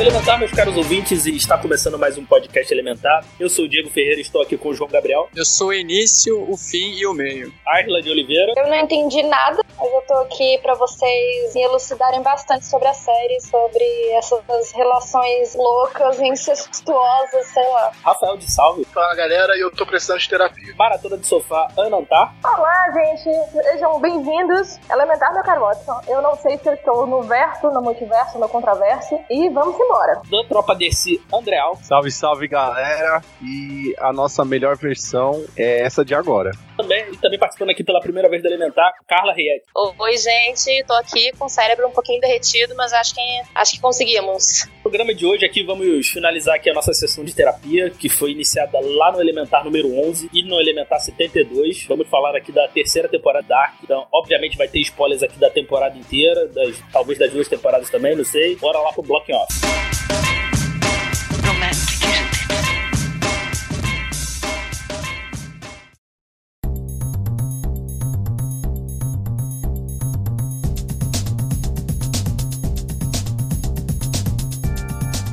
Elementar, meus caros ouvintes, e está começando mais um podcast Elementar. Eu sou o Diego Ferreira e estou aqui com o João Gabriel, Eu sou o início, o fim e o meio. Arla de Oliveira, Eu não entendi nada, mas eu tô aqui pra vocês me elucidarem bastante sobre a série, sobre essas relações loucas, incestuosas, sei lá. Rafael de Salve, Fala galera, eu tô precisando de terapia. Maratona de Sofá, Anantar, Olá, gente, sejam bem-vindos. Elementar, meu caro Watson. Eu não sei se eu estou no verso, no multiverso, no contraverso. E vamos embora. Da Tropa DC, Andreal, Salve, salve galera! E a nossa melhor versão é essa de agora. também, e também participando aqui pela primeira vez do Elementar, Carla Riet. Oi, gente, tô aqui com o cérebro um pouquinho derretido, mas acho que, acho que conseguimos. No programa de hoje aqui vamos finalizar aqui a nossa sessão de terapia, que foi iniciada lá no Elementar número 11 e no Elementar 72. Vamos falar aqui da terceira temporada da Dark. Então, obviamente vai ter spoilers aqui da temporada inteira, das, talvez das duas temporadas também, não sei. Bora lá pro Blocking Off.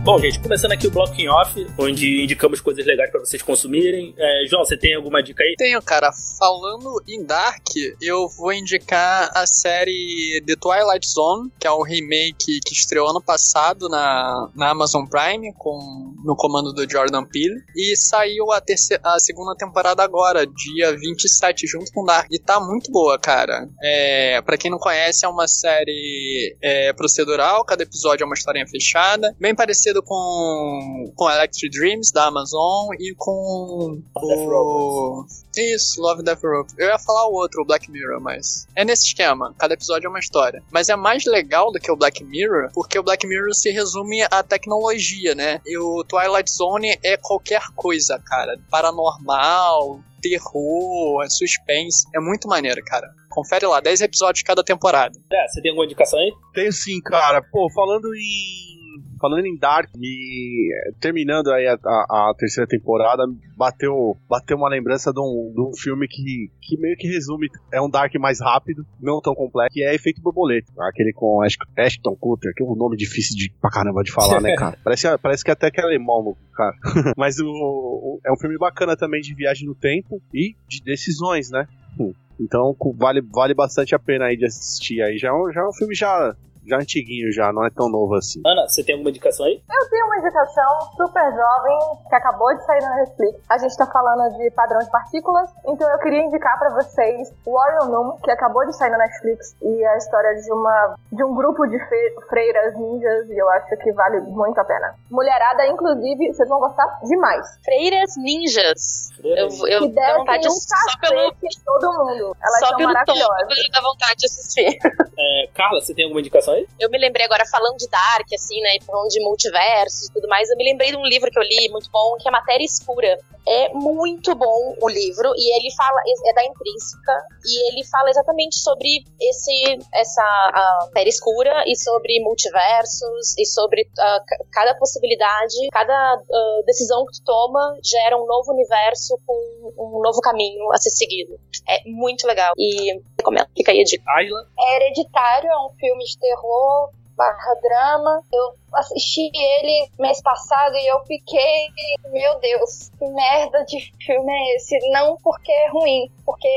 Bom, gente, começando aqui o Blocking Off, onde indicamos coisas legais pra vocês consumirem. É, João, você tem alguma dica aí? Tenho, cara, falando em Dark, eu vou indicar a série The Twilight Zone, que é o remake que estreou ano passado na, na Amazon Prime, com, no comando do Jordan Peele. E saiu a, terceira, a segunda temporada agora, dia 27, junto com Dark. E tá muito boa, cara. É, pra quem não conhece, é uma série é, procedural, cada episódio é uma historinha fechada, bem parecido com, com Electric Dreams da Amazon e com Death o... Isso, Love Death Rope. Eu ia falar o outro, o Black Mirror, mas é nesse esquema. Cada episódio é uma história. Mas é mais legal do que o Black Mirror, porque o Black Mirror se resume à tecnologia, né? E o Twilight Zone é qualquer coisa, cara. Paranormal, terror, é suspense. É muito maneiro, cara. Confere lá, 10 episódios cada temporada. É, você tem alguma indicação aí? Tenho sim, cara. Pô, falando em. Falando em Dark, me, terminando aí a, a- a terceira temporada, bateu, bateu uma lembrança de um, de um filme que, que meio que resume, é um Dark mais rápido, não tão complexo, que é Efeito Borboleta. Aquele com Ash- Ashton Kutcher, que é um nome difícil de, pra caramba de falar, né, cara? Parece, parece que até que é alemão, cara. Mas o, o- é um filme bacana também de viagem no tempo e de decisões, né? Então vale, vale bastante a pena aí de assistir aí. Já é um, já é um filme já, já antiguinho, já, não é tão novo assim. Ana, você tem alguma indicação aí? Eu tenho uma indicação super jovem que acabou de sair na Netflix. A gente tá falando de padrão de partículas, então eu queria indicar pra vocês Warrior Noon, que acabou de sair na Netflix e é a história de uma de um grupo de freiras ninjas e eu acho que vale muito a pena. Mulherada, inclusive, vocês vão gostar demais. Freiras ninjas. Eu, eu que dá vontade de um só pelo, todo mundo. Elas só são pelo tom maravilhosas. dá vontade de assistir. É, Carla, você tem alguma indicação aí? Eu me lembrei agora, falando de Dark, assim, né, e falando de multiversos e tudo mais, eu me lembrei de um livro que eu li, muito bom, que é Matéria Escura. É muito bom o livro, e ele fala, é da Intrínseca, e ele fala exatamente sobre esse, essa matéria escura, e sobre multiversos, e sobre ca- cada possibilidade, cada ah, decisão que tu toma gera um novo universo com um novo caminho a ser seguido. É muito legal, e recomendo, fica aí a dica. Ayla? É Hereditário, é um filme de terror barra drama. Eu assisti ele mês passado e eu fiquei, meu Deus, que merda de filme é esse? Não porque é ruim, porque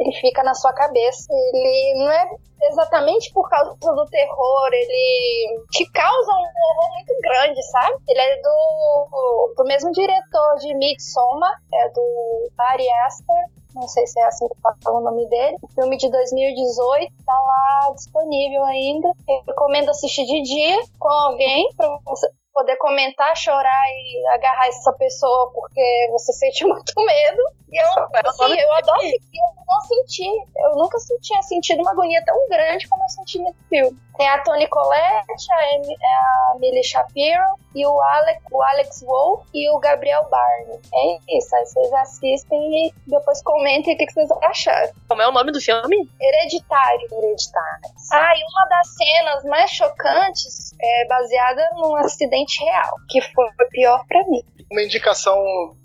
ele fica na sua cabeça. Ele não é exatamente por causa do terror, ele te causa um horror muito grande, sabe? Ele é do, do mesmo diretor de Midsommar, é do Ari Aster. Não sei se é assim que fala o nome dele. Filme de 2018 tá lá disponível ainda. Eu recomendo assistir de dia com alguém pra você poder comentar, chorar e agarrar essa pessoa porque você sente muito medo. E eu, assim, eu adoro esse filme, eu não senti, eu nunca tinha sentido uma agonia tão grande como eu senti nesse filme. Tem a Toni Collette, a, Em- a Millie Shapiro e o Alex, o Alex Wolff e o Gabriel Barney. É isso, aí vocês assistem e depois comentem o que que vocês acharam. Como é o nome do filme? Hereditário. Hereditário. Ah, e uma das cenas mais chocantes é baseada num acidente real, que foi pior pra mim. Uma indicação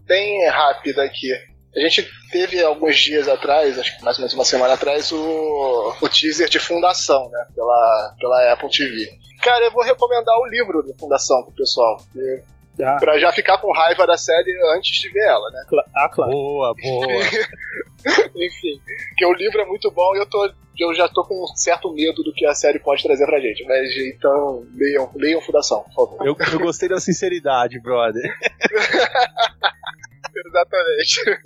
bem rápida aqui. A gente teve alguns dias atrás, acho que mais ou menos uma semana atrás, o, o teaser de Fundação, né? Pela, pela Apple TV. Cara, eu vou recomendar o livro da Fundação pro pessoal. porque- Ah, Pra já ficar com raiva da série antes de ver ela, né? cla- ah, claro. Boa, boa. Enfim, porque o livro é muito bom e eu, tô, eu já tô com um certo medo do que a série pode trazer pra gente. Mas então, leiam, leiam Fundação, por favor. Eu, eu gostei da sinceridade, brother. Exatamente.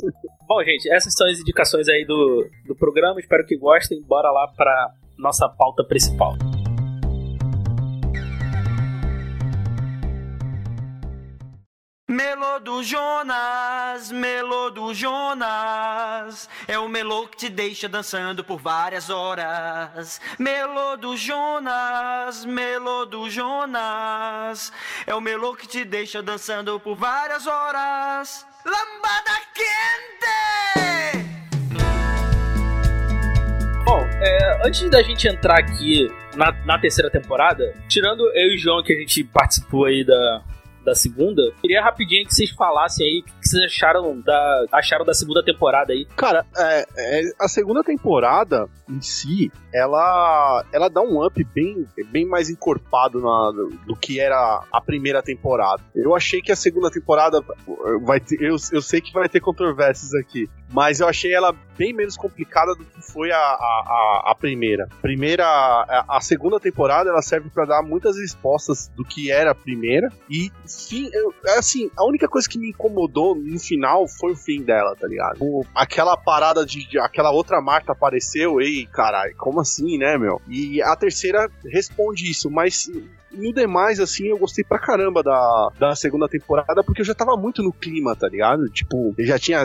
Bom, gente, essas são as indicações aí do, do programa. Espero que gostem. Bora lá pra nossa pauta principal. Melô do Jonas, melô do Jonas, é o melô que te deixa dançando por várias horas. Melô do Jonas, melô do Jonas, é o melô que te deixa dançando por várias horas. Lambada quente! Bom, é, antes da gente entrar aqui na, na terceira temporada, tirando eu e o João que a gente participou aí da, da segunda, queria rapidinho que vocês falassem aí que vocês acharam da, acharam da segunda temporada aí. Cara, é, é, a segunda temporada em si, ela, ela dá um up bem, bem mais encorpado na- do que era a primeira temporada. Eu achei que a segunda temporada vai ter, eu, eu sei que vai ter controvérsias aqui, mas eu achei ela bem menos complicada do que foi a, a, a, primeira. Primeira, a, a segunda temporada ela serve pra dar muitas respostas do que era a primeira e fim, eu, assim, a única coisa que me incomodou no final foi o fim dela, tá ligado? O- aquela parada de, de- aquela outra Marta apareceu, ei, caralho, como assim, né, meu? E a terceira responde isso, mas no demais, assim, eu gostei pra caramba da, da segunda temporada, porque eu já tava muito no clima, tá ligado? Tipo, eu já tinha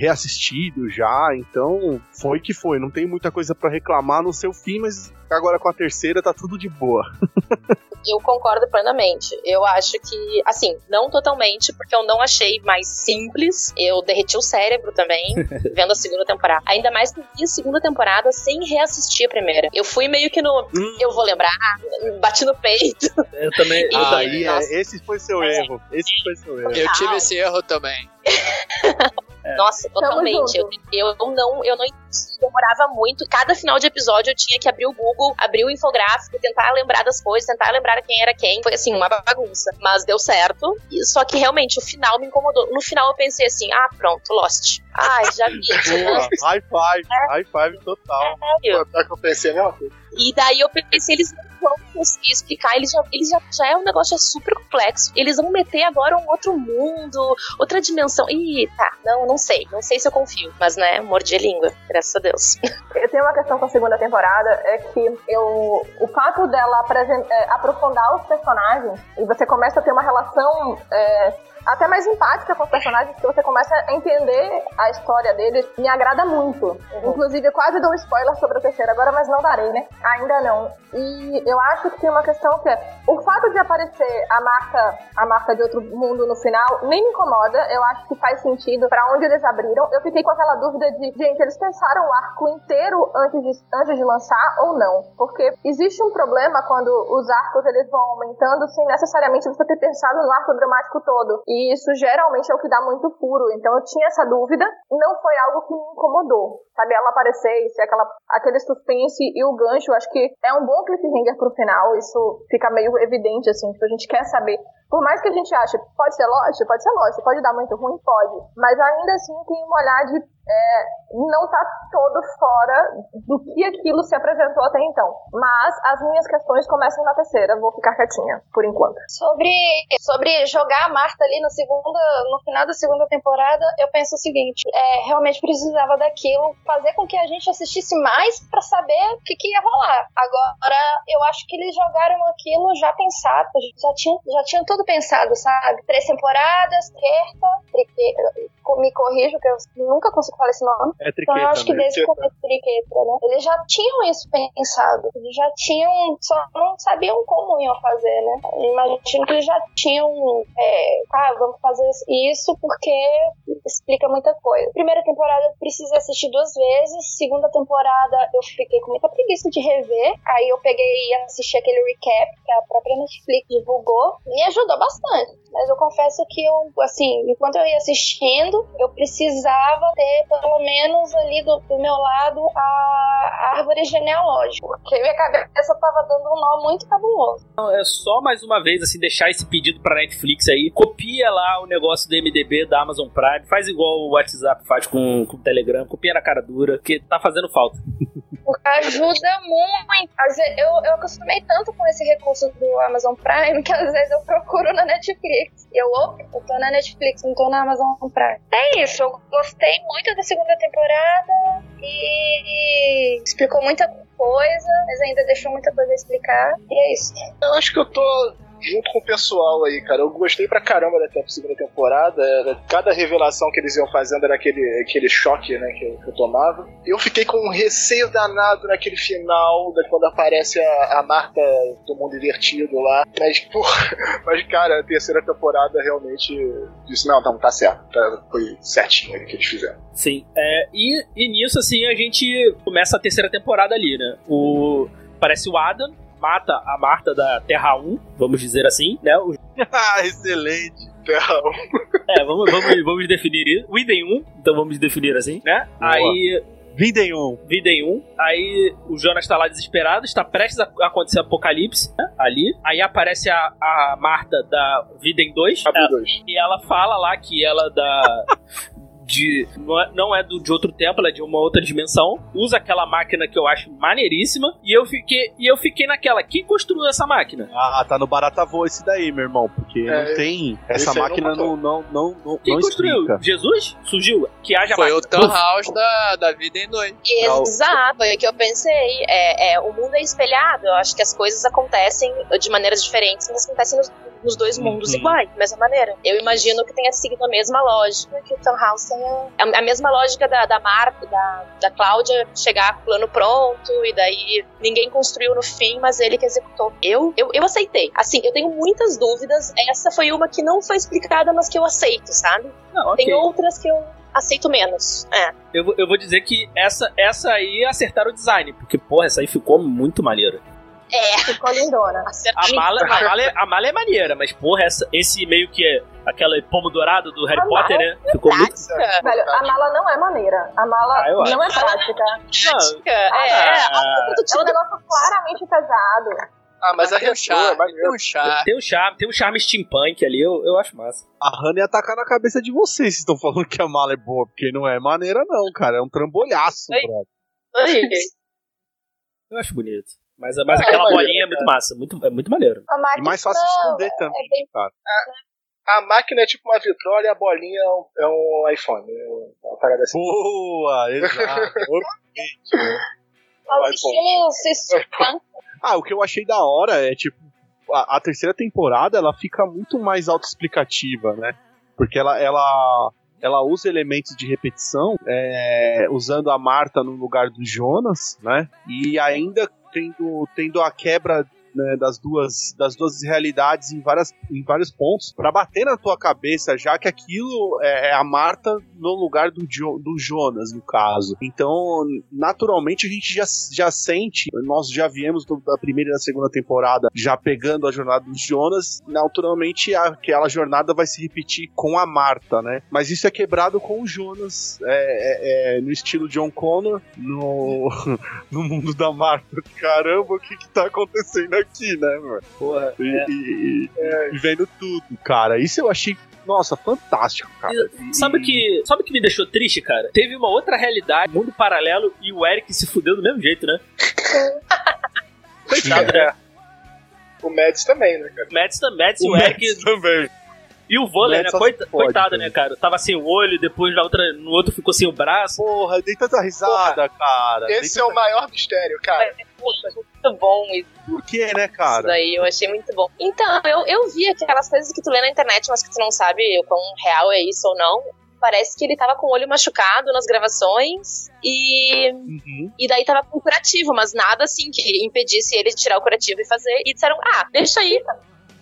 reassistido já, então foi que foi. Não tem muita coisa pra reclamar no seu fim, mas agora com a terceira tá tudo de boa. Eu concordo plenamente. Eu acho que, assim, não totalmente, porque eu não achei mais simples. Eu derreti o cérebro também, vendo a segunda temporada. Ainda mais que vi a segunda temporada sem reassistir a primeira. Eu fui meio que no. Hum. Eu vou lembrar, bati no peito. Eu também. eu Ah, também- é, esse foi seu erro. Esse foi seu erro. Eu tive esse erro também. Nossa, totalmente. Eu, eu não, eu não demorava muito. Cada final de episódio eu tinha que abrir o Google, abrir o infográfico, tentar lembrar das coisas, tentar lembrar quem era quem. Foi assim, uma bagunça. Mas deu certo. E- Só que realmente o final me incomodou. No final eu pensei assim: ah, pronto, Lost. Ai, já vi. Boa, high five, high five total. Sério. Pior que eu pensei a mesma coisa. E daí eu pensei, eles não vão conseguir explicar, eles já, eles já, já é um negócio super complexo. Eles vão meter agora um outro mundo, outra dimensão. Ih, tá, não, não sei, não sei se eu confio. Mas, né, mordi a língua, graças a Deus. Eu tenho uma questão com a segunda temporada, é que eu, o fato dela é, aprofundar os personagens, e você começa a ter uma relação é, até mais empática com os personagens, que você começa a entender a história deles, me agrada muito. Inclusive, eu quase dou um spoiler sobre a terceira agora, mas não darei, né? Ainda não. E eu acho que tem uma questão que é, o fato de aparecer a marca, a marca de outro mundo no final, nem me incomoda, eu acho que faz sentido pra onde eles abriram. Eu fiquei com aquela dúvida de, gente, eles pensaram o arco inteiro antes de, antes de lançar ou não? Porque existe um problema quando os arcos eles vão aumentando sem necessariamente você ter pensado no arco dramático todo. E isso geralmente é o que dá muito furo. Então eu tinha essa dúvida, não foi algo que me incomodou. Sabe, ela aparecer e ser aquela, aquele suspense e o gancho, acho que é um bom cliffhanger pro final. Isso fica meio evidente, assim, tipo, a gente quer saber. Por mais que a gente ache, pode ser Lost, pode ser Lost, pode dar muito ruim, pode. Mas ainda assim tem um olhar de é, não tá todo fora do que aquilo se apresentou até então. Mas as minhas questões começam na terceira, vou ficar quietinha, por enquanto. Sobre, sobre jogar a Marta ali no, segunda, no final da segunda temporada, eu penso o seguinte: é, realmente precisava daquilo, fazer com que a gente assistisse mais pra saber o que, que ia rolar. Agora, eu acho que eles jogaram aquilo já pensado, já tinha, já tinha tudo pensado, sabe? Três temporadas, terça, triqueta, me corrijo que eu nunca consigo falar esse nome. É Então eu acho que desde o começo triqueta, né? Eles já tinham isso pensado. Eles já tinham, só não sabiam como iam fazer, né? Imagino que eles já tinham, é, ah, vamos fazer isso porque explica muita coisa. Primeira temporada eu precisei assistir duas vezes, segunda temporada eu fiquei com muita preguiça de rever, aí eu peguei e assisti aquele recap que a própria Netflix divulgou, me ajudou bastante. Mas eu confesso que eu, assim, enquanto eu ia assistindo, eu precisava ter pelo menos ali do, do meu lado a árvore genealógica, porque minha cabeça tava dando um nó muito cabuloso. Então, é só mais uma vez, assim, deixar esse pedido pra Netflix aí. Copia lá o negócio do MDB da Amazon Prime. Faz igual o WhatsApp faz com, com o Telegram. Copia na cara dura, que tá fazendo falta. Ajuda muito. Às vezes, eu, eu acostumei tanto com esse recurso do Amazon Prime que às vezes eu procuro na Netflix. Eu, opa, eu tô na Netflix, não tô na Amazon Prime. É isso, eu gostei muito da segunda temporada e explicou muita coisa, mas ainda deixou muita coisa a explicar. E é isso. Eu acho que eu tô junto com o pessoal aí, cara. Eu gostei pra caramba da segunda temporada. Cada revelação que eles iam fazendo era aquele, aquele choque, né, que eu, que eu tomava. Eu fiquei com um receio danado naquele final, da, quando aparece a, a Marta do mundo invertido lá. Mas, porra, mas, cara, a terceira temporada realmente disse, não, não, tá certo. Tá, foi certinho ali que eles fizeram. Sim. É, e, e nisso, assim, a gente começa a terceira temporada ali, né? O, parece o Adam mata a Marta da Terra 1, vamos dizer assim, né? O, Ah, excelente. Terra é, vamos, vamos, vamos definir isso. O Idem 1, então vamos definir assim, né? Boa. Aí Vindem um. Vida em um. Aí o Jonas tá lá desesperado, está prestes a acontecer apocalipse né, ali. Aí aparece a, a Marta da Vida em 2. Abre dois. E ela fala lá que ela da. De, não é- não é do, de outro tempo, ela é de uma outra dimensão. Usa aquela máquina que eu acho maneiríssima. E eu fiquei, e eu fiquei naquela. Quem construiu essa máquina? Ah, tá no barata voa esse daí, meu irmão. Porque É, não tem. Essa máquina não, não, não, não, Quem não construiu? explica. Jesus? Surgiu? Que haja Foi o máquina. Townhouse da, da vida em dois. Exato, foi o que eu pensei. É, é, o mundo é espelhado. Eu acho que as coisas acontecem de maneiras diferentes, mas acontecem nos, nos dois mundos Uhum. iguais, da mesma maneira. Eu imagino que tenha seguido a mesma lógica que o Townhouse tenha. A, mesma lógica da, da Marta, da, da Cláudia chegar com o plano pronto, e daí ninguém construiu no fim, mas ele que executou. Eu, eu, eu aceitei. Assim, eu tenho muitas dúvidas. Essa foi uma que não foi explicada, mas que eu aceito, sabe? Não, ok. Tem outras que eu aceito menos. É. Eu, vou- eu vou dizer que essa, essa aí acertaram o design. Porque, porra, essa aí ficou muito maneira. É, Ficou lindona. A mala, a, mala é, a mala é maneira, mas porra, essa, esse meio que é aquela pomo dourado do Harry A Potter, né? Ficou muito. Velho, a mala não é maneira. A mala Ah, não é prática. Prática. É, Ah, É um negócio claramente pesado. Ah, mas a tem um retrô é charme, tem um charme. Tem um charme, tem um charme steampunk ali, eu, eu acho massa. A Hannah ia atacar na cabeça de vocês se estão falando que a mala é boa, porque não é maneira, não, cara. É um trambolhaço, Ei. bro. Eu acho bonito. Mas, mas Ah, aquela é maneiro, bolinha é muito massa, muito, é muito maneiro. A E mais fácil de esconder é também, bem- cara. A máquina é tipo uma vitrola e a bolinha é um, é um iPhone. É uma parada assim. Boa, exato. steampunk. Ah, o que eu achei da hora é, tipo, a, a terceira temporada ela fica muito mais autoexplicativa, né? Porque ela, ela, ela usa elementos de repetição, é, usando a Marta no lugar do Jonas, né? E ainda tendo, tendo a quebra né, das, duas, das duas realidades em, várias, em vários pontos para bater na tua cabeça, já que aquilo é, é a Marta no lugar do, Jo- do Jonas, no caso. Então, naturalmente, a gente já, já sente, nós já viemos da primeira e da segunda temporada já pegando a jornada do Jonas, naturalmente aquela jornada vai se repetir com a Marta, né? Mas isso é quebrado com o Jonas, é, é- é no estilo John Connor, no, no mundo da Marta. Caramba, o que que tá acontecendo aqui, né, mano? Porra. E, é. e- e- e vendo tudo, cara. Isso eu achei, nossa, fantástico, cara. Sabe o que, sabe que me deixou triste, cara? Teve uma outra realidade, mundo paralelo, e o Eric se fudeu do mesmo jeito, né? Coitado, né? O Mads também, né, cara? Mads, Mads e O o Eric também. E o vôlei, né? Coita- pode, coitado, cara. né, cara? Tava sem o olho, depois na outra, no outro ficou sem o braço. Porra, dei tanta risada, cara. Dei Esse é o maior mistério, cara. Muito bom isso Por quê, né, cara? daí, eu achei muito bom. Então, eu, eu vi aquelas coisas que tu lê na internet, mas que tu não sabe o quão real é isso ou não. Parece que ele tava com o olho machucado nas gravações e, Uhum. e daí tava com curativo, mas nada assim que impedisse ele de tirar o curativo e fazer. E disseram, ah, deixa aí,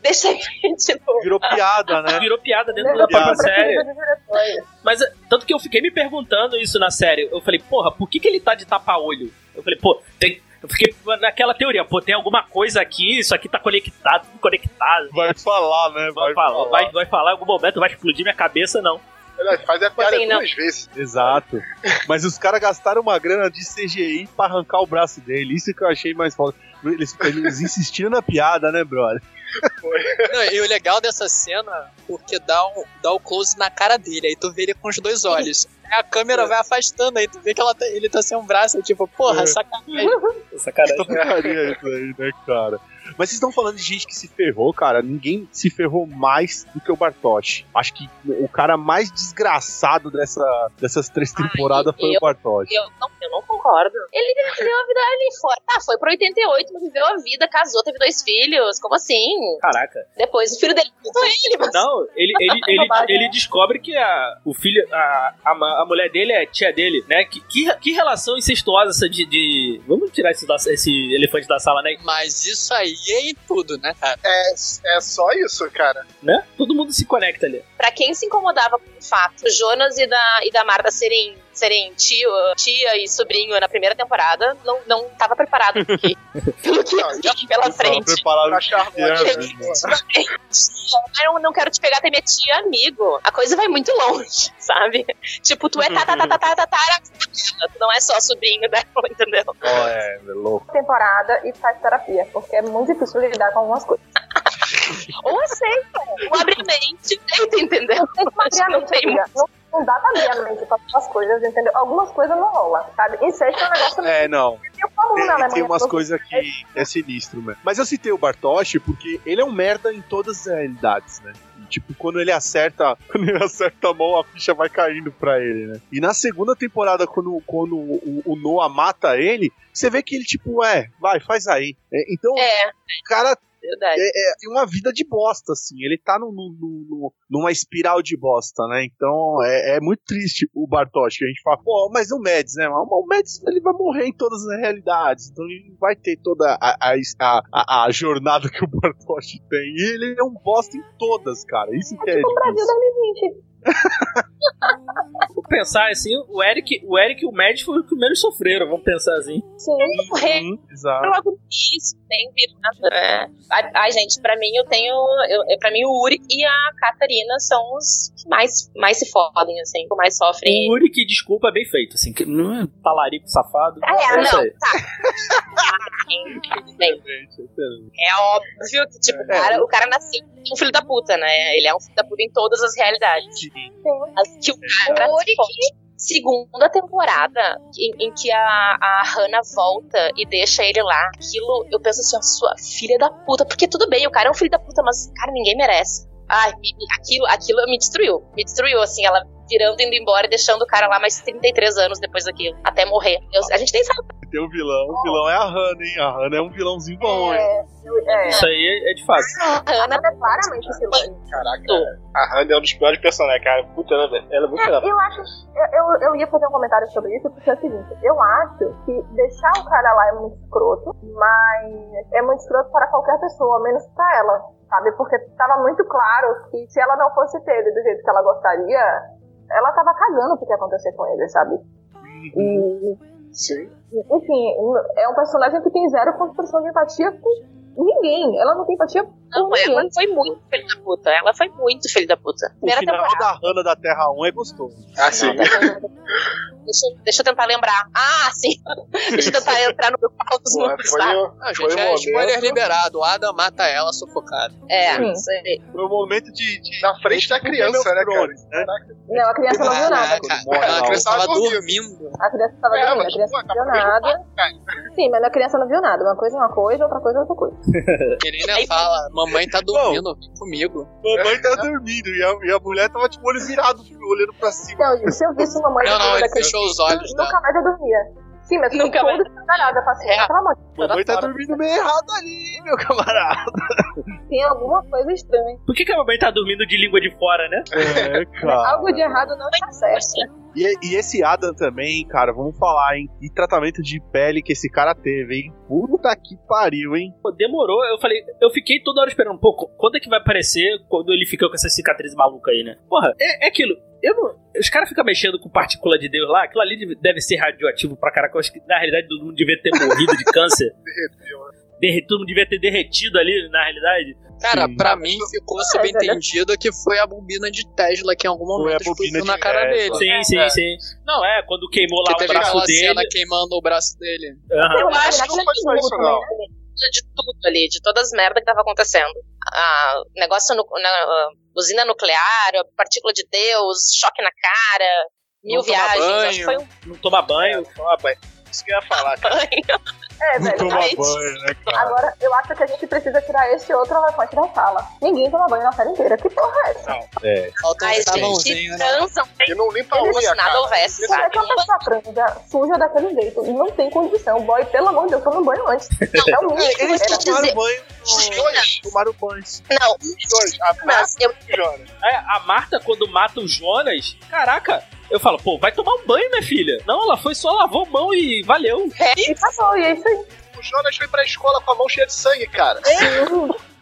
deixa aí. tipo, Virou piada, né? Virou piada dentro Lembra da própria pra série. Mas é, tanto que eu fiquei me perguntando isso na série. Eu falei, porra, por que, que ele tá de tapa-olho? Eu falei, pô, tem. Eu fiquei naquela teoria, pô, tem alguma coisa aqui, isso aqui tá conectado, tudo conectado. Vai falar, né? Vai, falar, vai, vai falar em algum momento, vai explodir minha cabeça, não. Faz a piada Assim, duas vezes. Exato. Mas os caras gastaram uma grana de CGI pra arrancar o braço dele. Isso que eu achei mais foda. Eles, eles insistiram na piada, né, brother? Não, e o legal dessa cena, porque dá, um, dá o close na cara dele, aí tu vê ele com os dois olhos. Aí a câmera vai afastando, aí tu vê que ela tá- ele tá sem um braço, tipo, porra, É. sacanagem. Sacanagem. Isso aí, né, cara? Mas vocês estão falando de gente que se ferrou, cara. Ninguém se ferrou mais do que o Bartosz. Acho que o cara mais desgraçado dessa, dessas três Ai, temporadas foi eu- o Bartosz. eu não, eu não concordo. Ele viveu a vida ali fora. Tá, foi pro 88, mas viveu a vida, casou, teve dois filhos. Como assim? Caraca. Depois o filho dele matou ele, mas. Não, ele, ele, ele, ele descobre que a, o filho, a, a, a mulher dele é tia dele, né? Que, que, que relação incestuosa essa de, de- Vamos tirar esse, esse elefante da sala, né? Mas isso aí é em tudo, né, cara? É, é só isso, cara. né? Todo mundo se conecta ali. Pra quem se incomodava com o fato do Jonas e da, e da Marta serem, serem tio, tia e sobrinho na primeira temporada, não, não tava preparado pro que, pelo que Não, pela Tava frente. preparado né? Eu não quero te pegar até minha tia, amigo. A coisa vai muito longe, sabe? Tipo, tu é tá, tá, tá, tá, tu não é só sobrinho dela, entendeu? Ó, é, é louco. temporada e faz terapia, porque é muito difícil lidar com algumas coisas. Ou aceita, ou abre a mente, tenta, entendeu? Não tem. Não, dá pra abrir a mente pra algumas coisas, entendeu? Algumas coisas não rolam, sabe? Incesto é um negócio É, não. comum Tem, na tem Alemanha. umas coisas que é sinistro, mesmo. Mas eu citei o Bartosz porque ele é um merda em todas as realidades, né? E, Tipo, quando ele acerta, quando ele acerta a mão, a ficha vai caindo pra ele, né? E na segunda temporada, quando, quando o, o Noah mata ele, você vê que ele, tipo, é, vai, faz aí. É, então, É, o cara verdade. é, é uma vida de bosta, assim. Ele tá num- num- num- numa espiral de bosta, né? Então é, é muito triste o Bartosz, a gente fala, pô, mas o Mads, né? O Mads ele vai morrer em todas as realidades, então ele não vai ter toda a, a, a, a- jornada que o Bartosz tem. E ele é um bosta em todas, cara. Isso que é O Brasil difícil. 2020. Vou pensar assim, o Eric, o Eric e o Mads foram os que menos sofreram, vamos pensar assim. Sim. Morrer Uhum, exato. logo no início, nem viram nada. É. Ai, gente, pra mim eu tenho. Eu, eu- pra mim o Uri e a Catarina são os que mais, mais se fodem, assim, que mais sofrem. O Uri que desculpa é bem feito, assim, que não é talarico safado. Ah, é, isso não, tá. É óbvio que, tipo, o, cara, o cara nasceu um filho da puta, né? Ele é um filho da puta em todas as realidades. Mas que o cara O Uri se fode. Segunda temporada, em, em que a, a Hannah volta e deixa ele lá, aquilo, eu penso assim, ó, sua filha da puta, porque tudo bem, o cara é um filho da puta, mas, cara, ninguém merece. Ai, aquilo, aquilo me destruiu. Me destruiu, assim, ela virando, indo embora e deixando o cara lá mais 33 anos depois daquilo, até morrer. Eu- a gente nem sabe Tem um vilão, o vilão é a Hannah, hein? A Hannah é um vilãozinho bom, hein? É, eu- é. Isso aí é de fato. a Hannah é claramente esse vilão. Caraca, a Hannah é um dos piores personagens, cara. Puta, ela, ela é muito É, eu acho. Eu, eu, eu ia fazer um comentário sobre isso, porque é o seguinte, eu acho que deixar o cara lá é muito escroto, mas é muito escroto para qualquer pessoa, menos pra ela, sabe? Porque tava muito claro que se ela não fosse ter ele do jeito que ela gostaria, ela tava cagando pro que ia acontecer com ele, sabe? E, Sim. enfim, é um personagem que tem zero construção de empatia com ninguém. Ela não tem empatia Não, ninguém. ela foi muito filho da puta. Ela foi muito filho da puta. O Primeira final temporada. da Hannah da Terra 1 é gostoso. Ah, sim. Deixa, eu- deixa eu tentar lembrar. Ah, sim. deixa eu tentar entrar no meu pau dos números, foi, tá? o- Ah, gente, um é spoiler liberado. O Adam mata ela sufocada. É, Sim. isso aí. Foi o momento de. de na frente da tipo criança, né, cara? Né? Não, a criança não viu nada. A criança tava dormindo. A criança tava É, dormindo, a criança não viu nada. Sim, mas a criança não viu nada. Uma coisa é uma coisa, outra coisa é outra coisa. Ele ainda fala, mamãe tá dormindo, vem comigo. Mamãe tá dormindo e a, e a mulher tava tipo olho virado, olhando pra cima. Gente, se eu visse uma mãe Não, não, ele fechou os olhos, jeito, tá? nunca mais eu dormia. Sim, mas Nunca mais. tudo descarada. Eu passei, É. pelo amor de Deus, Mamãe tá fora. dormindo meio errado ali, meu camarada. Tem alguma coisa estranha. Por que, que a mamãe tá dormindo de língua de fora, né? É, cara. Algo de errado não está certo. E, e esse Adam também, cara, vamos falar, hein? Que tratamento de pele que esse cara teve, hein? Puta que pariu, hein? Pô, demorou, eu falei, eu fiquei toda hora esperando, pô, quando é que vai aparecer quando ele fica com essa cicatriz maluca aí, né? Porra, é, é aquilo. Eu não, os caras ficam mexendo com partícula de Deus lá, aquilo ali deve- ser radioativo pra caraca. Eu acho que na realidade todo mundo devia ter morrido de câncer. Derre- todo mundo devia ter derretido ali, na realidade. Cara, Sim. pra mim ficou subentendido que foi a bobina de Tesla que em algum Foi momento explodiu na cara dele. Sim, sim, É. sim. Não, é, quando queimou lá Que o braço dele. cena queimando o braço dele. Aham. Eu acho Não que foi só isso, não. de tudo ali, de todas as merdas que tava acontecendo. Ah, negócio no, na usina nuclear, a partícula de Deus, choque na cara, mil Não tomar viagens. banho. Um Não toma banho. Toma banho. Isso que eu ia falar, cara. banho. É, Não velho. toma banho, né, cara? Agora, eu acho que a gente precisa tirar esse outro elefante da sala. Ninguém toma banho na série inteira. Que porra é essa? É. Falta um Ai, gente, né? transam E não limpa a se unha, nada cara. houvesse, Como é sabe? que uma pessoa transa suja daquele jeito? Não tem condição. Boy, pelo amor de Deus, toma um banho antes. É o mínimo que Eles tomaram banho. Os dois. Tomaram banho. Não, Os dois. A mas eu, Marta e o Jonas. É, a Marta, quando mata o Jonas, caraca, eu falo, pô, vai tomar um banho, minha filha. Não, ela foi só lavou a mão e valeu. E passou, e é isso aí. O Jonas foi pra escola com a mão cheia de sangue, cara.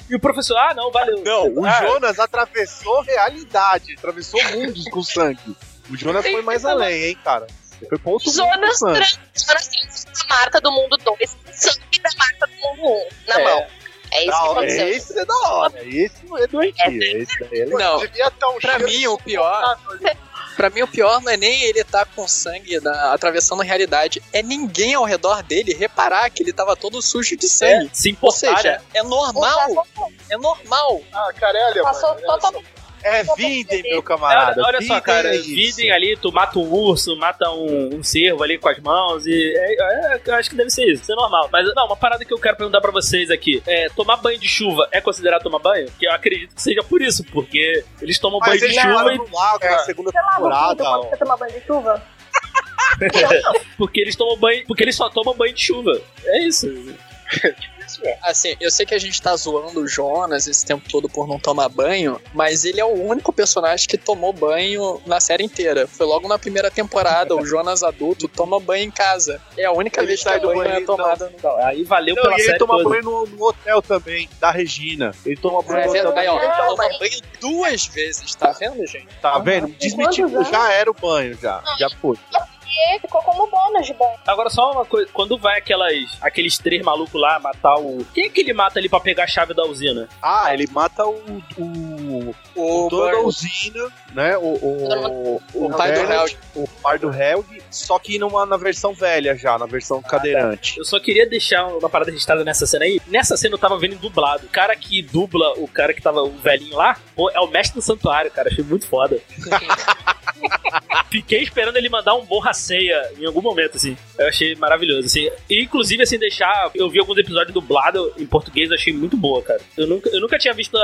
E o professor, ah, não, valeu. Não, o Ah, Jonas atravessou realidade, atravessou mundos com sangue. O Jonas foi mais além, hein, cara. Foi com Jonas trans, Jonas trans da Marta do mundo 2, sangue da Marta do mundo 1 na É. mão. É isso Da que aconteceu. Esse é da hora. Esse não é doentio. Esse daí é legal. Não, Devia estar um pra mim o pior. Pra mim, o pior não é nem ele estar com sangue na- atravessando a realidade, é ninguém ao redor dele reparar que ele tava todo sujo de É, sangue. se Ou importar, seja, né? é normal. É normal. Ah, é alemão. Passou né? totalmente. É Vindem, meu camarada. Olha, olha só, Vindem cara, é videm ali, tu mata um urso, mata um, um cervo ali com as mãos e. É, é, eu acho que deve ser isso, isso é normal. Mas não, uma parada que eu quero perguntar pra vocês aqui: é, tomar banho de chuva é considerado tomar banho? Que eu acredito que seja por isso, porque eles tomam Mas banho de ele chuva e no lago na segunda Você lava o pinto temporada. ó. você toma banho de chuva? porque eles tomam banho. Porque eles só tomam banho de chuva. É isso. É. Assim, eu sei que a gente tá zoando o Jonas esse tempo todo por não tomar banho, mas ele é o único personagem que tomou banho na série inteira. Foi logo na primeira temporada, o Jonas adulto toma banho em casa. É a única Ele vez que sai a do banho é tomada. Então, aí valeu Não, pela e ele série toma toda. banho no, no hotel também, da Regina. Ele toma banho É no hotel verdade, ó, ele Não, toma banho duas vezes, tá vendo, gente? Tá vendo? Desmentido, já era o banho, já. Já foi. E ficou como bônus de banho. Agora só uma coisa, quando vai aquelas, aqueles três malucos lá matar o. Quem é que ele mata ali pra pegar a chave da usina? Ah, ele mata o. O, O o dono da usina, né? O, o, O pai do Helg, Helg. O pai do Helg, só que numa, na versão velha já, na versão cadeirante. Eu só queria deixar uma parada registrada nessa cena aí. Nessa cena eu tava vendo dublado. O cara que dubla o cara que tava o velhinho lá, pô, é o mestre do santuário, cara. Achei muito foda. Fiquei esperando ele mandar um borra ceia em algum momento, assim. Eu achei maravilhoso, assim. E, inclusive, assim, deixar. Eu vi alguns episódios dublados em português, eu achei muito boa, cara. Eu nunca, eu nunca tinha visto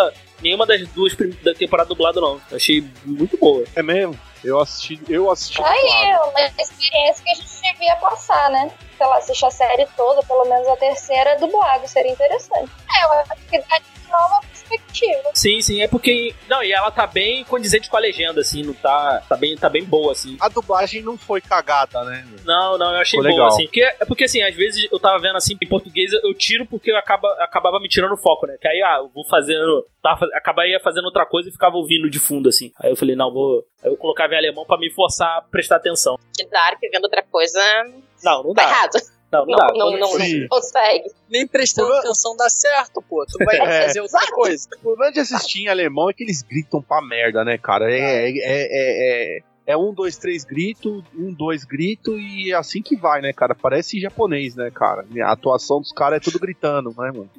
nenhuma das duas da temporada dublada, não. Eu achei muito boa. É mesmo? Eu assisti, eu assisti Aí dublado. é uma experiência que a gente devia passar, né? Sei lá, assistir a série toda, pelo menos a terceira, dublado, seria interessante. É, eu acho que dá de nova perspectiva. Sim, sim, é porque. Não, e ela tá bem condizente com a legenda, assim, não tá. Tá bem, tá bem boa, assim. A dublagem não foi cagada, né? Não, não, eu achei Ficou boa, legal. assim. Porque, é porque, assim, às vezes eu tava vendo, assim, em português, eu tiro porque eu acaba, acabava me tirando o foco, né? Que aí, ah, eu vou fazendo... Tava, acabaria fazendo outra coisa e ficava ouvindo de fundo, assim. Aí eu falei, não, vou... Aí eu colocava em alemão pra me forçar a prestar atenção. Que Dark vendo outra coisa Não, não tá dá. errado. Não, não, Não, não, não, não consegue. Nem prestando atenção dá certo, pô. Tu vai É. fazer outra coisa. O problema de assistir em alemão é que eles gritam pra merda, né, cara? É, é, é, é, é um, dois, três grito, um, dois grito e é assim que vai, né, cara? Parece japonês, né, cara? A atuação dos caras é tudo gritando, né, mano?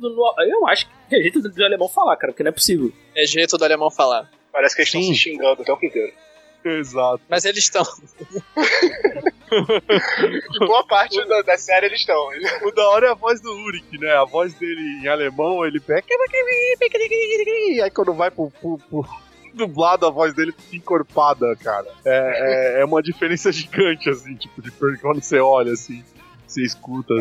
Eu acho que é jeito do alemão falar, cara, porque não é possível. É jeito do alemão falar. Parece que eles estão se xingando o tempo inteiro. Exato. Mas eles estão. E boa parte da, da série eles estão. O da hora é a voz do Uric, né? A voz dele em alemão, ele pega. Aí quando vai pro, pro, pro dublado, a voz dele fica encorpada, cara. É, é, é uma diferença gigante, assim, tipo, de quando você olha, assim, você escuta.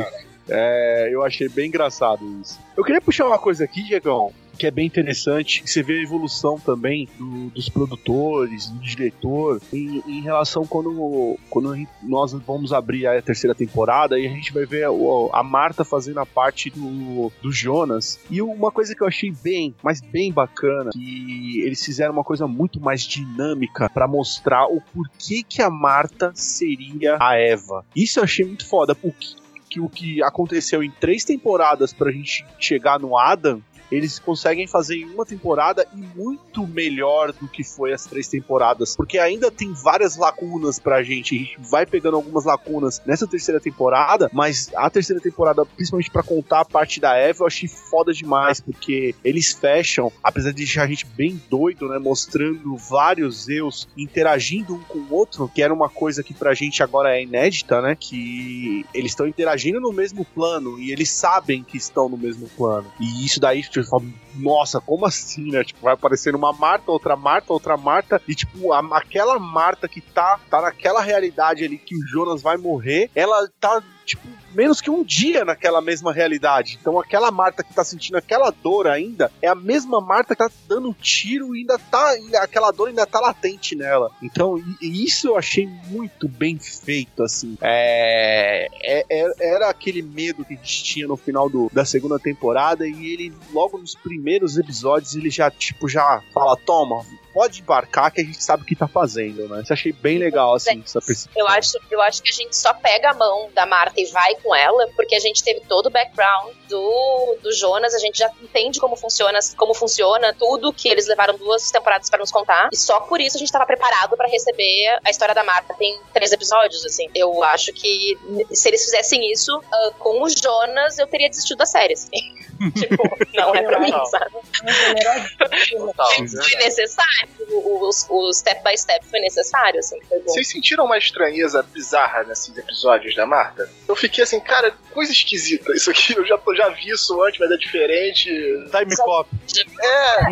É, eu achei bem engraçado isso. Eu queria puxar uma coisa aqui, Diegão, que é bem interessante. Você vê a evolução também do- dos produtores, do diretor, em, em relação quando, quando a nós vamos abrir a terceira temporada e a gente vai ver o- a Marta fazendo a parte do, do Jonas. E uma coisa que eu achei bem, mas bem bacana, que eles fizeram uma coisa muito mais dinâmica pra mostrar o porquê que a Marta seria a Eva. Isso eu achei muito foda. O que, que o que aconteceu em três temporadas pra gente chegar no Adam, eles conseguem fazer em uma temporada e muito melhor do que foi as três temporadas. Porque ainda tem várias lacunas pra gente. A gente vai pegando algumas lacunas nessa terceira temporada, mas a terceira temporada, principalmente pra contar a parte da Eva, eu achei foda demais. Porque eles fecham, apesar de deixar a gente bem doido, né? Mostrando vários Zeus interagindo um com o outro, que era uma coisa que pra gente agora é inédita, né? Que eles estão interagindo no mesmo plano e eles sabem que estão no mesmo plano. E isso daí, você fala, nossa, como assim, né? Tipo, vai aparecendo uma Marta, outra Marta, outra Marta, e tipo, a- aquela Marta que tá, tá naquela realidade ali que o Jonas vai morrer, ela tá, tipo, menos que um dia naquela mesma realidade. Então aquela Marta que tá sentindo aquela dor ainda é a mesma Marta que tá dando tiro e ainda tá. aquela dor ainda tá latente nela. Então, isso eu achei muito bem feito, assim. É, é- é- era aquele medo que a gente tinha no final do- da segunda temporada e ele, logo nos primeiros episódios, ele já, tipo, já fala: toma. Pode embarcar que a gente sabe o que tá fazendo, né? Isso achei bem legal, assim, essa percepção. Eu acho, eu acho que a gente só pega a mão da Marta e vai com ela, porque a gente teve todo o background do, do Jonas, a gente já entende como funciona, como funciona tudo que eles levaram duas temporadas pra nos contar. E só por isso a gente tava preparado pra receber a história da Marta. Tem três episódios, assim. Eu acho que se eles fizessem isso ah, com o Jonas, eu teria desistido da série, assim. tipo, não é pra mim, sabe? Foi necessário. O, o- o step by step foi necessário, assim. Foi bom. Vocês sentiram uma estranheza bizarra nesses episódios da Marta? Eu fiquei assim, cara, coisa esquisita. Isso aqui, eu já, eu já vi isso antes, mas é diferente. Time Cop. É,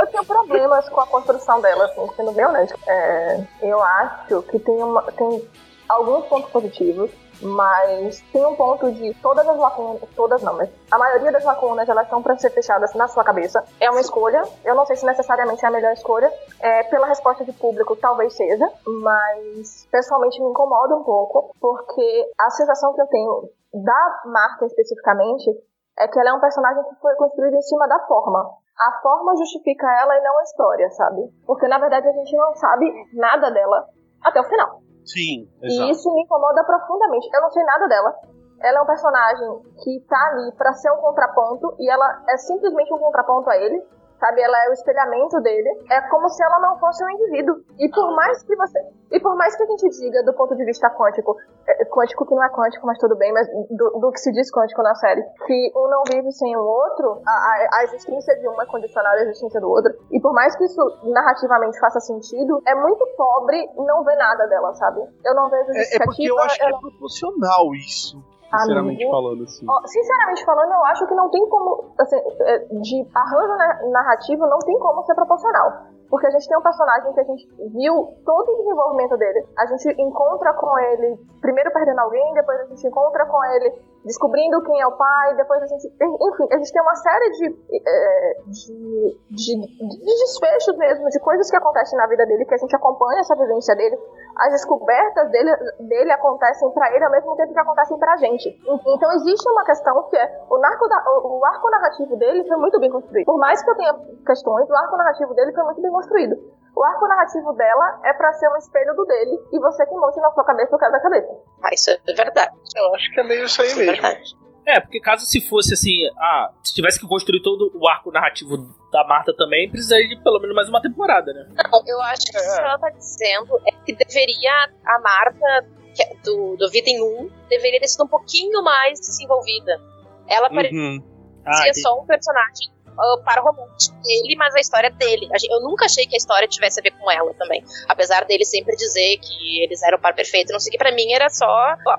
Eu tenho problemas com a construção dela, assim, sendo bem honesto. É, eu acho que tem, uma, tem alguns pontos positivos, mas tem um ponto de todas as lacunas, todas não, mas a maioria das lacunas elas estão para ser fechadas na sua cabeça. É uma escolha. Eu não sei se necessariamente é a melhor escolha. É, pela resposta de público, talvez seja, mas pessoalmente me incomoda um pouco, porque a sensação que eu tenho da Marta especificamente é que ela é um personagem que foi construído em cima da forma. A forma justifica ela e não a história, sabe? Porque na verdade a gente não sabe nada dela até o final. Sim, E exato. isso me incomoda profundamente. Eu não sei nada dela. Ela é um personagem que tá ali pra ser um contraponto e ela é simplesmente um contraponto a ele. Sabe, ela é o espelhamento dele. É como se ela não fosse um indivíduo. E por mais que você. E por mais que a gente diga do ponto de vista quântico, é, quântico que não é quântico, mas tudo bem, mas do, do que se diz quântico na série, que um não vive sem o outro, a, a, a existência de um é condicionada à existência do outro. E por mais que isso narrativamente faça sentido, é muito pobre não ver nada dela, sabe? Eu não vejo É, é porque eu acho que ela- é proporcional isso. Sinceramente Amigo. falando, assim. Sinceramente falando, eu acho que não tem como. Assim, é, de arranjo na- narrativo, não tem como ser proporcional. Porque a gente tem um personagem que a gente viu todo o desenvolvimento dele. A gente encontra com ele, primeiro perdendo alguém, depois a gente encontra com ele descobrindo quem é o pai, depois a gente. Enfim, a gente tem uma série de, é, de, de, de desfechos mesmo, de coisas que acontecem na vida dele, que a gente acompanha essa vivência dele. As descobertas dele, dele acontecem pra ele ao mesmo tempo que acontecem pra gente. Então existe uma questão que é o, narco da- o- o arco narrativo dele foi muito bem construído. Por mais que eu tenha questões, o arco narrativo dele foi muito bem construído. O arco narrativo dela é pra ser um espelho do dele e você que monte na sua cabeça o quebra-cabeça. Ah, isso é verdade. eu acho que é meio isso aí Isso é mesmo. verdade. É, porque caso se fosse assim, ah, se tivesse que construir todo o arco narrativo da Marta também, precisaria de pelo menos mais uma temporada, né? Não, eu acho que o que ela tá dizendo é que deveria a Marta que é do, do Vida em Um deveria ter sido um pouquinho mais desenvolvida. Ela parecia Uhum. Ah, entendi. só um personagem uh, para o romântico dele, mas a história dele. Eu nunca achei que a história tivesse a ver com ela também. Apesar dele sempre dizer que eles eram par perfeito, não sei o que, pra mim era só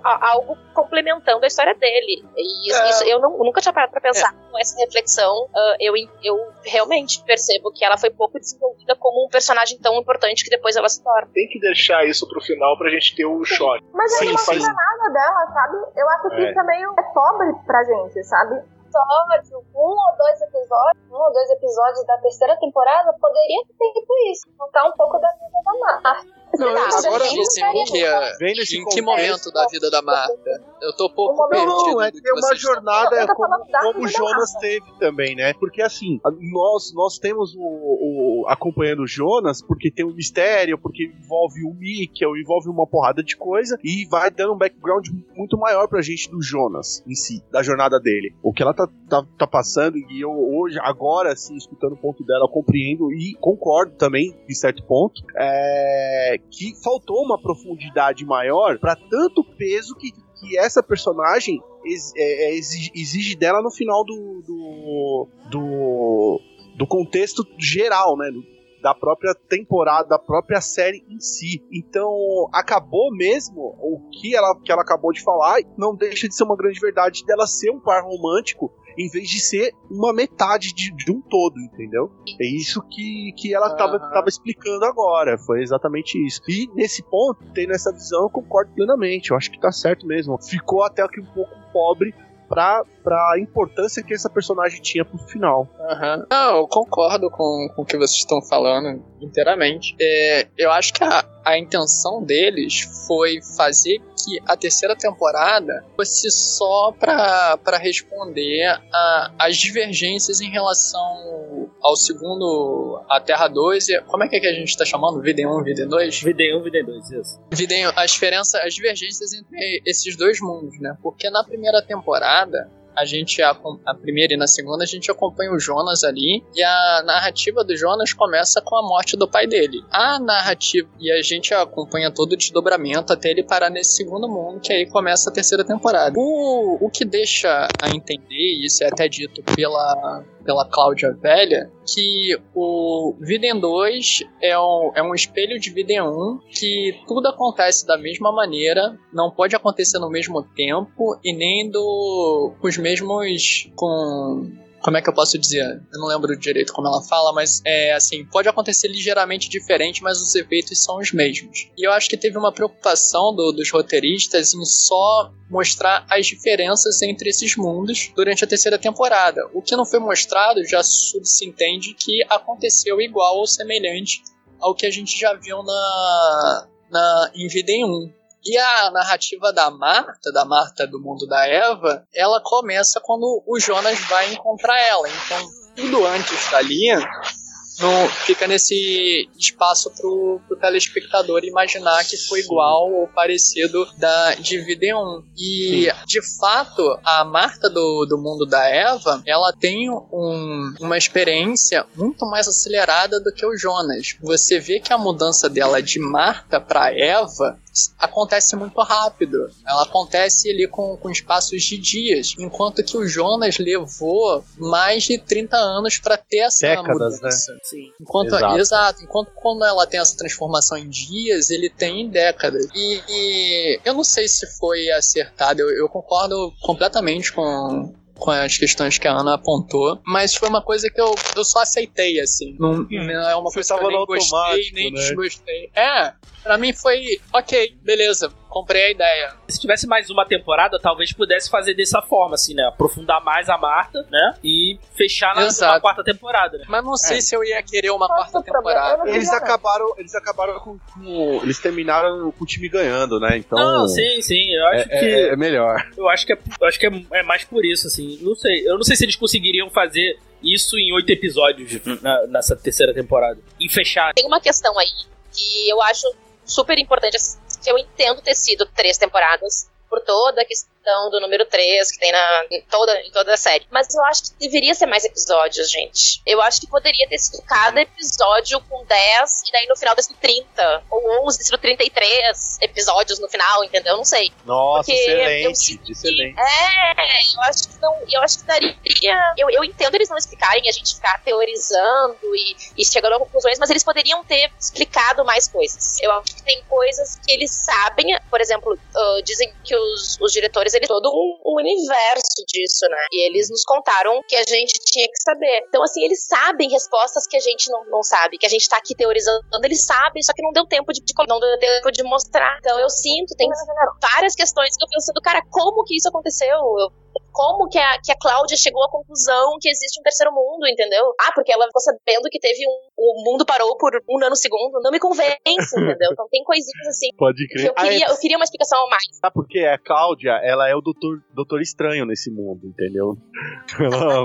algo complementando a história dele. E isso, É. isso eu não- nunca tinha parado pra pensar com essa reflexão. ah, eu, eu realmente percebo que ela foi pouco desenvolvida como um personagem tão importante que depois ela se torna. Tem que deixar isso pro final pra gente ter o choque. Mas Sim, ele não sim. nada dela, sabe? Eu acho que É. isso é meio é pobre pra gente, sabe? Episódio, um ou dois episódios, um ou dois episódios da terceira temporada, poderia ter feito isso. Contar um pouco da vida da Marta. Não, Tá, agora assim, não que é- em que contexto- momento da vida da Marta? Eu tô pouco Uma- perdido. Não, não, é uma jornada Eu tô como, como o Jonas teve também, né? Porque assim, a- nós, nós temos o, o- acompanhando o Jonas porque tem um mistério, porque envolve o Mikkel, envolve uma porrada de coisa e vai dando um background muito maior pra gente do Jonas em si, da jornada dele. O que ela tá, tá, tá passando e eu hoje, agora, assim, escutando o ponto dela, eu compreendo e concordo também, em certo ponto, é, que faltou uma profundidade maior pra tanto peso que, que essa personagem é, é, exige, exige dela no final do, do, do, do contexto geral, né? da própria temporada, da própria série em si. Então, acabou mesmo o que ela, que ela acabou de falar, não deixa de ser uma grande verdade dela ser um par romântico em vez de ser uma metade de, de um todo, entendeu? É isso que, que ela tava, Aham. tava explicando agora. Foi exatamente isso. E nesse ponto, tendo essa visão, eu concordo plenamente. Eu acho que tá certo mesmo. Ficou até aqui um pouco pobre pra, pra importância que essa personagem tinha pro final. Aham. Não, eu concordo com, com o que vocês estão falando inteiramente. É, eu acho que a, a intenção deles foi fazer que a terceira temporada fosse só pra responder as divergências em relação ao segundo, a Terra 2 e. Como é que, é que a gente tá chamando? Vida 1 Vida 2? VD1, VD2, isso. Videm a diferença, as divergências entre esses dois mundos, né? Porque na primeira temporada, a gente, a, a primeira e na segunda, a gente acompanha o Jonas ali, e a narrativa do Jonas começa com a morte do pai dele. A narrativa, e a gente acompanha todo o desdobramento até ele parar nesse segundo mundo, que aí começa a terceira temporada. O, o que deixa a entender, e isso é até dito pela, pela Cláudia Velha, que o Viden 2 é um, é um espelho de Viden 1, que tudo acontece da mesma maneira, não pode acontecer no mesmo tempo e nem do, com os mesmos. com. Como é que eu posso dizer? Eu não lembro direito como ela fala, mas é assim, pode acontecer ligeiramente diferente, mas os efeitos são os mesmos. E eu acho que teve uma preocupação do- dos roteiristas em só mostrar as diferenças entre esses mundos durante a terceira temporada. O que não foi mostrado já se entende que aconteceu igual ou semelhante ao que a gente já viu na, na em Videm 1. E a narrativa da Marta, da Marta do mundo da Eva, ela começa quando o Jonas vai encontrar ela. Então, tudo antes dali não fica nesse espaço pro, pro telespectador imaginar que foi igual ou parecido da de Videm 1. E, de fato, a Marta do, do mundo da Eva, ela tem um, uma experiência muito mais acelerada do que o Jonas. Você vê que a mudança dela de Marta para Eva acontece muito rápido. Ela acontece ali com, com espaços de dias, enquanto que o Jonas levou mais de 30 anos para ter essa Décadas, mudança. Sim. Enquanto, Exato. exato. Enquanto quando ela tem essa transformação em dias, ele tem em décadas. E, e eu não sei se foi acertado, eu, eu concordo completamente com, com as questões que a Ana apontou, mas foi uma coisa que eu, eu só aceitei, assim. Não, não é uma coisa que eu nem gostei, nem né? desgostei. É, pra mim foi, ok, beleza, comprei a ideia. Se tivesse mais uma temporada, talvez pudesse fazer dessa forma, assim, né? Aprofundar mais a Marta, né? E fechar na, na quarta temporada, né? Mas não sei É. se eu ia querer uma é o quarta temporada. Eles não. acabaram, eles acabaram com, com- Eles terminaram com o time ganhando, né? Então. Não, sim, sim. Eu acho é, que. é- é melhor. Eu acho que, é, eu acho que é, é mais por isso, assim. Não sei. Eu não sei se eles conseguiriam fazer isso em oito episódios na- nessa terceira temporada. E fechar. Tem uma questão aí que eu acho super importante, assim, eu entendo ter sido três temporadas, por toda a questão questão do número 3, que tem na, em, toda, em toda a série. Mas eu acho que deveria ser mais episódios, gente. Eu acho que poderia ter sido cada episódio com 10, e daí no final desse 30, ou 11, sido 33 episódios no final, entendeu? Não sei. Nossa, Porque eu excelente, que- excelente. É, eu acho que não. Eu acho que daria. Eu, eu entendo eles não explicarem, a gente ficar teorizando e, e chegando a conclusões, mas eles poderiam ter explicado mais coisas. Eu acho que tem coisas que eles sabem, por exemplo, ah, dizem que os, os diretores, eles todo um, um universo disso, né? E eles nos contaram que a gente tinha que saber. Então, assim, eles sabem respostas que a gente não, não sabe, que a gente tá aqui teorizando, eles sabem, só que não deu tempo de, de não deu tempo de mostrar. Então eu sinto, tem várias questões que eu pensando, cara, como que isso aconteceu? Eu- como que a, que a Cláudia chegou à conclusão que existe um terceiro mundo, entendeu? Ah, porque ela ficou sabendo que teve um. O mundo parou por um nanosegundo. Não me convence, entendeu? Então tem coisinhas assim. Pode que crer. eu queria, eu queria uma explicação a mais. Sabe por quê? A Cláudia, ela é o doutor, doutor estranho nesse mundo, entendeu? Ela,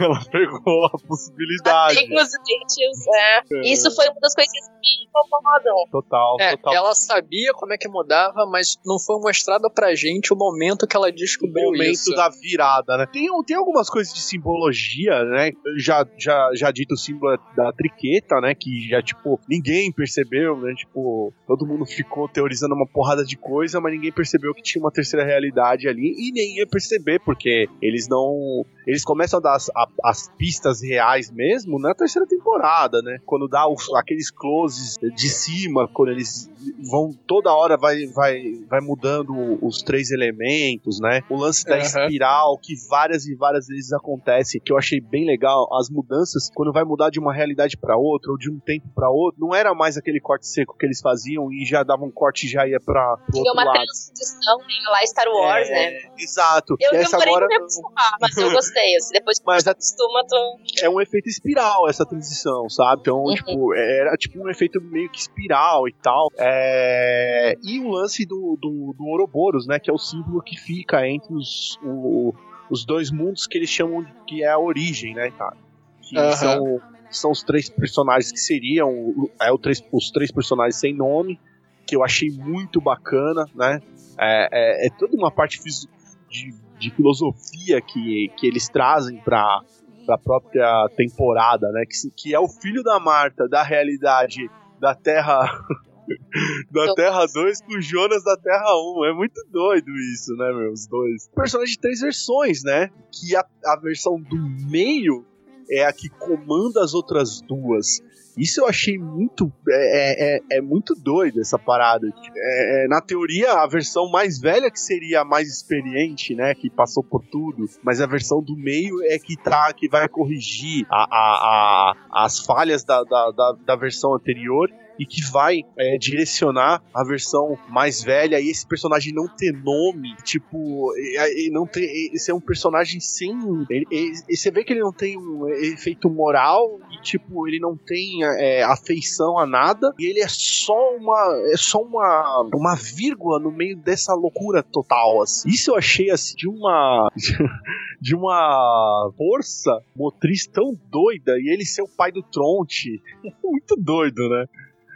ela pegou a possibilidade. Tem os dentes, é. Isso foi uma das coisas que me incomodam. Total, É, total. ela sabia como é que mudava, mas não foi mostrado pra gente o momento que ela o descobriu momento isso. da virada, né? Tem, tem algumas coisas de simbologia, né? Já, já, já dito o símbolo da triqueta, né? Que já, tipo, ninguém percebeu, né? Tipo, todo mundo ficou teorizando uma porrada de coisa, mas ninguém percebeu que tinha uma terceira realidade ali e nem ia perceber, porque eles não. Eles começam a dar as, a- as pistas reais mesmo na terceira temporada, né? Quando dá os- aqueles closes de cima, quando eles vão toda hora vai, vai, vai mudando os três elementos, né? O lance da Aham. espiral que várias e várias vezes acontece, que eu achei bem legal, as mudanças quando vai mudar de uma realidade pra outra ou de um tempo pra outro, não era mais aquele corte seco que eles faziam e já dava um corte e já ia para pro outro uma lado. transição meio lá Star Wars, É, né? Exato. Eu essa demorei agora pra me acostumar, mas eu gostei. Assim, depois que Mas a- acostuma, tu... é um efeito espiral essa transição, sabe? Então, Uhum. tipo, era tipo um efeito meio que espiral e tal. É, E o lance do, do, do Ouroboros, né? Que é o símbolo que fica entre os, o- os dois mundos que eles chamam de que é a origem, né, cara? Que Aham. são, são os três personagens que seriam é, o três, os três personagens sem nome, que eu achei muito bacana, né? É, é, é toda uma parte de, de filosofia que, que eles trazem pra, pra própria temporada, né? Que, que é o filho da Marta da realidade da Terra. Da Eu- Terra 2 com o Jonas da Terra 1. É muito doido isso, né, meu? Os dois. Personagem de três versões, né? Que a, a versão do meio é a que comanda as outras duas. Isso eu achei muito. É, é, é muito doido essa parada. É, é, na teoria, a versão mais velha que seria a mais experiente, né? Que passou por tudo. Mas a versão do meio é que tá, que vai corrigir a, a, a- as falhas da, da, da, da versão anterior e que vai é, direcionar a versão mais velha e esse personagem não ter nome, tipo, e- e não ter, esse é um personagem sem, ele- e você vê que ele não tem um efeito moral e tipo, ele não tem é, afeição a nada e ele é só uma, é só uma, uma vírgula no meio dessa loucura total, assim. Isso eu achei assim de uma de uma força motriz tão doida e ele ser o pai do Tronte, muito doido, né?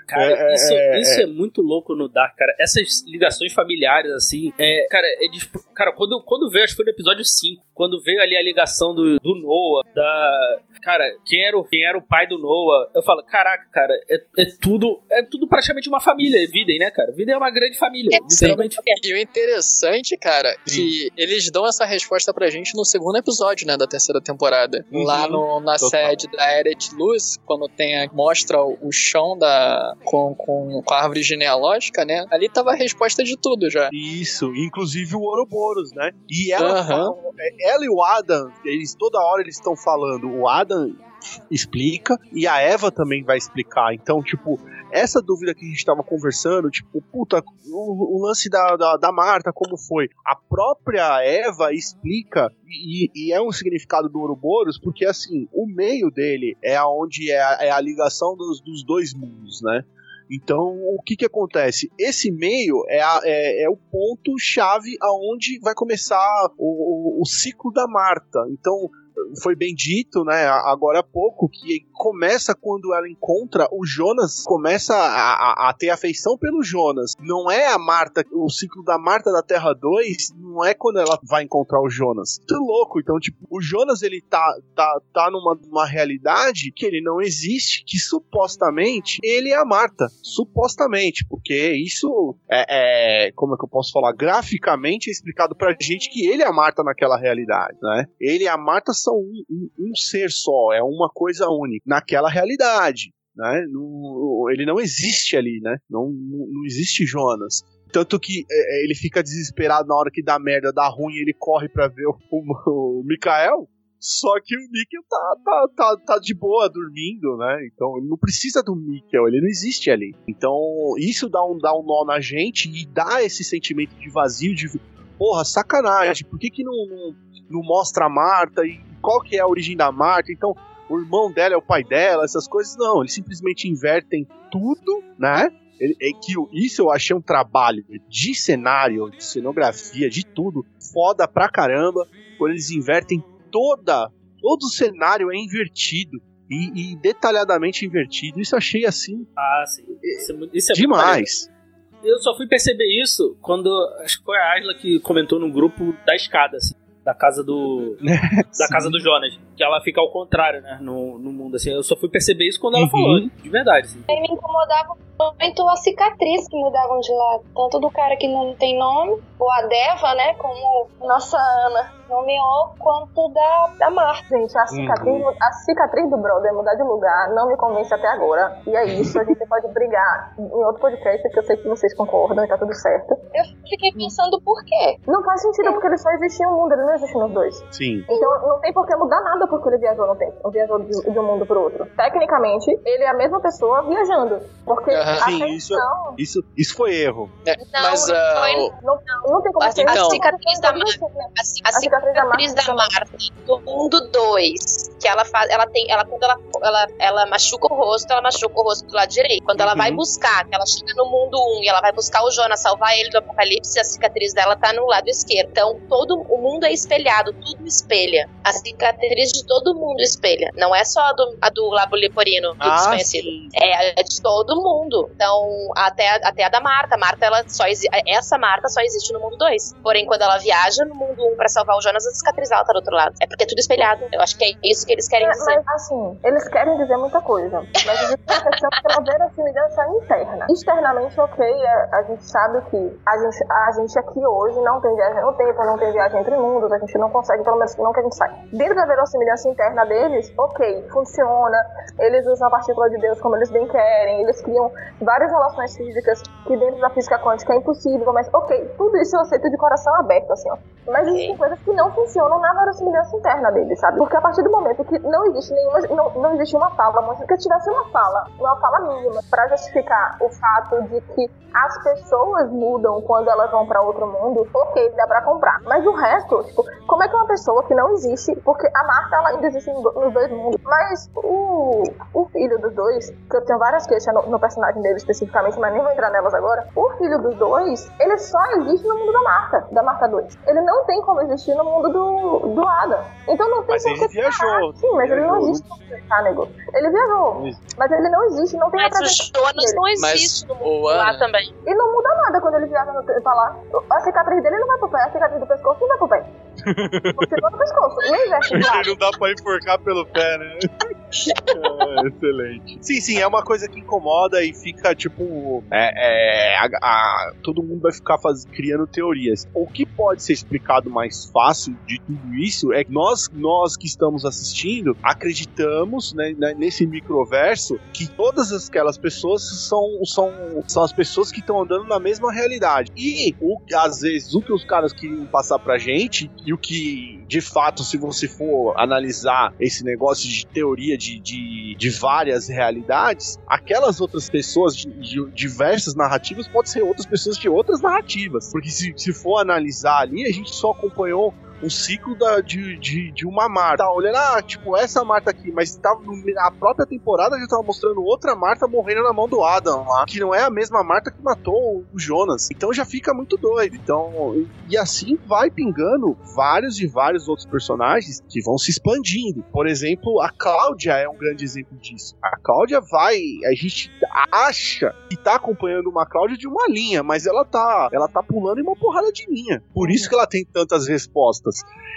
Cara, É, isso, é, isso é. muito louco no Dark, cara. Essas ligações familiares, assim, é, cara, é de- cara, quando, quando veio, acho que foi no episódio 5, quando veio ali a ligação do, do Noah, da. Cara, quem era, o, quem era o pai do Noah, eu falo, caraca, cara, é, é tudo. É tudo praticamente uma família, Viden, né, cara? Viden é uma grande família. literalmente. E o interessante, cara, que eles dão essa resposta pra gente no segundo episódio, né, da terceira temporada. Uhum. Lá no, na Total. sede da Eret Luz, quando tem a, mostra o, o chão da com, com, com a árvore genealógica, né? Ali tava a resposta de tudo já. Isso, inclusive o Ouroboros, né? E ela, fala- ela e o Adam, eles toda hora eles estão falando. O Adam explica e a Eva também vai explicar. Então, tipo, essa dúvida que a gente tava conversando, tipo, puta, o, o lance da, da, da Marta, como foi? A própria Eva explica, e, e é um significado do Ouroboros, porque assim, o meio dele é aonde é a, é a ligação dos, dos dois mundos, né? Então, o que que acontece? Esse meio é, a- é, é o ponto-chave aonde vai começar o, o, o ciclo da Marta. Então, foi bem dito, né, agora há pouco, que começa quando ela encontra o Jonas, começa a, a, a, ter afeição pelo Jonas. Não é a Marta, o ciclo da Marta da Terra 2, não é quando ela vai encontrar o Jonas. Muito louco. Então, tipo, o Jonas, ele tá, tá, tá numa, numa realidade que ele não existe, que supostamente ele é a Marta. Supostamente, porque isso é, é como é que eu posso falar? Graficamente é explicado pra gente que ele é a Marta naquela realidade, né? Ele e a Marta são um, um, um ser só, é uma coisa única naquela realidade. Né? Ele não existe ali, né? Não, não, existe Jonas. Tanto que é, é, ele fica desesperado na hora que dá merda, dá ruim, ele corre para ver o, o, o Mikael. Só que o Mikkel tá, tá, tá, tá de boa dormindo, né? Então ele não precisa do Mikkel, ele não existe ali. Então isso dá um, dá um nó na gente e dá esse sentimento de vazio, de porra, sacanagem, por que, que não, não, não mostra a Marta e qual que é a origem da Marta? Então o irmão dela é o pai dela, essas coisas, não. Eles simplesmente invertem tudo, né? É que isso eu achei um trabalho de cenário, de cenografia, de tudo, foda pra caramba. Quando eles invertem toda, todo o cenário é invertido. E, e detalhadamente invertido. Isso eu achei assim. Ah, sim. Isso é, isso é demais. Eu só fui perceber isso quando. Acho que foi a Asla que comentou no grupo da escada, assim da casa do. da casa do Jonas. Que ela fica ao contrário, né? No, no mundo, assim. Eu só fui perceber isso quando ela uhum. falou, de verdade. Assim. Aí me incomodava muito a cicatriz que mudavam de lado. Tanto do cara que não tem nome, ou a Deva, né? Como nossa Ana nomeou, quanto da, da Marta. Gente, a cicatriz, uhum. a cicatriz do brother mudar de lugar não me convence até agora. E é isso, a gente pode brigar em outro podcast, que eu sei que vocês concordam e tá tudo certo. Eu fiquei pensando por quê. Não faz sentido, porque ele só existe em um mundo, ele não existe nos dois. Sim. Então não tem por que mudar nada porque ele viajou no tempo, viajou de, de um mundo pro outro. Tecnicamente, ele é a mesma pessoa viajando. Porque uhum. Sim, isso, isso, isso foi erro. É, não, mas, uh, não, não, não, tem como a, ser. A cicatriz da Marta. A cicatriz da Marta do mundo 2. Que ela faz. Ela tem. Ela, quando ela, ela, ela machuca o rosto, ela machuca o rosto do lado direito. Quando ela vai buscar, que ela chega no mundo 1 um, e ela vai buscar o Jonas, salvar ele do apocalipse, a cicatriz dela tá no lado esquerdo. Então, todo o mundo é espelhado, tudo espelha. A cicatriz de todo mundo espelha. Não é só a do, a do Labo Leporino, do ah, desconhecido. Sim. É a de todo mundo. Então, até, até a da Marta. A Marta, ela só essa Marta só existe no mundo 2. Porém, quando ela viaja no mundo 1 um pra salvar o Jonas, a cicatriz dela tá do outro lado. É porque é tudo espelhado. Eu acho que é isso que eles querem dizer. Mas, assim, eles querem dizer muita coisa. Mas existe uma questão pela verossimilhança interna. Externamente, ok, é, a gente sabe que a gente, a gente aqui hoje não tem viagem no tempo, não tem viagem entre mundos, a gente não consegue, pelo menos não que a gente sai. Dentro da verossimilhança interna deles, ok, funciona, eles usam a partícula de Deus como eles bem querem, eles criam várias relações físicas que dentro da física quântica é impossível, mas ok, tudo isso eu aceito de coração aberto, assim, ó. Mas existem coisas que não funcionam na verossimilhança interna deles, sabe? Porque a partir do momento que não existe nenhuma, não, não existe uma fala, mas que tivesse uma fala, uma fala mínima, para justificar o fato de que as pessoas mudam quando elas vão para outro mundo, ok, dá pra comprar. Mas o resto, tipo, como é que uma pessoa que não existe, porque a Marta ainda existe nos dois mundos, mas o, o filho dos dois, que eu tenho várias queixas no, no personagem dele especificamente, mas nem vou entrar nelas agora, o filho dos dois, ele só existe no mundo da Marta, da Marta 2. Ele não tem como existir no mundo do, do Ada. Então não tem mas como ele viajou. Sim, mas ele não existe no ficar, nego. Ele viajou. Mas ele não existe, não tem Mas o Jonas não existe Mas, no mundo lá também. E não muda nada quando ele viaja no, pra lá. A cicatriz dele não vai pro pé, a cicatriz do pescoço não vai pro pé. Continua no pescoço. Não investe Não dá pra enforcar pelo pé, né? excelente. Sim, sim, é uma coisa que incomoda e fica tipo. É, é a, a, todo mundo vai ficar faz, criando teorias. O que pode ser explicado mais fácil de tudo isso é que nós, nós que estamos assistindo acreditamos né, né nesse microverso que todas aquelas pessoas são, são, são as pessoas que estão andando na mesma realidade. E o, às vezes o que os caras queriam passar pra gente e o que de fato, se você for analisar esse negócio de teoria de, de, de várias realidades, aquelas outras pessoas de, de, diversas narrativas podem ser outras pessoas de outras narrativas. Porque se, se for analisar ali, a gente só acompanhou um ciclo da, de, de, de uma Marta. Tá olhando, ah, tipo, essa Marta aqui, mas tava no, a própria temporada já tava mostrando outra Marta morrendo na mão do Adam lá, que não é a mesma Marta que matou o Jonas. Então já fica muito doido. Então, e assim vai pingando vários e vários outros personagens que vão se expandindo. Por exemplo, a Cláudia é um grande exemplo disso. A Cláudia vai, a gente acha que tá acompanhando uma Cláudia de uma linha, mas ela tá, ela tá pulando em uma porrada de linha. Por isso que ela tem tantas respostas.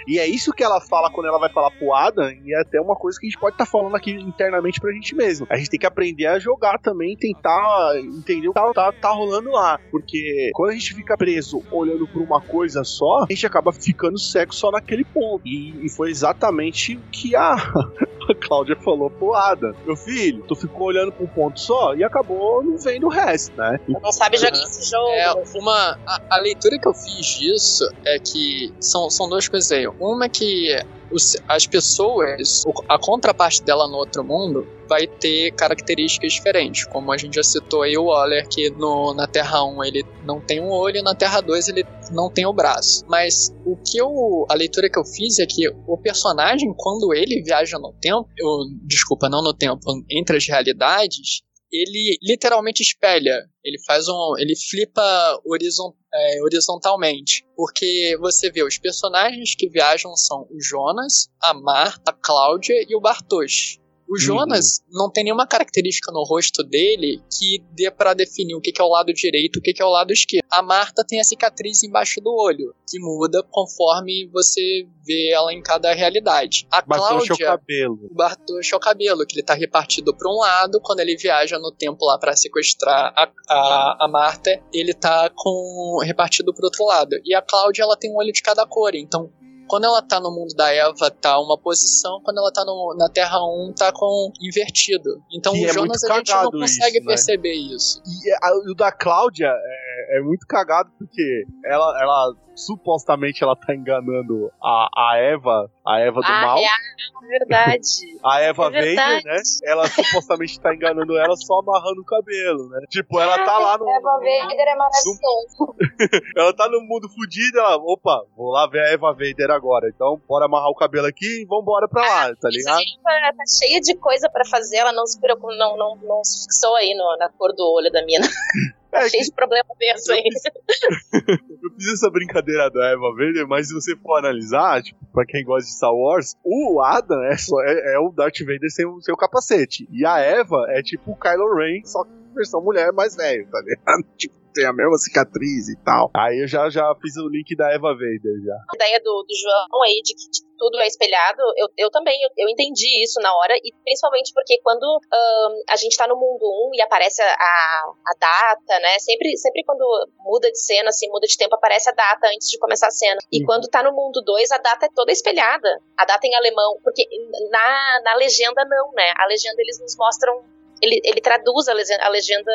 E é isso que ela fala quando ela vai falar pro Adam, e é até uma coisa que a gente pode estar tá falando aqui internamente pra gente mesmo. A gente tem que aprender a jogar também, tentar entender o que tá, tá, tá rolando lá. Porque quando a gente fica preso olhando por uma coisa só, a gente acaba ficando cego só naquele ponto. E, e foi exatamente o que a, a Cláudia falou pro Adam. Meu filho, tu ficou olhando pra um ponto só e acabou não vendo o resto, né? Não sabe jogar esse jogo. É, uma, a, a leitura que eu fiz disso é que são, são duas coisas aí. Uma é que as pessoas, a contraparte dela no outro mundo, vai ter características diferentes. Como a gente já citou aí o Waller, que no, na Terra 1 ele não tem um olho, na Terra 2 ele não tem o braço. Mas o que eu. A leitura que eu fiz é que o personagem, quando ele viaja no tempo, eu, desculpa, não no tempo, entre as realidades, ele literalmente espelha. Ele faz um. Ele flipa horizont, é, horizontalmente. Porque você vê os personagens que viajam são o Jonas, a Marta, a Cláudia e o Bartosz. O Jonas uhum. não tem nenhuma característica no rosto dele que dê para definir o que, é o lado direito e o que, que é o lado esquerdo. A Marta tem a cicatriz embaixo do olho, que muda conforme você vê ela em cada realidade. A Cláudia. o cabelo. Bartosz é o cabelo, que ele tá repartido para um lado, quando ele viaja no tempo lá para sequestrar a, a, a, Marta, ele tá com repartido pro outro lado. E a Cláudia, ela tem um olho de cada cor, então quando ela tá no mundo da Eva, tá uma posição, quando ela tá no, na Terra 1, tá com invertido. Então e o é Jonas a gente não consegue isso, né? perceber isso. E a, o da Cláudia é, é, muito cagado porque ela, ela supostamente ela tá enganando a, a Eva, a Eva do ah, mal. É, é verdade. A Eva é Vader, né? Ela supostamente tá enganando ela só amarrando o cabelo, né? Tipo, ela tá lá no. A Eva Vader é maravilhoso. ela tá no mundo fudido, ela, opa, vou lá ver a Eva Vader agora. Então, bora amarrar o cabelo aqui e vambora pra lá, tá ligado? Ela tá cheia de coisa pra fazer, ela não se preocupa, não, não, não se fixou aí no, na cor do olho da mina. É, cheio de problema mesmo aí. Eu fiz essa brincadeira da Eva Vader, mas se você for analisar, tipo, pra quem gosta de Star Wars, o Adam é, só, é, é o Darth Vader sem o seu capacete. E a Eva é tipo o Kylo Ren, só que versão mulher mais velho, tá ligado? Tipo, tem a mesma cicatriz e tal. Aí eu já, já fiz o link da Eva Vader já. A ideia do, do João aí de que tudo é espelhado, eu, eu também, eu, eu, entendi isso na hora, e principalmente porque quando um, a gente tá no mundo 1 e aparece a, a data, né, sempre, sempre quando muda de cena, assim, muda de tempo, aparece a data antes de começar a cena. E uhum. quando tá no mundo 2, a data é toda espelhada. A data em alemão, porque na, na legenda não, né, a legenda eles nos mostram ele, ele traduz a legenda, a legenda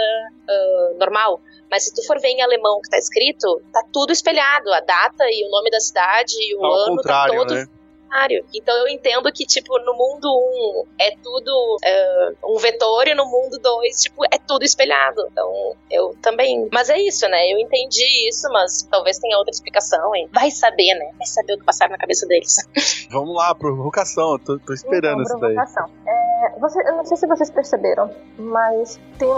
uh, normal. Mas se tu for ver em alemão que tá escrito, tá tudo espelhado. A data e o nome da cidade e o tá ano tá todo. Né? Então eu entendo que, tipo, no mundo 1 um, é tudo uh, um vetor e no mundo 2, tipo, é tudo espelhado. Então eu também. Mas é isso, né? Eu entendi isso, mas talvez tenha outra explicação, hein? Vai saber, né? Vai saber o que passaram na cabeça deles. Vamos lá, provocação. Tô, tô esperando então, isso daí. É, você, eu não sei se vocês perceberam, mas tem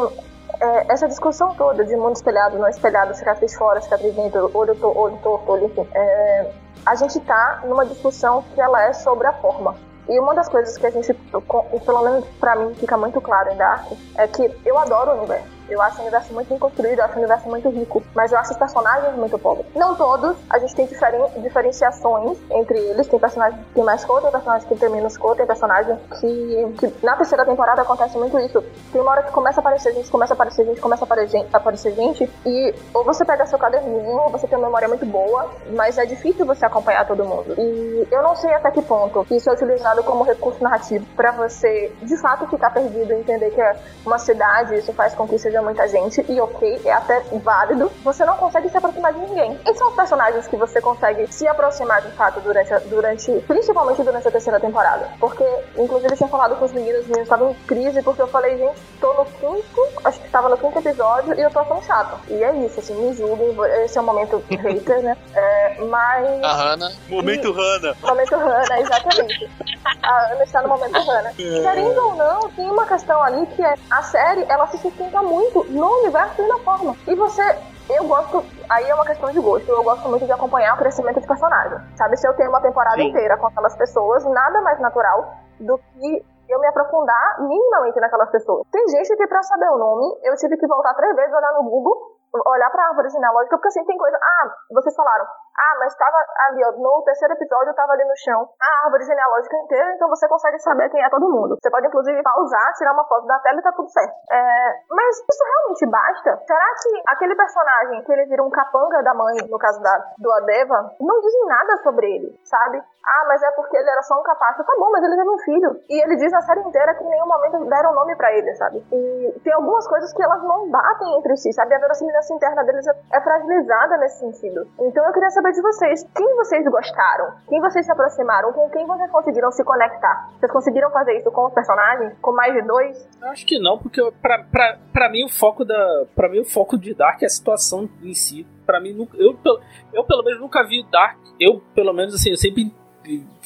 é, essa discussão toda de mundo espelhado, não espelhado, cicatriz fora, cicatriz dentro, olho, to, olho torto, olho, enfim, é, a gente está numa discussão que ela é sobre a forma. E uma das coisas que a gente, pelo menos para mim, fica muito claro em Dark, é que eu adoro o universo. Eu acho o universo muito construído, eu acho o universo muito rico, mas eu acho os personagens muito pobres. Não todos, a gente tem diferen diferenciações entre eles. Tem personagens que tem mais cor, tem personagens que tem menos cor, tem personagens que, que na terceira temporada acontece muito isso. Tem uma hora que começa a aparecer gente, começa a aparecer gente, começa a aparecer, aparecer gente, e ou você pega seu caderninho, ou você tem uma memória muito boa, mas é difícil você acompanhar todo mundo. E eu não sei até que ponto isso é utilizado como recurso narrativo para você de fato ficar perdido e entender que é uma cidade, isso faz com que seja a muita gente, e ok, é até válido, você não consegue se aproximar de ninguém. Esses são os personagens que você consegue se aproximar de fato durante, a- durante principalmente durante a terceira temporada. Porque, inclusive, eu tinha falado com os meninos, os meninos estavam em crise, porque eu falei, gente, tô no quinto, acho que estava no quinto episódio, e eu tô achando chato. E é isso, assim, me julguem, esse é o momento hater, né? É, mas. A Hannah. Momento Hannah. Momento Hannah, exatamente. A Ana está no momento Hannah. Querendo ou não, tem uma questão ali que é a série, ela se sustenta muito no universo na forma. E você. Eu gosto, aí é uma questão de gosto. Eu gosto muito de acompanhar o crescimento de personagem. Sabe, se eu tenho uma temporada Sim. inteira com aquelas pessoas, nada mais natural do que eu me aprofundar minimamente naquelas pessoas. Tem gente que, pra saber o nome, eu tive que voltar três vezes, olhar no Google, olhar pra árvore genealógica, porque assim, tem coisa. Ah, vocês falaram. Ah, mas tava ali, ó, no terceiro episódio tava ali no chão a árvore genealógica inteira, então você consegue saber quem é todo mundo. Você pode, inclusive, pausar, tirar uma foto da tela e tá tudo certo. É, mas isso realmente basta? Será que aquele personagem que ele vira um capanga da mãe, no caso da, do Adeva, não dizem nada sobre ele, sabe? Ah, mas é porque ele era só um capacho. Tá bom, mas ele teve um filho. E ele diz a série inteira que em nenhum momento deram nome pra ele, sabe? E tem algumas coisas que elas não batem entre si, sabe? A verossimilhança interna deles é, é fragilizada nesse sentido. Então eu queria saber de vocês. Quem vocês gostaram? Quem vocês se aproximaram? Com quem vocês conseguiram se conectar? Vocês conseguiram fazer isso com os personagens? Com mais de dois? Eu acho que não, porque eu- pra, pra, pra mim o foco da. para mim o foco de Dark é a situação em si. Mim, eu, pelo- eu pelo menos nunca vi Dark. Eu, pelo menos, assim, eu sempre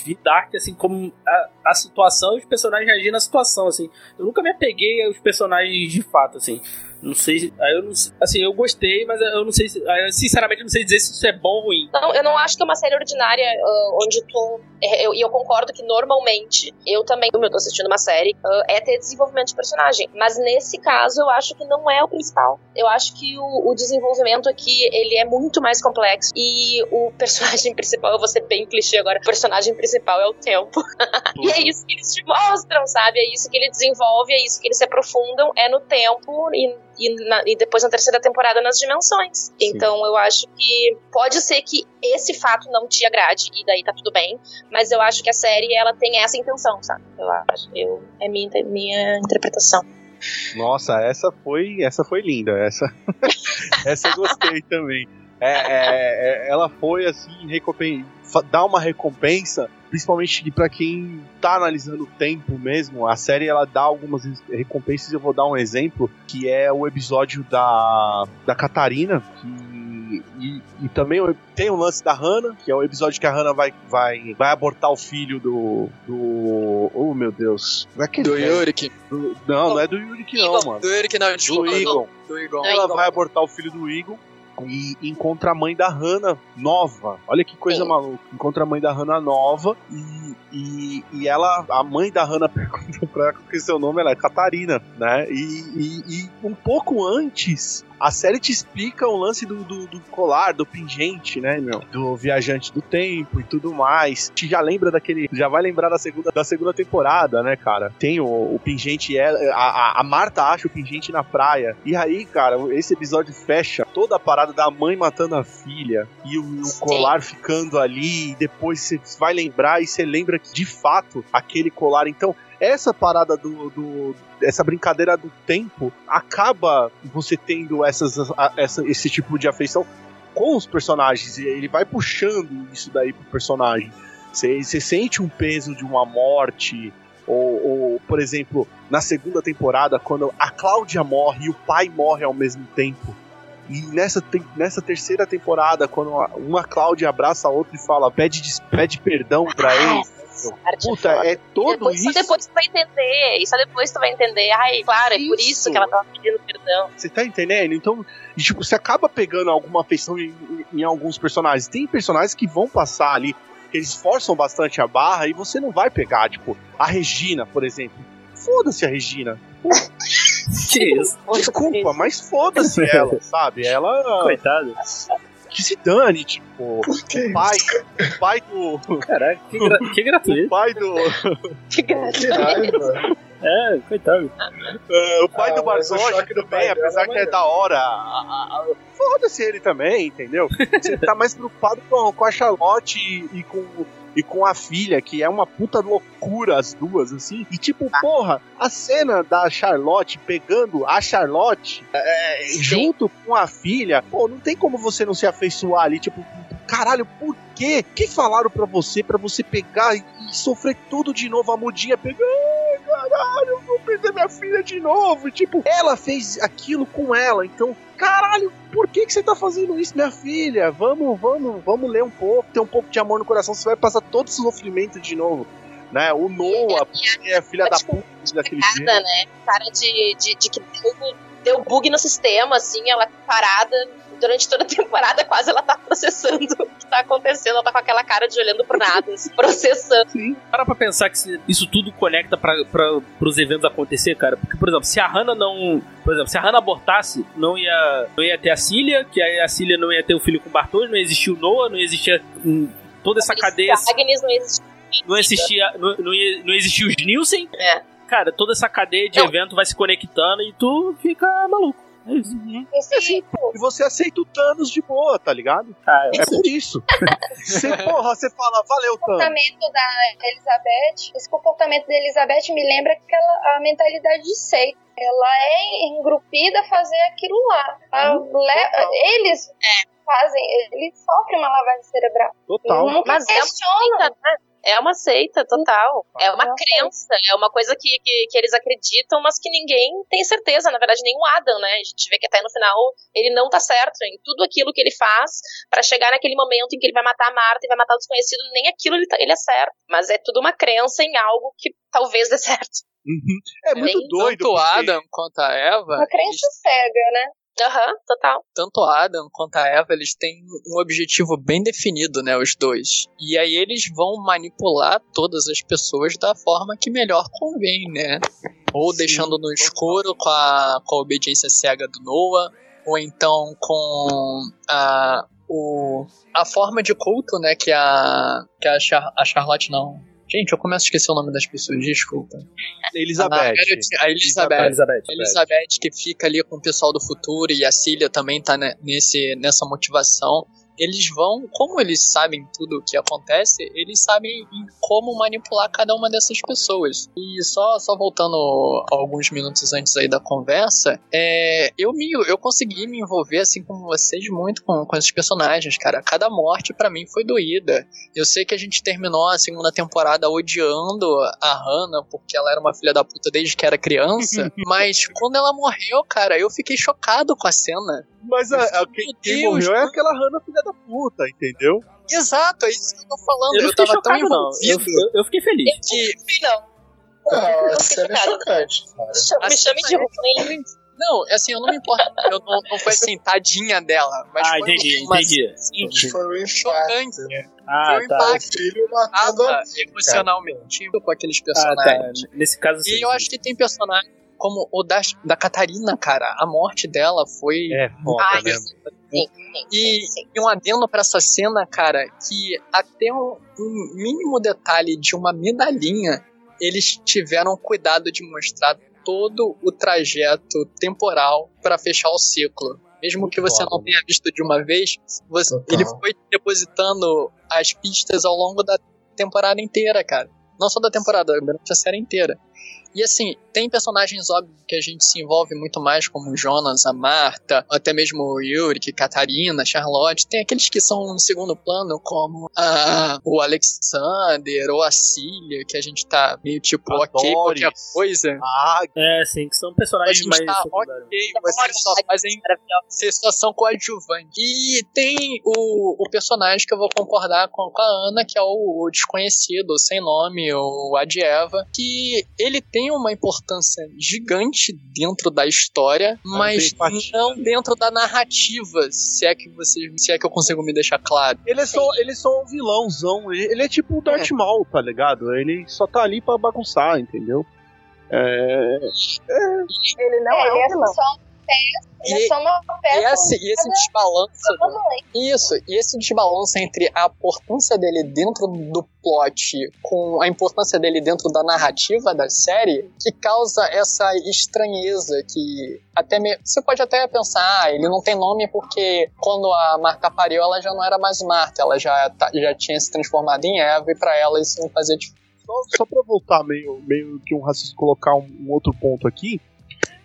vi Dark assim como a, a situação e os personagens reagindo à situação, assim. Eu nunca me apeguei aos personagens de fato, assim. Não sei, aí eu não assim, eu gostei, mas eu não sei, se- aí eu sinceramente não sei dizer se isso é bom ou ruim. Não, eu não acho que é uma série ordinária ah, onde tu. é, eu- E eu, concordo que normalmente, eu também, como eu tô assistindo uma série, ah, é ter desenvolvimento de personagem. Mas nesse caso, eu acho que não é o principal. Eu acho que o, o desenvolvimento aqui, ele é muito mais complexo. E o personagem principal, eu vou ser bem clichê agora, o personagem principal é o tempo. e é isso que eles te mostram, sabe? É isso que ele desenvolve, é isso que eles se aprofundam, é no tempo e, e, na- e depois na terceira temporada nas dimensões. Então eu acho que pode ser que esse fato não te agrade e daí tá tudo bem, mas eu acho que a série ela tem essa intenção, sabe? Eu acho, eu, é minha, minha interpretação. Nossa, essa foi, essa foi linda. Essa, essa eu gostei também. É, é, é, ela foi assim, recompen... dá uma recompensa, principalmente pra quem tá analisando o tempo mesmo. A série ela dá algumas recompensas. Eu vou dar um exemplo que é o episódio da da Catarina que e, e também tem o lance da Hannah, que é o episódio que a Hannah vai, vai, vai abortar o filho do. do. Oh meu Deus. Como é que Do? Yurik. Não, não é do Yurik, não, mano. Do Yurik, não, Do desculpa. Não. É. Ela vai abortar o filho do Eagle e encontra a mãe da Hannah nova. Olha que coisa Sim. maluca. Encontra a mãe da Hannah nova e, e, e ela, a mãe da Hannah pergunta pra ela que é seu nome, ela é Catarina, né? E, e, e um pouco antes, a série te explica o lance do, do, do colar, do pingente, né, meu? Do viajante do tempo e tudo mais. Te já lembra daquele. Já vai lembrar da segunda, da segunda temporada, né, cara? Tem o, o pingente, é, a, a, Marta acha o pingente na praia. E aí, cara, esse episódio fecha toda a parada da mãe matando a filha e o, o colar ficando ali. E depois você vai lembrar e você lembra que de fato aquele colar. Então, essa parada do, do- essa brincadeira do tempo acaba você tendo essas, essa, esse tipo de afeição com os personagens e ele vai puxando isso daí pro personagem. Você você sente um peso de uma morte ou, ou, por exemplo, na segunda temporada quando a Cláudia morre e o pai morre ao mesmo tempo. E nessa, tem- nessa terceira temporada, quando uma Cláudia abraça a outra e fala, pede, pede perdão pra ele. Puta, é todo depois, isso. Só depois tu vai entender, e só depois tu vai entender. Ai, claro, é por isso que ela tava pedindo perdão. Você tá entendendo? Então, tipo, você acaba pegando alguma afeição em, em- em alguns personagens. Tem personagens que vão passar ali, que eles forçam bastante a barra e você não vai pegar. Tipo, a Regina, por exemplo. Foda-se a Regina. Que isso? Desculpa, mas foda-se ela, sabe? Ela. Coitado. Que se dane, tipo. O pai. O pai do. Caraca, que, gra- que O gratuito. pai do. Que. Que raiva. É, coitado. É, o pai Ah, do o do também, apesar é que é da hora. Foda-se ele também, entendeu? Você tá mais preocupado com, com a Charlotte e, e com. E com a filha, que é uma puta loucura as duas, assim. E tipo, porra, a cena da Charlotte pegando a Charlotte é, junto com a filha, pô, não tem como você não se afeiçoar ali, tipo, caralho, por quê? O que falaram pra você, pra você pegar e, e sofrer tudo de novo? A mudinha ai, caralho, eu vou perder minha filha de novo. E, tipo, ela fez aquilo com ela, então, caralho, por que, que você tá fazendo isso, minha filha? Vamos, vamos, vamos ler um pouco, ter um pouco de amor no coração, você vai passar todo esse sofrimento de novo. Né? O Noah, porque é filha da puta daquele jeito. Nada, né? Cara de, de, de que deu, deu bug no sistema, assim, ela parada durante toda a temporada, quase ela tá processando o que tá acontecendo. Ela tá com aquela cara de olhando pro nada, assim, processando. Para pra pensar que isso tudo conecta pra, pra, pros eventos acontecer, cara. Porque, por exemplo, se a Hannah não. Por exemplo, se a Hannah abortasse, não ia, não ia ter a Cília, que aí a Cília não ia ter o filho com o Bartolomeu, não ia existir o Noah, não ia existir hum, toda essa cadeia. Agnes não existe. Não existia, não, não, não existia os Nielsen. É. Cara, toda essa cadeia de Não. evento vai se conectando e tu fica maluco. É isso. Esse, E você aceita o Thanos de boa, tá ligado? Ah, É por isso. Você, porra, você fala, valeu, Thanos. comportamento da Elizabeth, esse comportamento da Elizabeth me lembra aquela a mentalidade de seita. Ela é engrupida a fazer aquilo lá. Le- eles fazem, eles sofrem uma lavagem cerebral. Total. Nunca Mas é uma questionam. seita, né? É uma seita total. É uma É uma crença, é uma coisa que, que, que eles acreditam, mas que ninguém tem certeza. Na verdade, nem o Adam, né? A gente vê que até no final ele não tá certo em tudo aquilo que ele faz pra chegar naquele momento em que ele vai matar a Marta e vai matar o desconhecido. Nem aquilo ele, tá- ele é certo. Mas é tudo uma crença em algo que talvez dê certo. Uhum. É muito Nem doido. tanto porque- Adam quanto a Eva, Uma crença cega, né? Aham, total. tanto a Adam quanto a Eva, eles têm um objetivo bem definido, né, os dois. E aí eles vão manipular todas as pessoas da forma que melhor convém, né? Ou Sim, deixando no escuro com a, com a obediência cega do Noah, ou então com a, o, a forma de culto, né, que a, que a, Char- a Charlotte não... Gente, eu começo a esquecer o nome das pessoas, desculpa. Elizabeth. A, Elizabeth. A Elizabeth. Elizabeth. Elizabeth que fica ali com o pessoal do futuro e a Cília também tá nesse, nessa motivação. Eles vão, como eles sabem tudo o que acontece, eles sabem em como manipular cada uma dessas pessoas. E só, só voltando alguns minutos antes aí da conversa, é, eu me eu consegui me envolver assim como vocês muito com, com esses personagens, cara. Cada morte pra mim foi doída. Eu sei que a gente terminou a segunda temporada odiando a Hannah porque ela era uma filha da puta desde que era criança, mas quando ela morreu, cara, eu fiquei chocado com a cena. Mas a, a- quem, Meu quem Deus, morreu é mano. aquela Hannah filha da puta, entendeu? Exato, é isso que eu tô falando. Eu Eu, tava tão chocado, envolvido eu, eu fiquei feliz. que. Não, Ah, a cena é Cara. chocante. cara. me Assim, chame de ruim. Não, assim, eu não me importo. Eu não, não foi assim, tadinha dela. Mas Ah, foi entendi, uma entendi. assim, Foi chocante. né? Ah, Foi um tá. Filho matando Tava a emocionalmente com aqueles Ah, tá. personagens. Nesse caso, sim. E eu acho que tem personagens como o da, da Catarina, cara. A morte dela foi. É, foda, Ai, né? sim, sim, E, sim. e um adendo pra essa cena, cara, que até um, um mínimo detalhe de uma medalhinha, eles tiveram cuidado de mostrar todo o trajeto temporal pra fechar o ciclo. Mesmo que você não tenha visto de uma vez, você- ele foi depositando as pistas ao longo da temporada inteira, cara. Não só da temporada, durante a série inteira. E assim, tem personagens óbvios que a gente se envolve muito mais, como o Jonas, a Marta, até mesmo o Yuri, Catarina, Charlotte. Tem aqueles que são no segundo plano, como a, o Alexander ou a Cília, que a gente tá meio tipo, A ok, qualquer coisa. Ah, É, sim, que são A personagens gente mais tá ok, vocês só fazem Maravilhosa. ser situação coadjuvante. E tem o, o personagem que eu vou concordar com, com a Ana, que é o, o desconhecido, o sem nome, o Adieva, que ele tem uma importância gigante dentro da história, mas não dentro da narrativa, se é que você, se é que eu consigo me deixar claro. ele é só, ele é só um vilãozão. Ele, ele é tipo o Darth Maul, tá ligado? Ele só tá ali pra bagunçar, entendeu? É, Ele não É, é, um é vilão. só, peça, E- é só uma peça. E esse, e esse desbalanço. Isso, e esse desbalanço entre a importância dele dentro do plot com a importância dele dentro da narrativa da série que causa essa estranheza que até me... você pode até pensar, ah, ele não tem nome porque quando a Marta pariu ela já não era mais Marta, ela já, tá- já tinha se transformado em Eva e pra ela isso não fazia diferença. Só, só pra voltar meio, meio que um raciocínio, colocar um, um outro ponto aqui,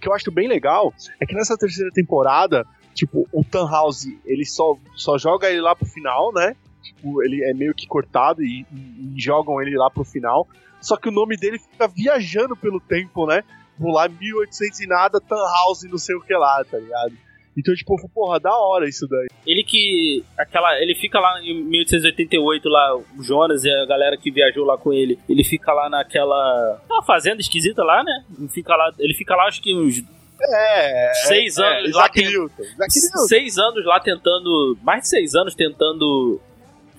que eu acho bem legal, é que nessa terceira temporada, tipo, o Tannhauser, ele só, só joga ele lá pro final, né? Tipo, ele é meio que cortado e, e- e jogam ele lá pro final. Só que o nome dele fica viajando pelo tempo, né? Vou lá, 1800 e nada, Tannhauser, não sei o que lá, tá ligado? Então, tipo, porra, da hora isso daí. Ele que. aquela Ele fica lá em 1888, lá, o Jonas e a galera que viajou lá com ele. Ele fica lá naquela. Uma fazenda esquisita lá, né? Ele fica lá, ele fica lá acho que uns É. seis é, anos lá. Isaac tem- Newton. Isaac Newton. seis anos lá tentando. Mais de seis anos tentando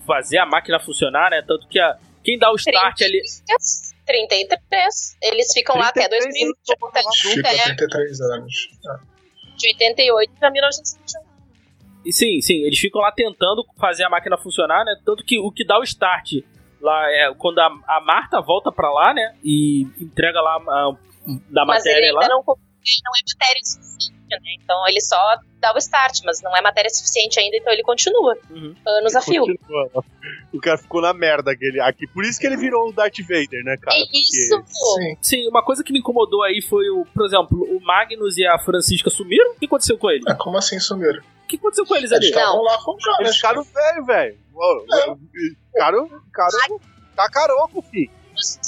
fazer a máquina funcionar, né? Tanto que a, quem dá o start ali. 33. Eles ficam lá até 33 2000. Fica É, 33 anos. De 88 a 1921. E sim, sim, eles ficam lá tentando fazer a máquina funcionar, né? Tanto que o que dá o start lá é quando a, a Marta volta pra lá, né? E entrega lá a, da Mas ele matéria ainda lá. não, não é matéria suficiente, né? Então ele só dá o start, mas não é matéria suficiente ainda, então ele continua. Uhum. Anos a fio. Continua. O cara ficou na merda aquele aqui. Por isso que ele virou o Darth Vader, né, cara? É isso, pô. Sim. Sim, uma coisa que me incomodou aí foi, o, por exemplo, o Magnus e a Francisca sumiram. O que aconteceu com eles? Ah, como assim sumiram? O que aconteceu com eles Eles ali? Não. estavam lá com o Eles Jonas. ficaram velho, velho. É. ô, Ficaram, ficaram cacaroco, fi.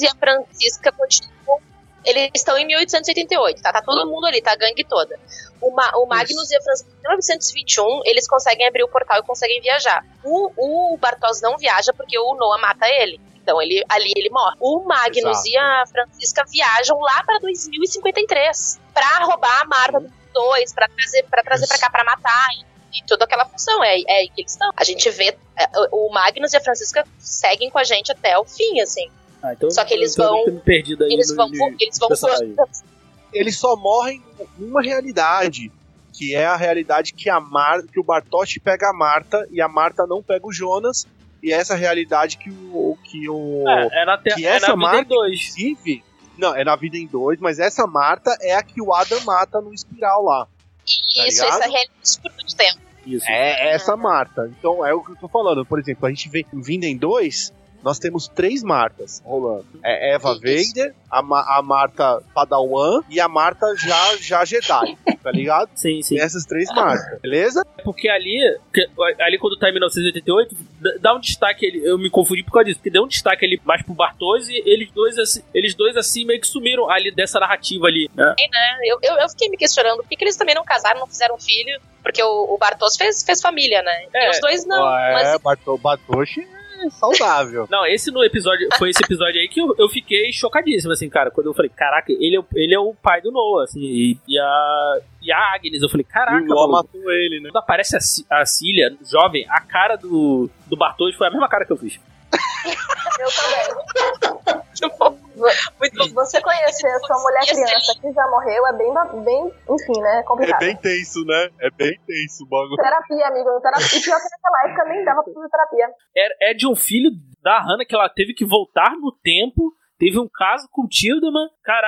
e a Francisca continuam. Eles estão em 1888, tá? Tá todo mundo ali, tá a gangue toda. O, Ma- o Magnus e a Francisca, em 1921, eles conseguem abrir o portal e conseguem viajar. O, o Bartos não viaja porque o Noah mata ele. Então ele, ali ele morre. O Magnus Exato. e a Francisca viajam lá pra 2053 pra roubar a Marta dos dois, pra trazer, pra, trazer pra cá pra matar. E, e toda aquela função. É, é aí que eles estão. A gente vê. é, o Magnus e a Francisca seguem com a gente até o fim, assim. Ah, então, Só que eles vão- muito perdido aí Eles no- vão, no- eles vão. Eles só morrem numa realidade. Que é a realidade que, a Mar que o Bartosz pega a Marta e a Marta não pega o Jonas. E é essa realidade que o. Que o É, é na, te, que é essa na vida em Marta, dois. inclusive. Não, é na vida em dois, mas essa Marta é a que o Adam mata no espiral lá. Tá Isso, ligado? essa realidade por muito tempo. Isso. É essa Marta. Então é o que eu tô falando. Por exemplo, a gente vê em Vinda em 2, nós temos três Martas rolando. É Eva. Vader, a, Ma- a Marta Padawan e a Marta já, já Jedi, tá ligado? Sim, sim. Tem essas três Martas, beleza? Porque ali, que- ali quando tá em 1988, dá- um destaque, ele- eu me confundi por causa disso, porque deu um destaque ali mais pro Bartos e eles dois, assim, eles dois assim meio que sumiram ali dessa narrativa ali, né? né? Eu, eu, eu fiquei me questionando por que, que eles também não casaram, não fizeram filho, porque o, o Bartos fez, fez família, né? É. E os dois não. é, Mas Barto, Batoshi é saudável. Não, esse no episódio, foi esse episódio aí que eu, eu fiquei chocadíssimo, assim, cara, quando eu falei, caraca, ele é, o- ele é o pai do Noah, assim, e, e a, e a Agnes, eu falei, caraca, e o maluco. matou ele, né? Quando aparece a, Ci- a Cília, jovem, a cara do, do Bartos foi a mesma cara que eu fiz. Eu também. muito bom. Você conhecer sua mulher criança que já morreu é bem, bem enfim, né? É Complicado. bem tenso, né? É bem tenso o bagulho. Terapia, amigo. Terapia. E pior que naquela época nem dava pra fazer terapia. é, é de um filho da Hannah que ela teve que voltar no tempo. Teve um caso com o Tildeman, cara,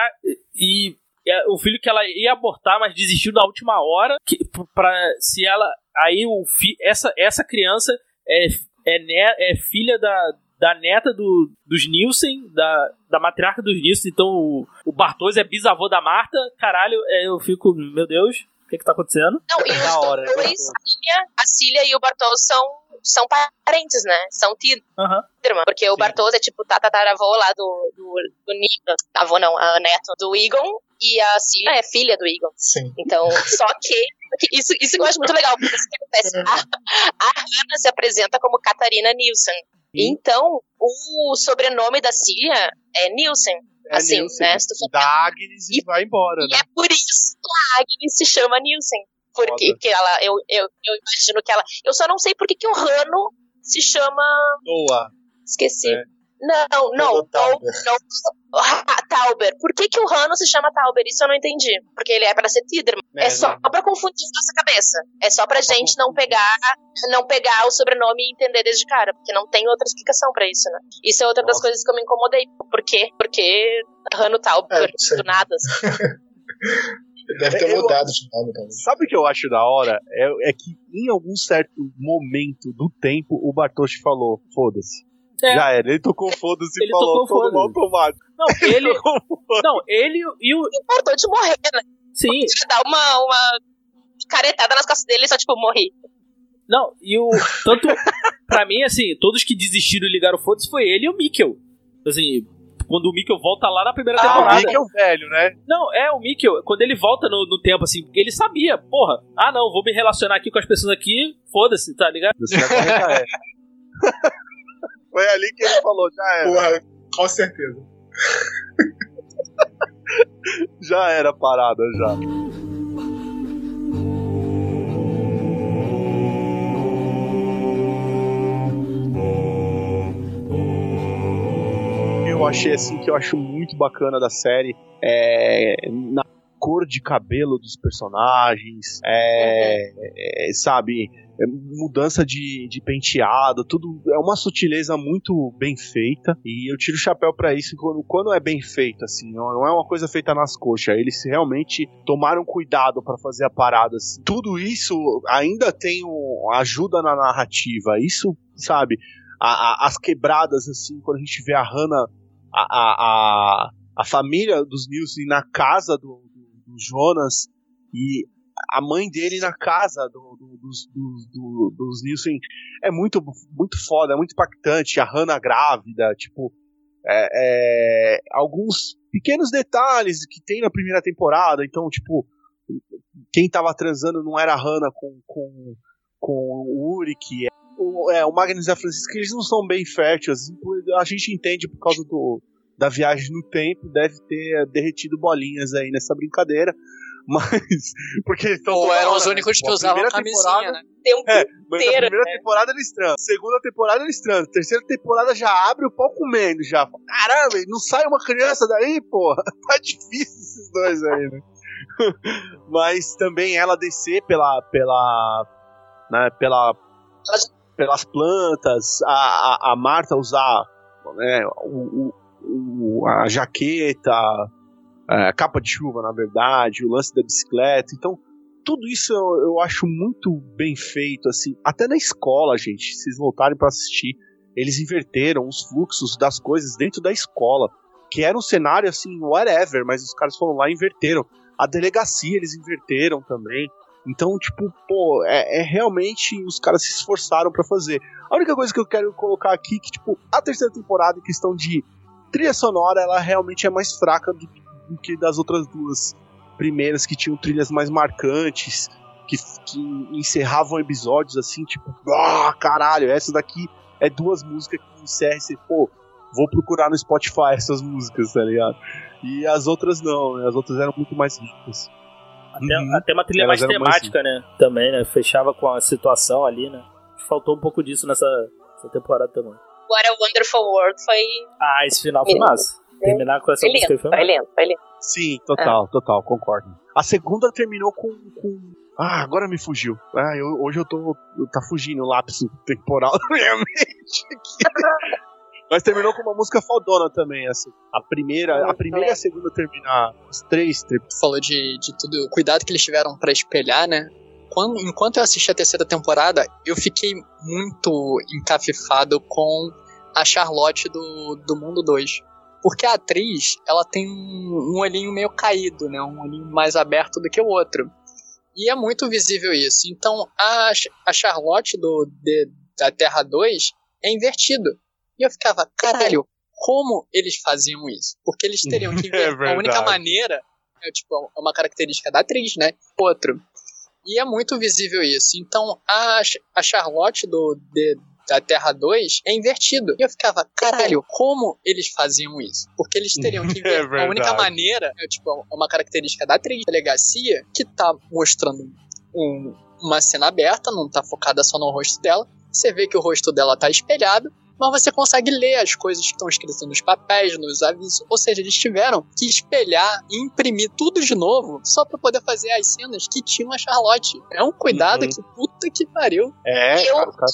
e é, o filho que ela ia abortar, mas desistiu na última hora. Que, pra, se ela. Aí o fi, essa, essa criança é, é, ne- é filha da, da neta do, dos Nielsen, da, da matriarca dos Nielsen. Então o, o Bartos é bisavô da Marta. Caralho, é, eu fico, meu Deus, o que que tá acontecendo? Não, e os Da hora, é dois, a Cília, a Cília e o Bartos são, são parentes, né? São tios. Aham. irmã, porque o. Bartos é tipo tatataravô lá do, do, do Nico, avô não, a neto do Egon, e a Cília é filha do Egon. Sim. Então, só que, isso, isso eu acho muito legal, porque isso que acontece. A, a Hannah se apresenta como Catarina Nielsen. Então, o sobrenome da Cília é Nielsen. É assim, Nielsen. né? Se tu for Da Agnes e, vai embora, e né? é por isso que a Agnes se chama Nielsen. Porque que ela, eu, eu, eu imagino que ela. Eu só não sei por que, que o Rano se chama. Noah. Esqueci. É. Não, não, Pelo não, Tauber. não. Ah, Tauber. Por que, que o Rano se chama Tauber? Isso eu não entendi. Porque ele é pra ser Tiderman. É, É, só não. pra confundir nossa cabeça. É só pra gente não pegar, não pegar o sobrenome e entender desde cara. Porque não tem outra explicação pra isso, né? Isso é outra das Nossa. coisas que eu me incomodei. Por quê? Porque Rano Tauber, É, do nada. Deve ter Eu- mudado de nome também. Sabe o que eu acho da hora? É, é que em algum certo momento do tempo o Bartosz falou: foda-se. É. Já era. Ele tocou foda-se e Ele falou: tocou todo foda-se. automático. Não, ele. Não, ele e o. Importou de morrer, né? Sim, Ele dá uma, uma caretada nas costas dele e só, tipo, morri. não, e o. Tanto. pra mim, assim, todos que desistiram e ligaram foda-se foi ele e o Mikkel. Assim, quando o Mikkel volta lá na primeira Ah, o temporada. É o velho, né? Não, é o Mikkel, quando ele volta no, no tempo, assim, ele sabia, porra, ah não, vou me relacionar aqui com as pessoas aqui, foda-se, tá ligado? Você é. Foi ali que ele falou: já era. Porra, com certeza. Já era a parada, já. Eu achei assim que eu acho muito bacana da série é na cor de cabelo dos personagens, é, é, sabe, é, mudança de, de penteado, tudo é uma sutileza muito bem feita e eu tiro o chapéu pra isso quando, quando é bem feito assim, não é uma coisa feita nas coxas, eles realmente tomaram cuidado pra fazer a parada. Assim. Tudo isso ainda tem um, ajuda na narrativa, isso, sabe, a- a- as quebradas assim, quando a gente vê a Hannah a, a, a, a família dos Nielsen na casa do, do, Jonas e a mãe dele na casa do- do- dos, do- dos Nielsen é muito, muito foda, é muito impactante. A Hannah grávida, tipo, é, é, alguns pequenos detalhes que tem na primeira temporada. Então, tipo, quem tava transando não era a Hannah com, com, com o Uri, que é o, é, o Magnus e a Francisca, eles não são bem férteis. A gente entende por causa do, da viagem no tempo, deve ter derretido bolinhas aí nessa brincadeira. Mas. Porque estão. Ou eram os né? únicos Tipo, que a usavam camisinha, né? Tempo É, mas a inteiro, primeira né? temporada eles transam. Segunda temporada eles transam. Terceira temporada já abre o pau comendo já. Caramba, não sai uma criança daí, porra. Tá difícil esses dois aí, né? Mas também ela descer pela. pela. Né, pela. Pelas plantas, a, a, a Marta usar né, o, o- a jaqueta, é, a capa de chuva, na verdade, o lance da bicicleta. Então, tudo isso eu, eu acho muito bem feito, assim. Até na escola, gente, se vocês voltarem pra assistir, eles inverteram os fluxos das coisas dentro da escola, que era um cenário assim, whatever, mas os caras foram lá e inverteram. A delegacia eles inverteram também. Então, tipo, pô, é, é realmente os caras se esforçaram pra fazer. A única coisa que eu quero colocar aqui é que, tipo, a terceira temporada, em questão de trilha sonora, ela realmente é mais fraca do, do que das outras duas primeiras que tinham trilhas mais marcantes, que, que encerravam episódios assim, tipo, ah, caralho, essa daqui é duas músicas que encerram e você, pô, vou procurar no Spotify essas músicas, tá ligado? E as outras não, né? As outras eram muito mais ricas. Até, Uhum. até uma trilha Elas mais eram mais temática, né? Também, né? Fechava com a situação ali, né? Faltou um pouco disso nessa, nessa temporada também. What a Wonderful World foi, Ah, esse final foi massa. Terminar com essa foi música lindo, foi foi lindo, foi lindo. Sim, total, total, concordo. A segunda terminou com. com... Ah, agora me fugiu. Ah, eu- hoje eu tô. Tá fugindo o lápis temporal da minha mente aqui. Mas terminou com uma música fodona também, assim. A primeira, a primeira e a segunda terminar. Os três. Tu falou de, de tudo, o cuidado que eles tiveram pra espelhar, né? Quando, enquanto eu assisti a terceira temporada, eu fiquei muito encafifado com a Charlotte do, do Mundo 2. Porque a atriz, ela tem um, um olhinho meio caído, né? Um olhinho mais aberto do que o outro. E é muito visível isso. Então, a, a Charlotte do, de- da Terra 2 é invertido. E eu ficava, caralho, como eles faziam isso? Porque eles teriam que É inverter. a única maneira é tipo é uma característica da atriz, né? Outro. E é muito visível isso. Então a, a Charlotte do de- da Terra 2 é invertido. E eu ficava, caralho, como eles faziam isso? Porque eles teriam que É inverter. a única maneira é tipo é uma característica da atriz, delegacia, que tá mostrando um- uma cena aberta, não tá focada só no rosto dela. Você vê que o rosto dela tá espelhado, mas você consegue ler as coisas que estão escritas nos papéis, nos avisos. Ou seja, eles tiveram que espelhar e imprimir tudo de novo só pra poder fazer as cenas que tinham a Charlotte. É um cuidado Uhum. que puta que pariu. É, Eu- cara-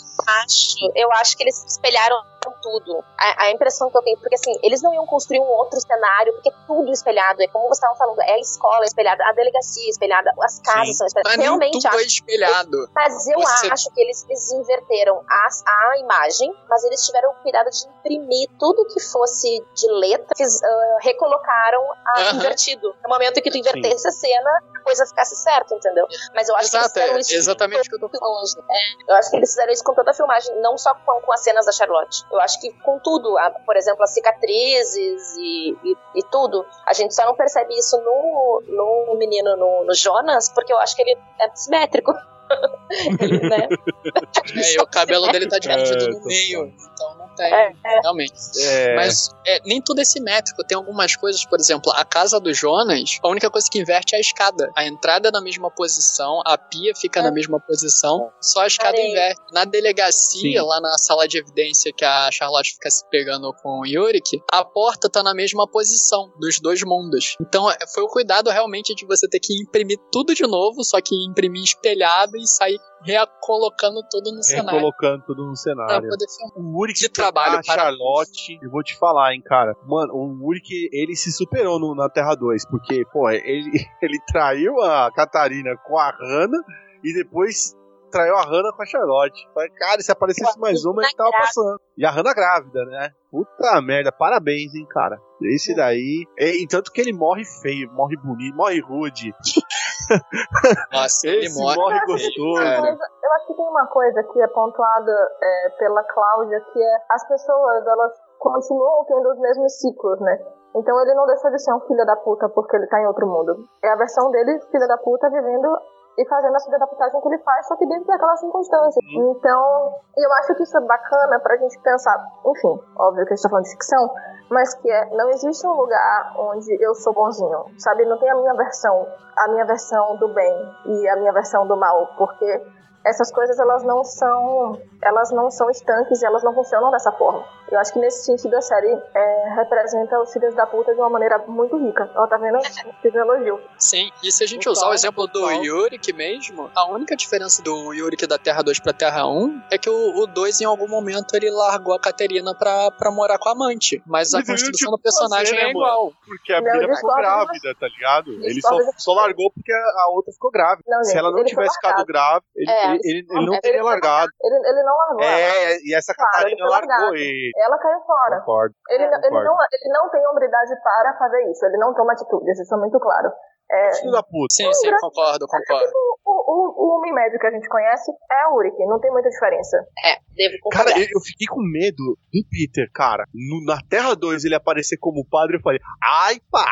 acho, eu acho que eles espelharam tudo. A, a impressão que eu tenho, porque assim, eles não iam construir um outro cenário, porque tudo espelhado, é como vocês estavam falando, é a escola espelhada, a delegacia espelhada, as casas Sim. são espelhadas. Mas Realmente tudo acho é espelhado. Mas eu Você- acho que eles, eles inverteram as- a, imagem, mas eles tiveram cuidado de imprimir tudo que fosse de letra, fiz- ah, recolocaram a Aham. invertido. No momento que tu invertesse a cena, a coisa ficasse certa, entendeu? Mas eu acho Exato, que eles é fizeram isso. exatamente o que eu tô falando. É, eu acho que eles fizeram isso com toda a filmagem, não só com, com as cenas da Charlotte. Eu acho que com tudo, a- por exemplo, as cicatrizes e, e, e tudo. A gente só não percebe isso no, no menino, no, no Jonas, porque eu acho que ele é simétrico. Ele, né? É, e o cabelo dele tá dividido É, no meio, então não tem, É, realmente. é, Mas é, nem tudo é simétrico. Tem algumas coisas, por exemplo, a casa do Jonas, a única coisa que inverte é a escada. A entrada é na mesma posição, a pia fica na mesma posição, só a escada aí. inverte. Na delegacia, Sim. lá na sala de evidência que a Charlotte fica se pegando com o Yurik, a porta tá na mesma posição dos dois mundos. Então é, foi o cuidado realmente de você ter que imprimir tudo de novo, só que imprimir espelhado e sair recolocando tudo no cenário. recolocando tudo no Pra cenário. poder filmar. O Uric De trabalho, a parabéns. Charlotte, eu vou te falar, hein, cara. Mano, o Uric, ele se superou no- na Terra 2, porque, pô, ele, ele traiu a Catarina com a Hannah e depois traiu a Hannah com a Charlotte. Falei, cara, se aparecesse mais uma, ele tava passando. E a Hannah grávida, né? Puta merda, parabéns, hein, cara. Esse daí. E, e tanto que ele morre feio, morre bonito, morre rude. Nossa, ele Esse morre. morre gostoso. eu acho que tem uma coisa que é pontuada é, pela Cláudia, que é as pessoas, elas continuam tendo os mesmos ciclos, né? Então ele não deixou de ser um filho da puta porque ele tá em outro mundo. É a versão dele, filho da puta, vivendo e fazendo a putagem que ele faz, só que dentro daquelas circunstâncias. Então, eu acho que isso é bacana pra gente pensar, enfim, óbvio que a gente tá falando de ficção, mas que é, não existe um lugar onde eu sou bonzinho, sabe? Não tem a minha versão, a minha versão do bem e a minha versão do mal, porque essas coisas elas não são elas não são estanques e elas não funcionam dessa forma. Eu acho que nesse sentido a série é, representa os filhos da puta de uma maneira muito rica. Ela tá vendo? Fiz um elogio. Sim, e se a gente usar o exemplo do total. Yurik mesmo, a única diferença do Yurik da Terra 2 pra Terra 1 é que o, o 2 em algum momento ele largou a Caterina pra, pra morar com a amante. Mas a construção do personagem fazer, é né, igual. Porque a menina ficou grávida, tá ligado? Ele só, só largou porque a outra ficou grávida. Não, Se ela não tivesse ficado grávida, ele, É, ele, ele- ele não é teria largado. Ele, ele não largou ela. É, e essa Claro, Catarina largou largado. ele. Ela caiu fora. Concordo. Ele, não- ele, concordo. não, ele não tem hombridade para fazer isso. Ele não toma atitudes. Isso é muito claro. É, Filho da puta. Sim, sim, concordo, concordo. o, o, o homem médio que a gente conhece é a Uric. Não tem muita diferença. É, devo concordar. Cara, eu, eu fiquei com medo do Peter, cara. No- na Terra 2 ele aparecer como padre, eu falei, ai pai,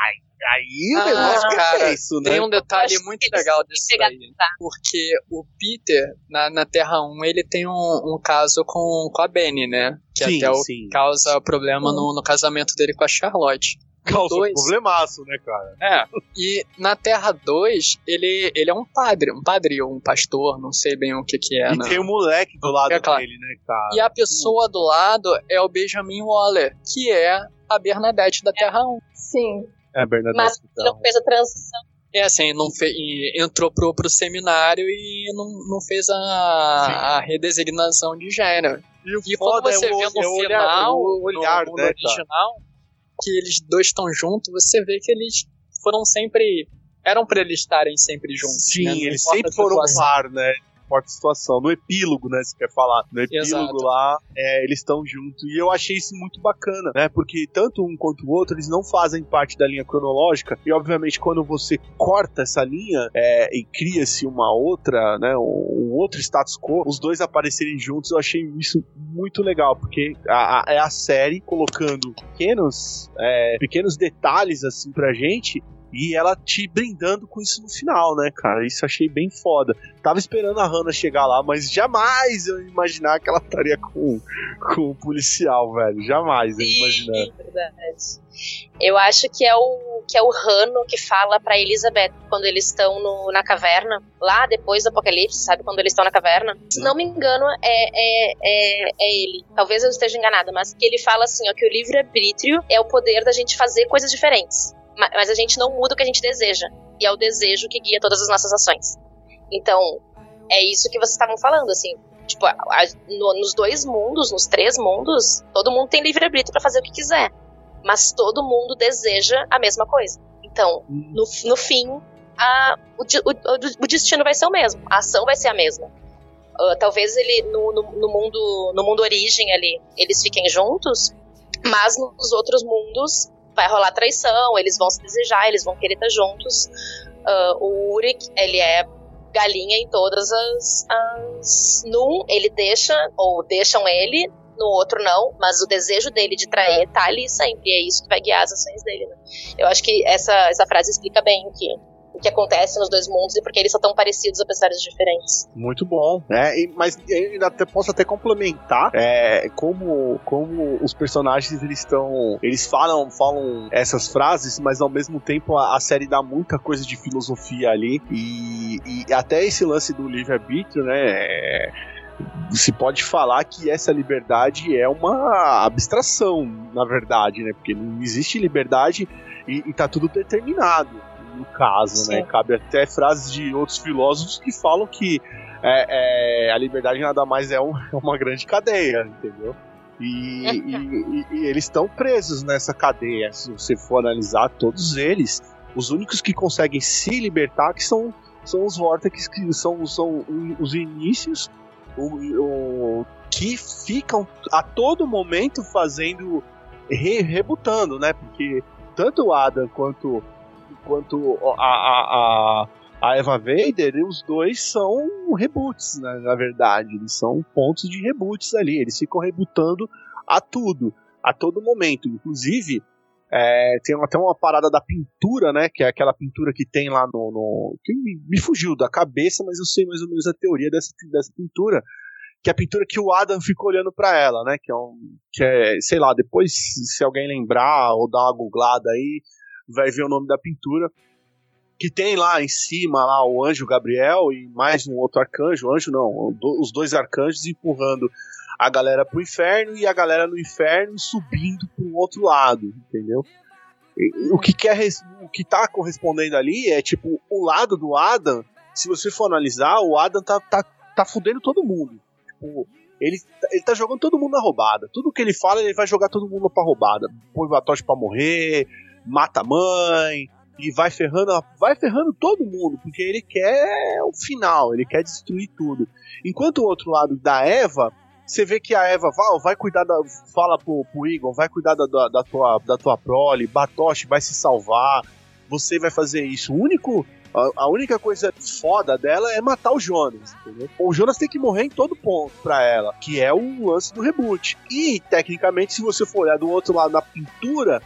aí o Ah, negócio cara, é isso, né? Tem um detalhe muito legal disso pegar aí. Porque o Peter, na, na Terra 1, ele tem um, um caso com, com a Benny, né? Que Sim, até o, sim. causa problema no, no casamento dele com a Charlotte. Causa um dois- problemaço, né, cara? É. E na Terra 2, ele, ele é um padre, um padre ou um pastor, não sei bem o que que é, e né? tem o moleque do lado É claro. dele, né, cara? E a pessoa do lado é o Benjamin Waller, que é a Bernadette da Terra 1. Sim. É, Bernadette. Mas então. não fez a transição. É assim, não fe- entrou pro, pro seminário e não, não fez a, a redesignação de gênero. E o E quando foda você é o, vê no é o olhar, final, o olhar no, no né, original, que eles dois estão juntos, você vê que eles foram sempre. Eram pra eles estarem sempre juntos. Sim, né? Eles sempre foram um situação. par, né? Forte situação. No epílogo, né? Se quer falar. No epílogo Exato. lá, é, eles estão juntos. E eu achei isso muito bacana, né? Porque tanto um quanto o outro, eles não fazem parte da linha cronológica. E, obviamente, quando você corta essa linha é, e cria-se uma outra, né? Um, outro status quo, os dois aparecerem juntos, eu achei isso muito legal. Porque a, a- é a série colocando pequenos, é, pequenos detalhes, assim, pra gente. E ela te brindando com isso no final, né, cara? Isso eu achei bem foda. Tava esperando a Hannah chegar lá, mas jamais eu ia imaginar que ela estaria com, com o policial, velho. Jamais eu ia imaginar. Sim, verdade. Eu acho que é o. que é o Rano que fala pra Elizabeth quando eles estão na caverna, lá depois do apocalipse, sabe? Quando eles estão na caverna. Se não me engano, é, é, é, é ele. Talvez eu esteja enganada, mas que ele fala assim, ó, que o livre-arbítrio é o poder da gente fazer coisas diferentes. Ma- Mas a gente não muda o que a gente deseja. E é o desejo que guia todas as nossas ações. Então, é isso que vocês estavam falando, assim. Tipo, a- no- nos dois mundos, nos três mundos, todo mundo tem livre-arbítrio pra fazer o que quiser. Mas todo mundo deseja a mesma coisa. Então, no, no fim, a- o, o- o- destino vai ser o mesmo. A ação vai ser a mesma. Ah, talvez ele, no, no- no mundo no mundo origem ali, eles fiquem juntos, mas nos outros mundos vai rolar traição, eles vão se desejar, eles vão querer estar juntos. Ah, o Urik, ele é galinha em todas as, as. Num, ele deixa, ou deixam ele, no outro não, mas o desejo dele de trair tá ali sempre, e é isso que vai guiar as ações dele, né? Eu acho que essa, essa frase explica bem que, o que acontece nos dois mundos e porque eles são tão parecidos apesar de diferentes. Muito bom. É, e- mas eu ainda até, posso até complementar é, como, como os personagens eles estão. Eles falam, falam essas frases, mas ao mesmo tempo a, a série dá muita coisa de filosofia ali. E, e até esse lance do livre-arbítrio, né? é, se pode falar que essa liberdade é uma abstração, na verdade, né? Porque não existe liberdade e, e tá tudo determinado, no caso, né? Sim. Cabe até frases de outros filósofos que falam que é, é, a liberdade nada mais é, um- é uma grande cadeia, entendeu? E, e- e- e eles estão presos nessa cadeia. Se você for analisar todos eles, os únicos que conseguem se libertar que são, são os vórtices, que são, são os inícios o- o- que ficam a todo momento fazendo re- rebutando, né? Porque tanto o Adam quanto quanto a, a, a, a Eva Vader, os dois são reboots, né, na verdade. Eles são pontos de reboots ali. Eles ficam rebutando a tudo, a todo momento. Inclusive, é, tem até uma parada da pintura, né? Que é aquela pintura que tem lá no. no- que me, me fugiu da cabeça, mas eu sei mais ou menos a teoria dessa, dessa pintura. Que é a pintura que o Adam fica olhando pra ela, né? Que é um. Que é, sei lá, depois, se alguém lembrar ou dar uma googlada aí, vai ver o nome da pintura. Que tem lá em cima lá o anjo Gabriel e mais um outro arcanjo, anjo não, os dois arcanjos empurrando a galera pro inferno e a galera no inferno subindo pro outro lado, entendeu? E- O que, quer o que tá correspondendo ali é tipo o lado do Adam. Se você for analisar, o Adam tá, tá, tá fudendo todo mundo. Tipo, ele, ele tá jogando todo mundo na roubada. Tudo que ele fala, ele vai jogar todo mundo pra roubada. Põe o Vatoche pra morrer, mata a mãe, e vai ferrando, vai ferrando todo mundo, porque ele quer o final, ele quer destruir tudo. Enquanto o outro lado da Eva, você vê que a Eva vai, vai cuidar da. Fala pro, pro Egon, vai cuidar da, da, da tua, da tua prole, Batoche vai se salvar, você vai fazer isso. O único. A, a única coisa foda dela é matar o Jonas, entendeu? O Jonas tem que morrer em todo ponto pra ela, que é o lance do reboot. E, tecnicamente, se você for olhar do outro lado na pintura,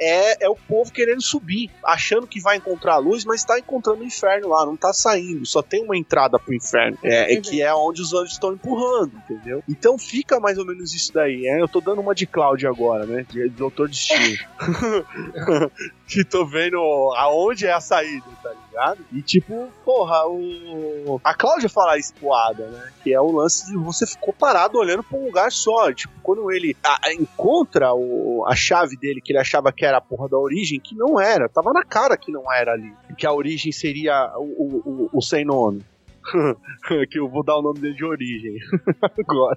é, é o povo querendo subir, achando que vai encontrar a luz, mas tá encontrando o inferno lá, não tá saindo, só tem uma entrada pro inferno, é, Uhum. que é onde os anjos estão empurrando, entendeu? Então fica mais ou menos isso daí, é, eu tô dando uma de Cláudia agora, né, de Doutor Destino, que tô vendo aonde é a saída, tá ligado? E tipo, porra, o... a Cláudia fala isso pro Ada, né, que é o lance de você ficou parado olhando pra um lugar só, tipo, quando ele a- encontra o, a chave dele, que ele achava que era a porra da origem, que não era, tava na cara que não era ali, que a origem seria o, o, o, sem nome. que eu vou dar o nome dele de origem agora.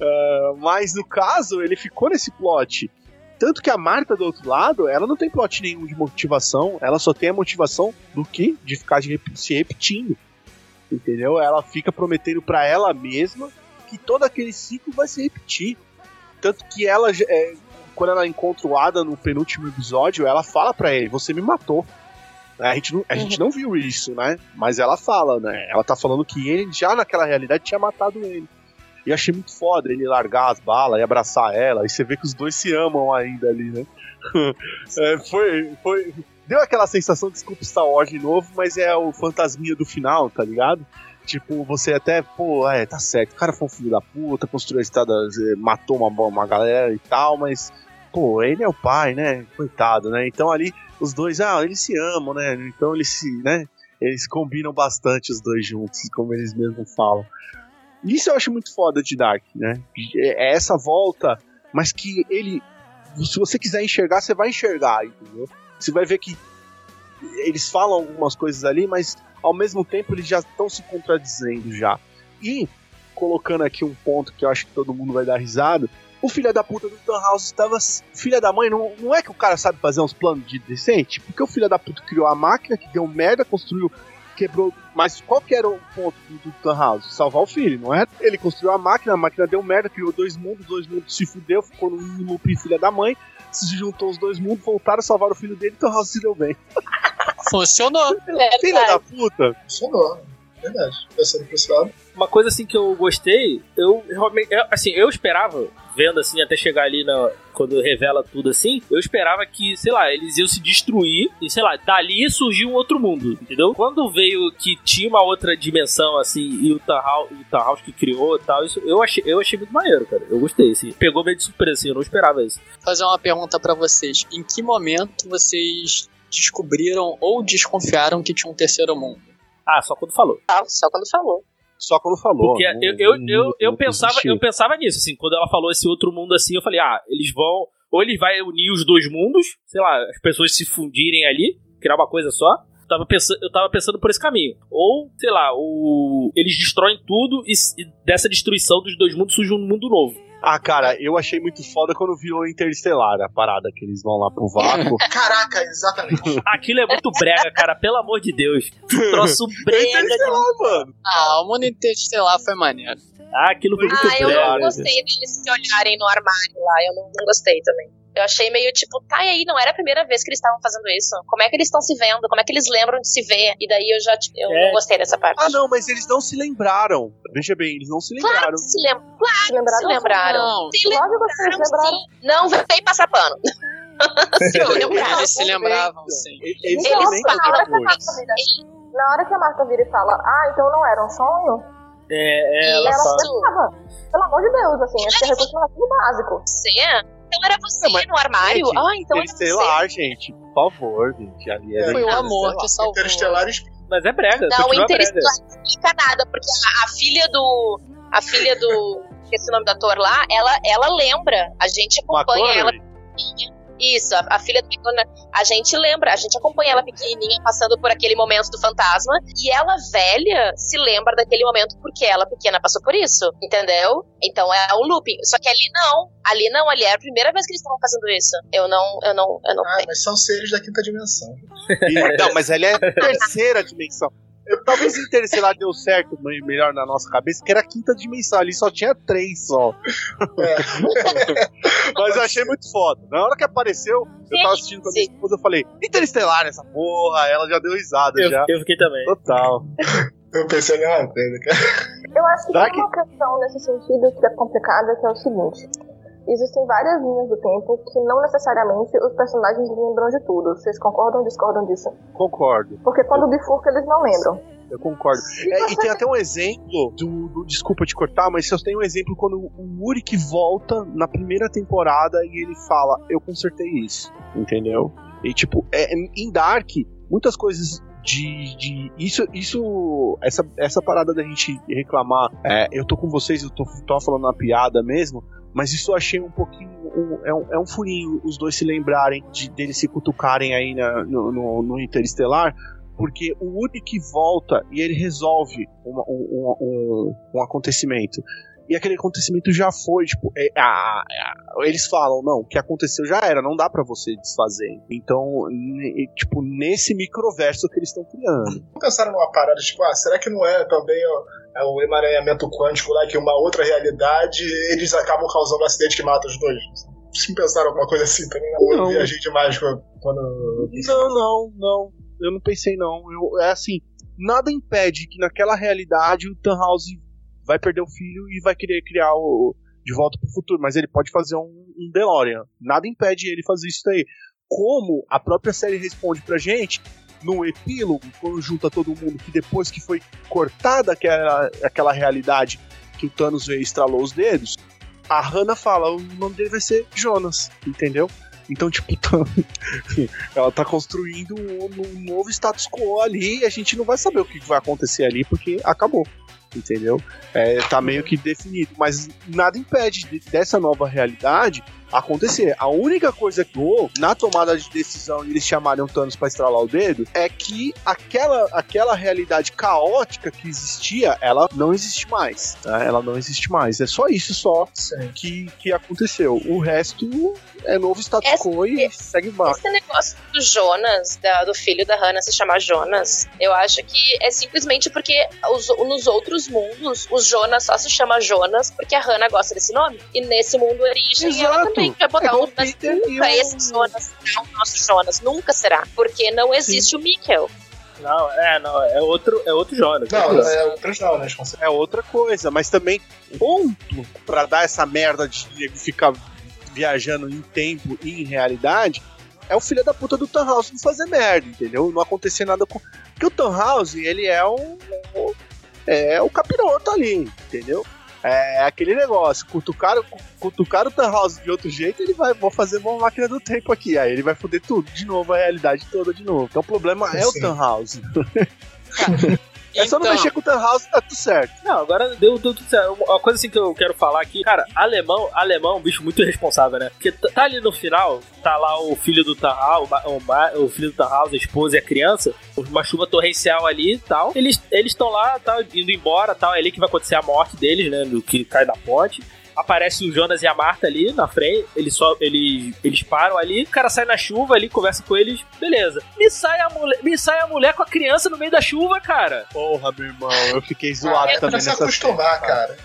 Ah, mas no caso, ele ficou nesse plot. Tanto que a Marta do outro lado, ela não tem plot nenhum de motivação, ela só tem a motivação do que? De ficar se repetindo. Entendeu? Ela fica prometendo pra ela mesma que todo aquele ciclo vai se repetir. Tanto que ela, é, quando ela encontra o Ada no penúltimo episódio, ela fala pra ele: Você me matou. A gente, não, a gente não viu isso, né? Mas ela fala, né? Ela tá falando que ele já naquela realidade tinha matado ele. E achei muito foda ele largar as balas e abraçar ela. E você vê que os dois se amam ainda ali, né? É, foi, foi. Deu aquela sensação, desculpa Star Wars de novo, mas é o fantasminha do final, tá ligado? Tipo, você até, pô, é, tá certo, o cara foi um filho da puta, construiu a estrada, eh, matou uma, uma galera e tal, mas pô, ele é o pai, né? Coitado, né? Então ali os dois, ah, eles se amam, né? Então eles se, né? Eles combinam bastante os dois juntos, como eles mesmos falam. Isso eu acho muito foda de Dark, né? É essa volta, mas que ele. Se você quiser enxergar, você vai enxergar, entendeu? Você vai ver que eles falam algumas coisas ali, mas ao mesmo tempo eles já estão se contradizendo já. E colocando aqui um ponto que eu acho que todo mundo vai dar risada. O filho da puta do House estava. Filha da mãe, não, não é que o cara sabe fazer uns planos de decente? Porque o filho da puta criou a máquina que deu merda, construiu, quebrou. Mas qual que era o ponto do, do House? Salvar o filho, não é? Ele construiu a máquina, a máquina deu merda, criou dois mundos, dois mundos se fudeu, ficou no loop filha da mãe, se juntou os dois mundos, voltaram, salvaram o filho dele, o House se deu bem. Funcionou. Filha da puta! Funcionou. Verdade. Pensando por esse lado. Uma coisa assim que eu gostei, eu realmente. eu, assim, eu esperava, vendo assim, até chegar ali na. Quando revela tudo assim, eu esperava que, sei lá, eles iam se destruir e, sei lá, dali surgiu um outro mundo, entendeu? Quando veio que tinha uma outra dimensão, assim, e o House que criou e tal, isso eu achei, eu achei muito maneiro, cara. Eu gostei, assim. Pegou meio de surpresa, assim, eu não esperava isso. fazer uma pergunta pra vocês. Em que momento vocês descobriram ou desconfiaram que tinha um terceiro mundo? Ah, só quando falou. Ah, só quando falou. Só quando falou. Porque não- eu, eu, não- eu, eu, não pensava, eu pensava nisso, assim, quando ela falou esse outro mundo assim, eu falei, ah, eles vão. Ou ele vai unir os dois mundos, sei lá, as pessoas se fundirem ali, criar uma coisa só. Eu tava pensando, eu tava pensando por esse caminho. Ou, sei lá, o, eles destroem tudo e, e dessa destruição dos dois mundos surge um mundo novo. Ah, cara, eu achei muito foda quando virou Interestelar, a parada que eles vão lá pro vácuo. Caraca, exatamente. Aquilo é muito brega, cara, pelo amor de Deus. Troço brega. de- mano. Ah, o mundo interestelar foi maneiro. Ah, aquilo foi muito Ah, eu brega. não gostei deles se olharem no armário lá. Eu não, não gostei também. Eu achei meio tipo, tá, e aí, não era a primeira vez que eles estavam fazendo isso. Como é que eles estão se vendo? Como é que eles lembram de se ver? E daí eu já eu É. não gostei dessa parte. Ah, não, mas eles não se lembraram. Veja bem, eles não se lembraram. Claro que se lembram. Claro Se lembraram? que se lembraram. Não, Se Lógico que vocês lembraram, lembraram. sim. Não vem passar pano. se lembraram. eles se lembravam, sim. Eles, eles se falam. Na hora que a Marta vira e fala, ah, então não era um sonho, É, é, ela Isso. fala. pensava, pelo amor de Deus, assim, esse é recurso narrativo básico. Você? Então era você Não, mas, no armário? gente, ah, então era você. Interestelar, gente, por favor, gente. Ali é Foi o Interestelar. amor que salvou. Interestelar Mas é brega, Não. Interestelar não explica nada, porque a, a filha do. A filha do. Esse nome do ator lá, ela, ela lembra. A gente acompanha ela McConaughey? Isso, a, a filha do a gente lembra, a gente acompanha ela pequenininha passando por aquele momento do fantasma e ela velha se lembra daquele momento porque ela pequena passou por isso, entendeu? Então é um looping. Só que ali não, ali não, ali é a primeira vez que eles estavam fazendo isso. Eu não, eu não, eu não. Ah, mas são seres da quinta dimensão. E- não, mas ela é a terceira dimensão. Eu, talvez Interestelar deu certo me- melhor na nossa cabeça, que era a quinta dimensão, ali só tinha três só. mas eu achei muito foda. Na hora que apareceu, eu tava assistindo com a minha esposa, eu falei, Interestelar essa porra, ela já deu risada Eu, já. eu fiquei também. Total. Eu pensei a mesma coisa, cara. Eu acho que Será tem uma questão nesse sentido que é complicada, que é o seguinte. Existem várias linhas do tempo que não necessariamente os personagens lembram de tudo. Vocês concordam ou discordam disso? Concordo, Porque quando bifurca, eles não lembram. eu concordo. É, e tem até um exemplo do, do- Desculpa te cortar, mas eu tenho um exemplo quando o Uric volta na primeira temporada e ele fala, eu consertei isso, entendeu? E tipo, é, em Dark, muitas coisas de. de isso, isso. Essa, essa parada da gente reclamar, é, eu tô com vocês, eu tô, tô falando uma piada mesmo. Mas isso eu achei um pouquinho. um- é, um, é um furinho os dois se lembrarem de deles se cutucarem aí na- no, no, no Interestelar. Porque o Uric volta e ele resolve um, um, um acontecimento. E aquele acontecimento já foi, tipo, é, a- a- eles falam, não, o que aconteceu já era, não dá pra você desfazer. Então, tipo, nesse microverso que eles estão criando. Pensaram numa parada, tipo, ah, será que não é também ó, é o emaranhamento quântico lá, que uma outra realidade, eles acabam causando um acidente que mata os dois? Vocês pensaram alguma coisa assim também? Não, Não. viajei demais quando... Não, não, não. Eu não pensei, não. Eu, é assim, nada impede que naquela realidade o Tannhauser vai perder o filho e vai querer criar o de volta pro futuro, mas ele pode fazer um, um DeLorean. Nada impede ele fazer isso daí. Como a própria série responde pra gente no epílogo, quando junta todo mundo, que depois que foi cortada aquela, aquela realidade que o Thanos veio e estralou os dedos, a Hannah fala, o nome dele vai ser Jonas, entendeu? Então, tipo, tá- ela tá construindo um, um novo status quo ali e a gente não vai saber o que vai acontecer ali porque acabou. Entendeu? É, tá meio que definido. Mas nada impede de- dessa nova realidade acontecer. A única coisa que eu, na tomada de decisão e eles chamarem o Thanos pra estralar o dedo é que aquela, aquela realidade caótica que existia, ela não existe mais. Tá? Ela não existe mais. É só isso só que, que aconteceu. O resto é novo status quo e segue embaixo. Esse negócio do Jonas, da- do filho da Hannah se chamar Jonas, eu acho que é simplesmente porque os- nos outros mundos, o Jonas só se chama Jonas porque a Hannah gosta desse nome. E nesse mundo origem, ela Exato. Também vai botar É o Jonas. Nunca o- esse Jonas será o nosso Jonas. Nunca será. Porque não existe o Mikkel. Não, é, não, é outro, é outro Jonas. Não, é outros não, né? com certeza. é outra coisa, mas também ponto pra dar essa merda de ficar viajando em tempo e em realidade é o filho da puta do Tannhaus não fazer merda, entendeu? Não acontecer nada com. Porque o Tannhaus, ele é um. É o capiroto ali, entendeu? É aquele negócio, cutucar, cutucar o Tannhaus de outro jeito, ele vai, vou fazer uma máquina do tempo aqui. Aí ele vai foder tudo de novo, a realidade toda de novo. Então o problema é o Sim. Tannhaus. É só não Então, mexer com o Tannhaus e tá tudo certo. Não, agora deu, deu tudo certo. Uma coisa assim que eu quero falar aqui, cara, alemão, alemão é um bicho muito irresponsável, né? Porque tá tá ali no final, tá lá o filho do Tahal, o, o, filho do Tahal, a esposa e a criança, uma chuva torrencial ali e tal. Eles estão lá, tá, indo embora tal, é ali que vai acontecer a morte deles, né? Do que cai da ponte. Aparece o Jonas e a Marta ali na frente, eles só eles, eles param ali, o cara sai na chuva ali, conversa com eles, beleza. Me sai a mulher, me sai a mulher com a criança no meio da chuva, cara. Porra, meu irmão, eu fiquei zoado É pra também se nessa acostumar, cara.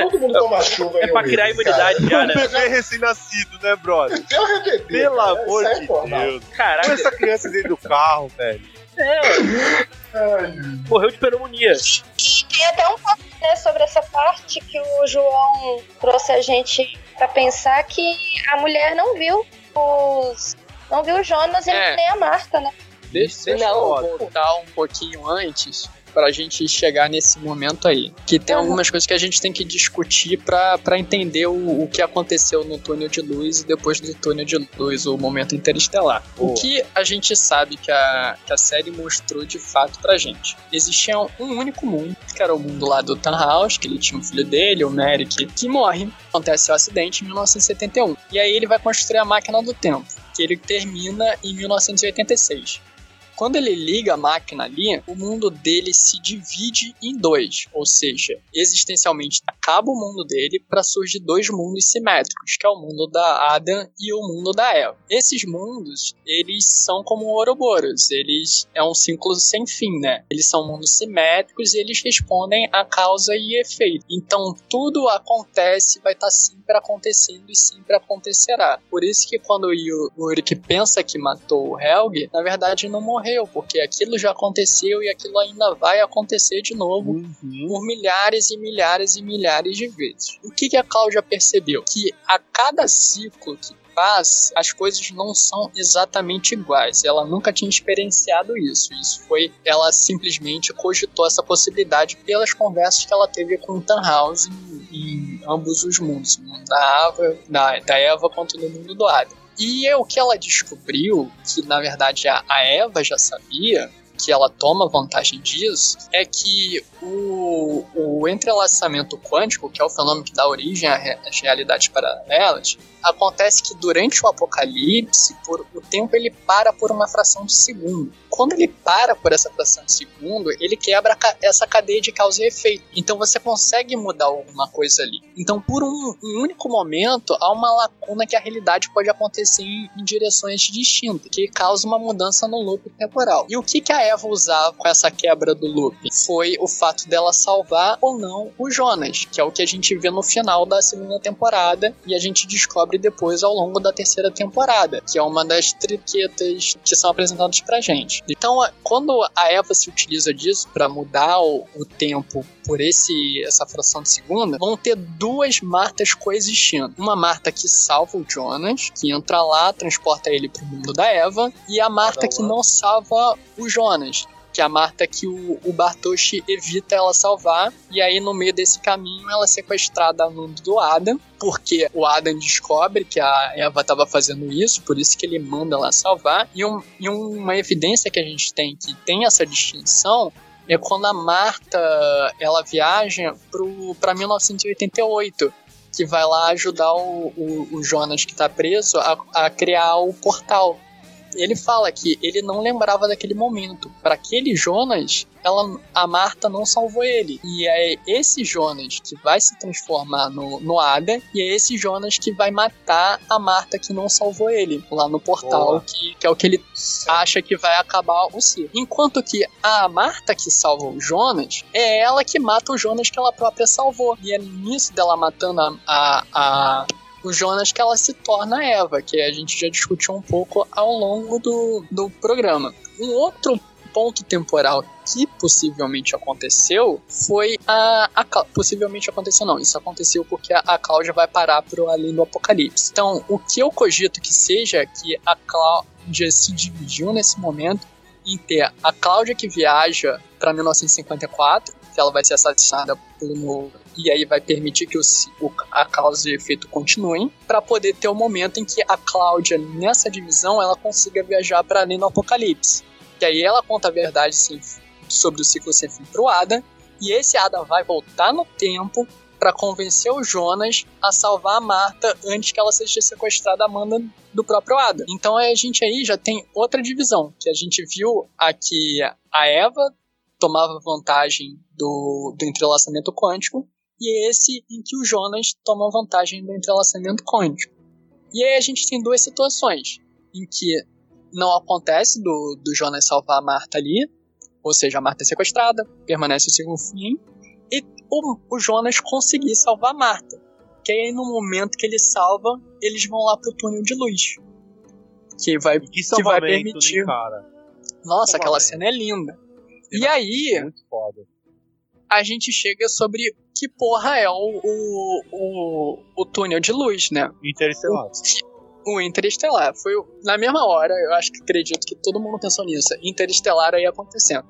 Todo mundo toma chuva É pra um criar imunidade já, Um né? bebê recém-nascido, né, brother? Cara. Arrebentei. Pelo cara. amor é de normal. Deus. Põe Caraca, essa criança dentro do carro, velho. Ai, morreu de pneumonia. E tem até um pouco né, sobre essa parte que o João trouxe a gente pra pensar que a mulher não viu os. Não viu o Jonas e É. nem a Marta, né? Deixa, é deixa eu foda. voltar um pouquinho antes pra gente chegar nesse momento aí. Que tem algumas coisas que a gente tem que discutir pra pra entender o, o que aconteceu no túnel de luz e depois do túnel de luz, o momento interestelar. O que a gente sabe que a, que a série mostrou de fato pra gente? Existia um único mundo, que era o mundo lá do Tannhaus, que ele tinha um filho dele, o Merrick, que morre. Acontece o acidente em 1971. E aí ele vai construir a máquina do tempo, que ele termina em 1986. Quando ele liga a máquina ali, o mundo dele se divide em dois, ou seja, existencialmente acaba o mundo dele para surgir dois mundos simétricos, que é o mundo da Adam e o mundo da Eva. Esses mundos, eles são como Ouroboros, eles é um ciclo sem fim, né? Eles são mundos simétricos e eles respondem a causa e efeito. Então tudo acontece, vai estar sempre acontecendo e sempre acontecerá. Por isso que quando o Yu- o Ulrich pensa que matou o Helg, na verdade não morreu, porque aquilo já aconteceu e aquilo ainda vai acontecer de novo Uhum. por milhares e milhares e milhares de vezes. O que, que a Cláudia percebeu? Que a cada ciclo que passa, as coisas não são exatamente iguais. Ela nunca tinha experienciado isso. Isso foi, ela simplesmente cogitou essa possibilidade pelas conversas que ela teve com o Tannhaus em, em ambos os mundos, no mundo da Ava, da, da Eva quanto no mundo do Adam. E é o que ela descobriu, que na verdade a, Eva já sabia, que ela toma vantagem disso, é que o, o entrelaçamento quântico, que é o fenômeno que dá origem às realidades paralelas, acontece que durante o apocalipse, por, o tempo ele para por uma fração de segundo. Quando ele para por essa fração de segundo, ele quebra essa cadeia de causa e efeito. Então você consegue mudar alguma coisa ali. Então, por um, um único momento, há uma lacuna que a realidade pode acontecer em, em direções distintas, que causa uma mudança no loop temporal. E o que, que a Eva usava com essa quebra do loop? Foi o fato dela salvar ou não o Jonas, que é o que a gente vê no final da segunda temporada e a gente descobre depois ao longo da terceira temporada, que é uma das triquetas que são apresentadas pra gente. Então, quando a Eva se utiliza disso para mudar o, o tempo por esse essa fração de segunda, vão ter duas Martas coexistindo. Uma Marta que salva o Jonas, que entra lá, transporta ele pro mundo da Eva, e a Marta que não salva o Jonas. Que é a Marta que o, o Bartoshi evita ela salvar, e aí no meio desse caminho ela é sequestrada no mundo do Adam, porque o Adam descobre que a Eva estava fazendo isso, por isso que ele manda ela salvar, e, um, e uma evidência que a gente tem que tem essa distinção é quando a Marta ela viaja para 1988 que vai lá ajudar o, o, o Jonas que está preso a, a criar o portal ele fala que ele não lembrava daquele momento. Para aquele Jonas, ela, a Marta não salvou ele. E é esse Jonas que vai se transformar no, no Ada, e é esse Jonas que vai matar a Marta que não salvou ele, lá no portal, que, que, é o que ele acha que vai acabar o ciclo. Enquanto que a Marta que salva o Jonas, é ela que mata o Jonas que ela própria salvou. E é nisso dela matando a, a, a o Jonas que ela se torna Eva, que a gente já discutiu um pouco ao longo do, do programa. Um outro ponto temporal que possivelmente aconteceu foi a, a, possivelmente aconteceu não, isso aconteceu porque a, a Cláudia vai parar pro além do apocalipse. Então, o que eu cogito que seja é que a Cláudia se dividiu nesse momento em ter a Cláudia que viaja para 1954, que ela vai ser assassinada pelo e aí vai permitir que o, o, a causa e efeito continuem, para poder ter o um momento em que a Cláudia, nessa divisão, ela consiga viajar para além do apocalipse. Que aí ela conta a verdade sim, sobre o ciclo sem fim pro Adam, e esse Adam vai voltar no tempo para convencer o Jonas a salvar a Marta antes que ela seja sequestrada a manda do próprio Adam. Então a gente aí já tem outra divisão, que a gente viu aqui a Eva tomava vantagem do, do entrelaçamento quântico e esse em que o Jonas toma vantagem do entrelaçamento quântico. E aí a gente tem duas situações em que não acontece do, do Jonas salvar a Marta ali, ou seja, a Marta é sequestrada, permanece o segundo fim, e o, o Jonas conseguir salvar a Marta. Que aí no momento que ele salva, eles vão lá pro túnel de luz. Que vai, que, que vai permitir. Né, cara? Nossa, aquela cena é linda. E aí, a gente chega sobre que porra é o, o, o, o túnel de luz, né? Interestelar. O, o Interestelar. Foi na mesma hora, eu acho que acredito que todo mundo pensou nisso. Interestelar aí acontecendo.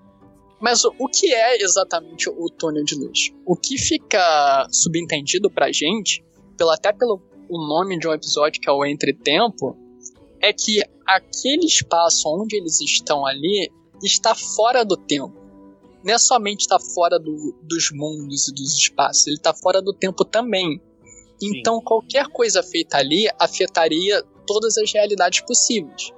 Mas o, o que é exatamente o túnel de luz? O que fica subentendido pra gente, pelo, até pelo o nome de um episódio que é o Entretempo, é que aquele espaço onde eles estão ali está fora do tempo não é somente estar tá fora do, dos mundos e dos espaços, ele está fora do tempo também. Sim. Então qualquer coisa feita ali afetaria todas as realidades possíveis.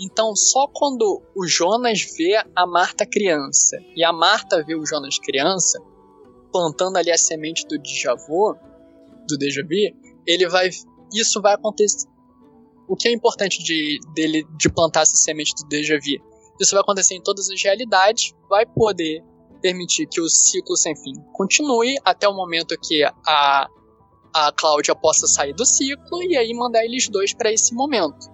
Então só quando o Jonas vê a Marta criança e a Marta vê o Jonas criança, plantando ali a semente do déjà vu, do déjà vu, ele vai isso vai acontecer. O que é importante de dele de plantar essa semente do déjà vu? Isso vai acontecer em todas as realidades, vai poder permitir que o ciclo sem fim continue até o momento que a, a Cláudia possa sair do ciclo e aí mandar eles dois para esse momento.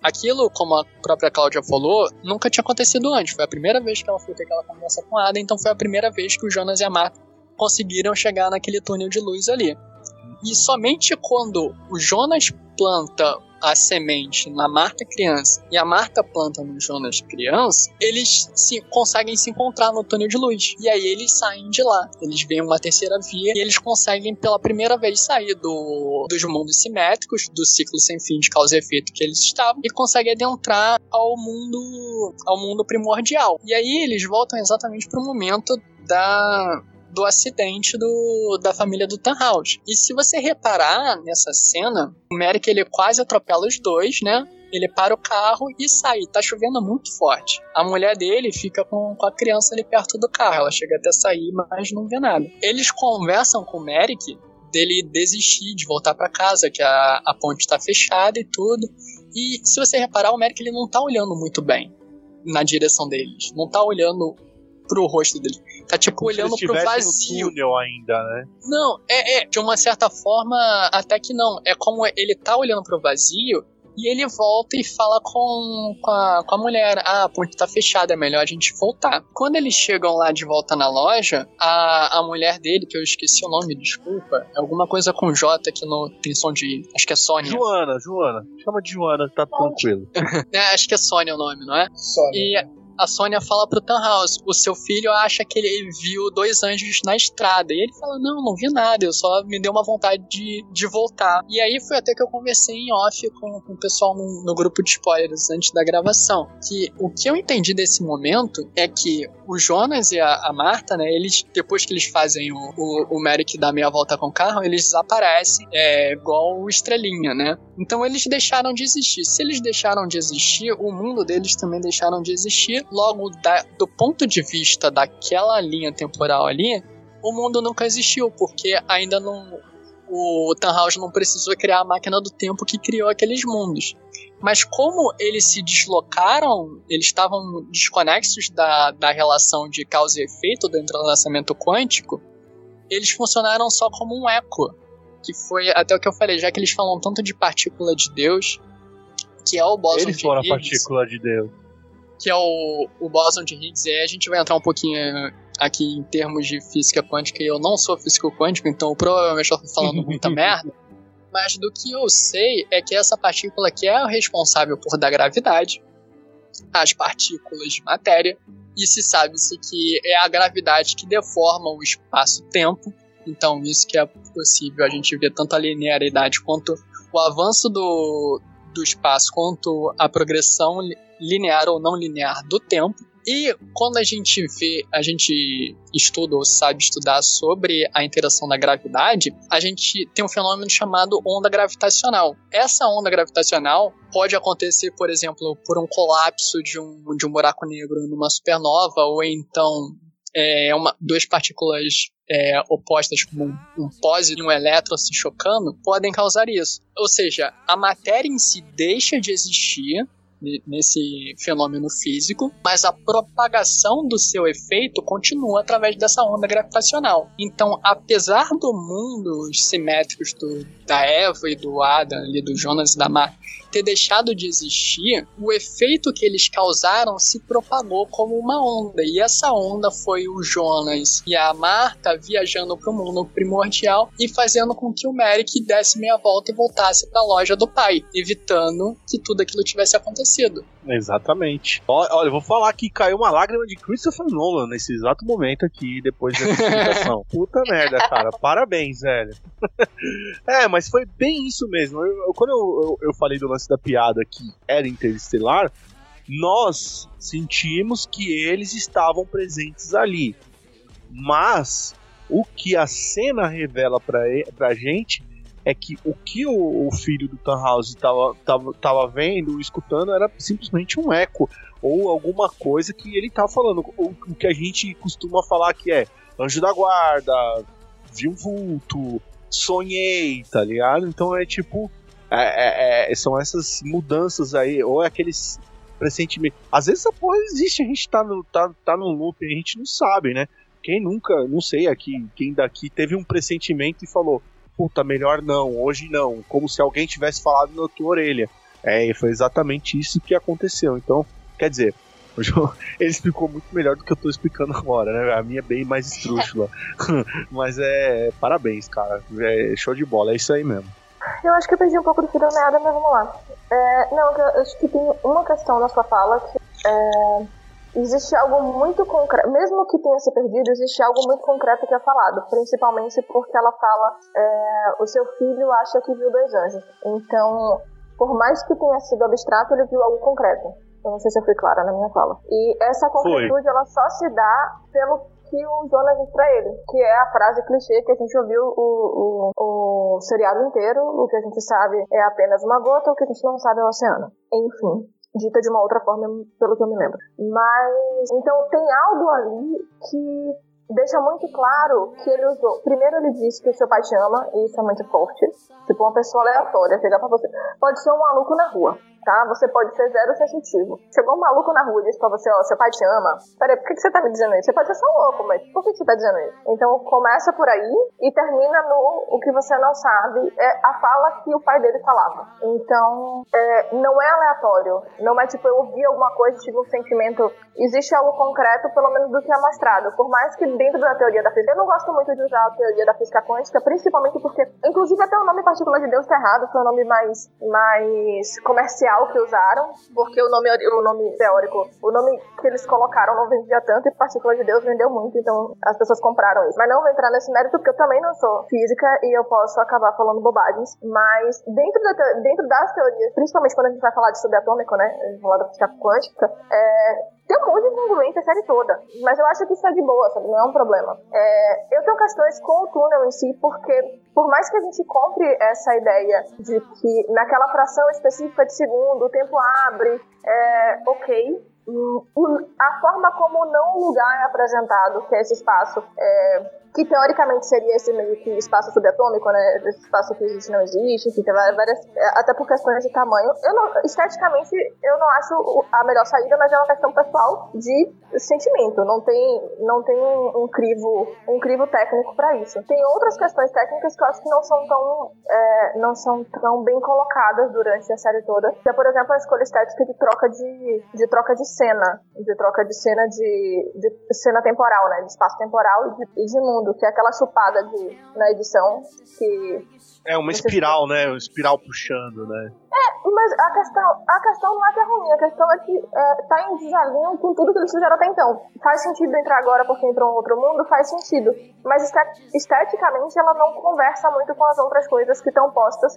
Aquilo, como a própria Cláudia falou, nunca tinha acontecido antes. Foi a primeira vez que ela foi ter aquela conversa com Ada, então foi a primeira vez que o Jonas e a Marta conseguiram chegar naquele túnel de luz ali. E somente quando o Jonas planta a semente na Marta criança e a Marta planta no Jonas criança, eles se, conseguem se encontrar no túnel de luz. E aí eles saem de lá. Eles veem uma terceira via e eles conseguem pela primeira vez sair do, dos mundos simétricos, do ciclo sem fim de causa e efeito que eles estavam, e conseguem adentrar ao mundo ao mundo primordial. E aí eles voltam exatamente para o momento da do acidente do, da família do Tannhaus. E se você reparar nessa cena, o Merrick ele quase atropela os dois, né? Ele para o carro e sai. Tá chovendo muito forte. A mulher dele fica com, com a criança ali perto do carro. Ela chega até sair, mas não vê nada. Eles conversam com o Merrick dele desistir de voltar para casa, que a, a ponte está fechada e tudo. E se você reparar, o Merrick ele não tá olhando muito bem na direção deles. Não tá olhando pro rosto dele. Tá tipo Como olhando pro vazio. No túnel ainda, né? Não, é, é, de uma certa forma, até que não. É como ele tá olhando pro vazio e ele volta e fala com, com, a, com a mulher: Ah, a ponte tá fechada, é melhor a gente voltar. Quando eles chegam lá de volta na loja, a, a mulher dele, que eu esqueci o nome, desculpa, é alguma coisa com J que não tem som de. Acho que é Sônia. Joana, Joana. Chama de Joana, tá tranquilo. é, acho que é Sônia o nome, não é? Sônia. E a Sônia fala pro Tannhaus, o seu filho acha que ele viu dois anjos na estrada. E ele fala, não, não vi nada, eu só me deu uma vontade de, de voltar. E aí foi até que eu conversei em off com, com o pessoal no, no grupo de spoilers antes da gravação. Que o que eu entendi desse momento é que o Jonas e a, a Marta, né, eles, depois que eles fazem o, o, o Merrick dar meia volta com o carro, eles desaparecem, é, igual o Estrelinha, né? Então eles deixaram de existir. Se eles deixaram de existir, o mundo deles também deixaram de existir. Logo, da, do ponto de vista daquela linha temporal ali, o mundo nunca existiu, porque ainda não. O Tannhaus não precisou criar a máquina do tempo que criou aqueles mundos. Mas como eles se deslocaram, eles estavam desconexos da, da relação de causa e efeito do entrelaçamento quântico, eles funcionaram só como um eco. Que foi até o que eu falei, já que eles falam tanto de partícula de Deus, que é o bóson Eles foram a partícula de Deus. Que é o, o bóson de Higgs, e aí a gente vai entrar um pouquinho aqui em termos de física quântica, e eu não sou físico quântico, então provavelmente eu tô falando muita merda. Mas do que eu sei é que essa partícula que é o responsável por dar gravidade às partículas de matéria, e se sabe-se que é a gravidade que deforma o espaço-tempo, então isso que é possível a gente ver tanto a linearidade quanto o avanço do, do espaço, quanto a progressão li- linear ou não linear do tempo. E quando a gente vê, a gente estuda ou sabe estudar sobre a interação da gravidade, a gente tem um fenômeno chamado onda gravitacional. Essa onda gravitacional pode acontecer, por exemplo, por um colapso de um, de um buraco negro numa supernova, ou então é, uma, duas partículas é, opostas, como um, um pósito e um elétron se chocando, podem causar isso. Ou seja, a matéria em si deixa de existir ne- nesse fenômeno físico, mas a propagação do seu efeito continua através dessa onda gravitacional. Então, apesar do mundo simétricos do, da Eva e do Adam, ali do Jonas e da Mar, ter deixado de existir, o efeito que eles causaram se propagou como uma onda. E essa onda foi o Jonas e a Marta viajando para o mundo primordial e fazendo com que o Merrick desse meia volta e voltasse para a loja do pai, evitando que tudo aquilo tivesse acontecido. Exatamente. Olha, eu vou falar que caiu uma lágrima de Christopher Nolan nesse exato momento aqui, depois dessa explicação. Puta merda, cara. Parabéns, velho. é, mas foi bem isso mesmo. Eu- eu- quando eu, eu, eu falei do lance da piada que era interestelar, nós sentimos que eles estavam presentes ali. Mas o que a cena revela pra, pra gente é que o que o, o filho do Tannhaus estava tava, tava vendo, escutando, era simplesmente um eco. Ou alguma coisa que ele tava falando. O, o que a gente costuma falar que é anjo da guarda, vi um vulto, sonhei, tá ligado? Então é tipo. é- é- é- são essas mudanças aí, ou é aqueles pressentimentos. Às vezes essa porra existe, a gente tá no, tá, tá no loop, a gente não sabe, né? Quem nunca, não sei aqui, quem daqui teve um pressentimento e falou: puta, melhor não, hoje não, como se alguém tivesse falado na tua orelha. É, e foi exatamente isso que aconteceu. Então, quer dizer, o João, ele explicou muito melhor do que eu tô explicando agora, né? A minha é bem mais estrúxula. Mas é, parabéns, cara. É show de bola, é isso aí mesmo. Eu acho que eu perdi um pouco do fio da meada, mas vamos lá. É, não, eu acho que tem uma questão na sua fala que é, existe algo muito concreto, mesmo que tenha se perdido, existe algo muito concreto que é falado, principalmente porque ela fala é, o seu filho acha que viu dois anjos. Então, por mais que tenha sido abstrato, ele viu algo concreto. Eu não sei se eu fui clara na minha fala. E essa concretude, ela só se dá pelo que o Jonas diz pra ele, que é a frase clichê que a gente ouviu o, o, o seriado inteiro, o que a gente sabe é apenas uma gota, o que a gente não sabe é o oceano. Enfim, dita de uma outra forma, pelo que eu me lembro. Mas, então tem algo ali que deixa muito claro que ele usou. Primeiro ele disse que o seu pai te ama, e isso é muito forte. Tipo, uma pessoa aleatória chegar pra você. Pode ser um maluco na rua, tá? Você pode ser zero sensitivo. Chegou um maluco na rua e disse pra você, ó, seu pai te ama. Peraí, por que, que você tá me dizendo isso? Você pode ser só louco, mas por que, você tá dizendo isso? Então começa por aí e termina no o que você não sabe. É a fala que o pai dele falava. Então, é, não é aleatório. Não é tipo, eu ouvi alguma coisa, tive um sentimento. Existe algo concreto, pelo menos do que é mostrado. Por mais que dentro da teoria da física, eu não gosto muito de usar a teoria da física quântica, principalmente porque, inclusive até o nome partícula de Deus tá errado, foi um nome mais, mais comercial inicial que usaram, porque o nome, o nome teórico, o nome que eles colocaram não vendia tanto e Partícula de Deus vendeu muito, então as pessoas compraram isso. Mas não vou entrar nesse mérito porque eu também não sou física e eu posso acabar falando bobagens, mas dentro, da, dentro das teorias, principalmente quando a gente vai falar de subatômico, né, falar da física quântica, é, tem um monte de incongruência a série toda, mas eu acho que isso é de boa, sabe? Não é um problema. É, eu tenho questões com o túnel em si, porque por mais que a gente compre essa ideia de que naquela fração específica de segundo o tempo abre, é, ok, hum, a forma como não lugar é apresentado, que é esse espaço, é, que teoricamente seria esse meio que espaço subatômico, né? Esse espaço que existe não existe, que tem várias, até por questões de tamanho. Eu não, esteticamente, eu não acho a melhor saída, mas é uma questão pessoal de sentimento. Não tem, não tem um, um crivo, um crivo técnico para isso. Tem outras questões técnicas que eu acho que não são tão, é, não são tão bem colocadas durante a série toda. Que é, por exemplo, a escolha estética de troca de, de troca de cena, de troca de cena de, de cena temporal, né? De espaço temporal e de, de mundo mundo, que é aquela chupada de, na edição que. É uma espiral, né? Uma espiral puxando, né? É, mas a questão, a questão não é que é ruim, a questão é que é, tá em desalinho com tudo que eles fizeram até então. Faz sentido entrar agora porque entrou um outro mundo? Faz sentido. Mas esteticamente ela não conversa muito com as outras coisas que estão postas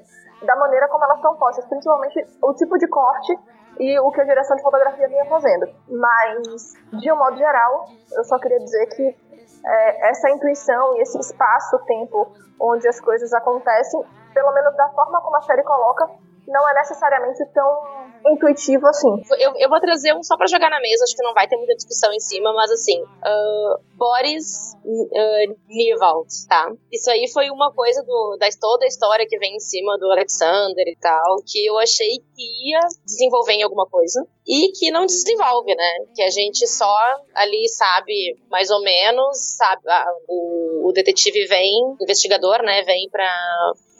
da maneira como elas estão postas, principalmente o tipo de corte e o que a direção de fotografia vinha fazendo. Mas, de um modo geral, eu só queria dizer que é, essa intuição e esse espaço-tempo onde as coisas acontecem, pelo menos da forma como a série coloca, não é necessariamente tão intuitivo assim. Eu, eu vou trazer um só para jogar na mesa, acho que não vai ter muita discussão em cima, mas assim, uh, Boris uh, Nivald, tá? Isso aí foi uma coisa do, da toda a história que vem em cima do Alexander e tal, que eu achei que ia desenvolver em alguma coisa e que não desenvolve, né? Que a gente só ali sabe mais ou menos, sabe, o, o detetive vem, investigador, né, vem pra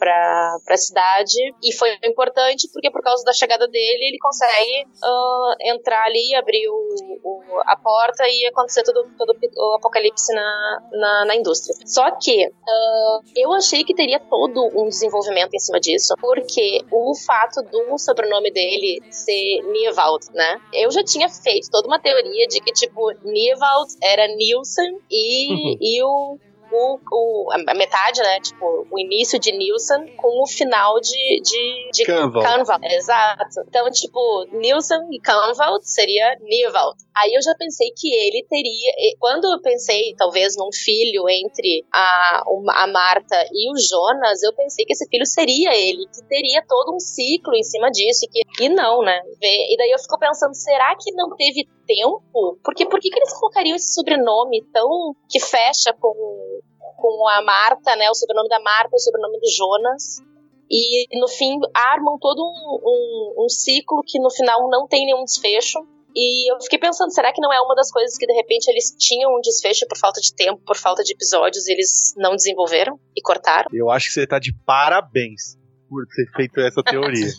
para a cidade e foi importante porque por causa da chegada dele ele consegue uh, entrar ali, abrir o, o, a porta e acontecer todo, todo o apocalipse na, na, na indústria. Só que uh, eu achei que teria todo um desenvolvimento em cima disso, porque o fato do sobrenome dele ser Niewald, né? Eu já tinha feito toda uma teoria de que, tipo, Niewald era Nielsen e, uhum. e o o, o, a metade, né? Tipo, o início de Nilsson com o final de, de, de Canval. Exato. Então, tipo, Nilsson e Canval seria Nivald. Aí eu já pensei que ele teria. Quando eu pensei, talvez, num filho entre a, a Marta e o Jonas, eu pensei que esse filho seria ele, que teria todo um ciclo em cima disso. E, que, e não, né? E daí eu fico pensando, será que não teve tempo? Porque por que, que eles colocariam esse sobrenome tão que fecha com, com a Marta, né? O sobrenome da Marta, o sobrenome do Jonas. E no fim armam todo um, um, um ciclo que no final não tem nenhum desfecho. E eu fiquei pensando, será que não é uma das coisas que de repente eles tinham um desfecho por falta de tempo, por falta de episódios, e eles não desenvolveram e cortaram? Eu acho que você tá de parabéns por ter feito essa teoria.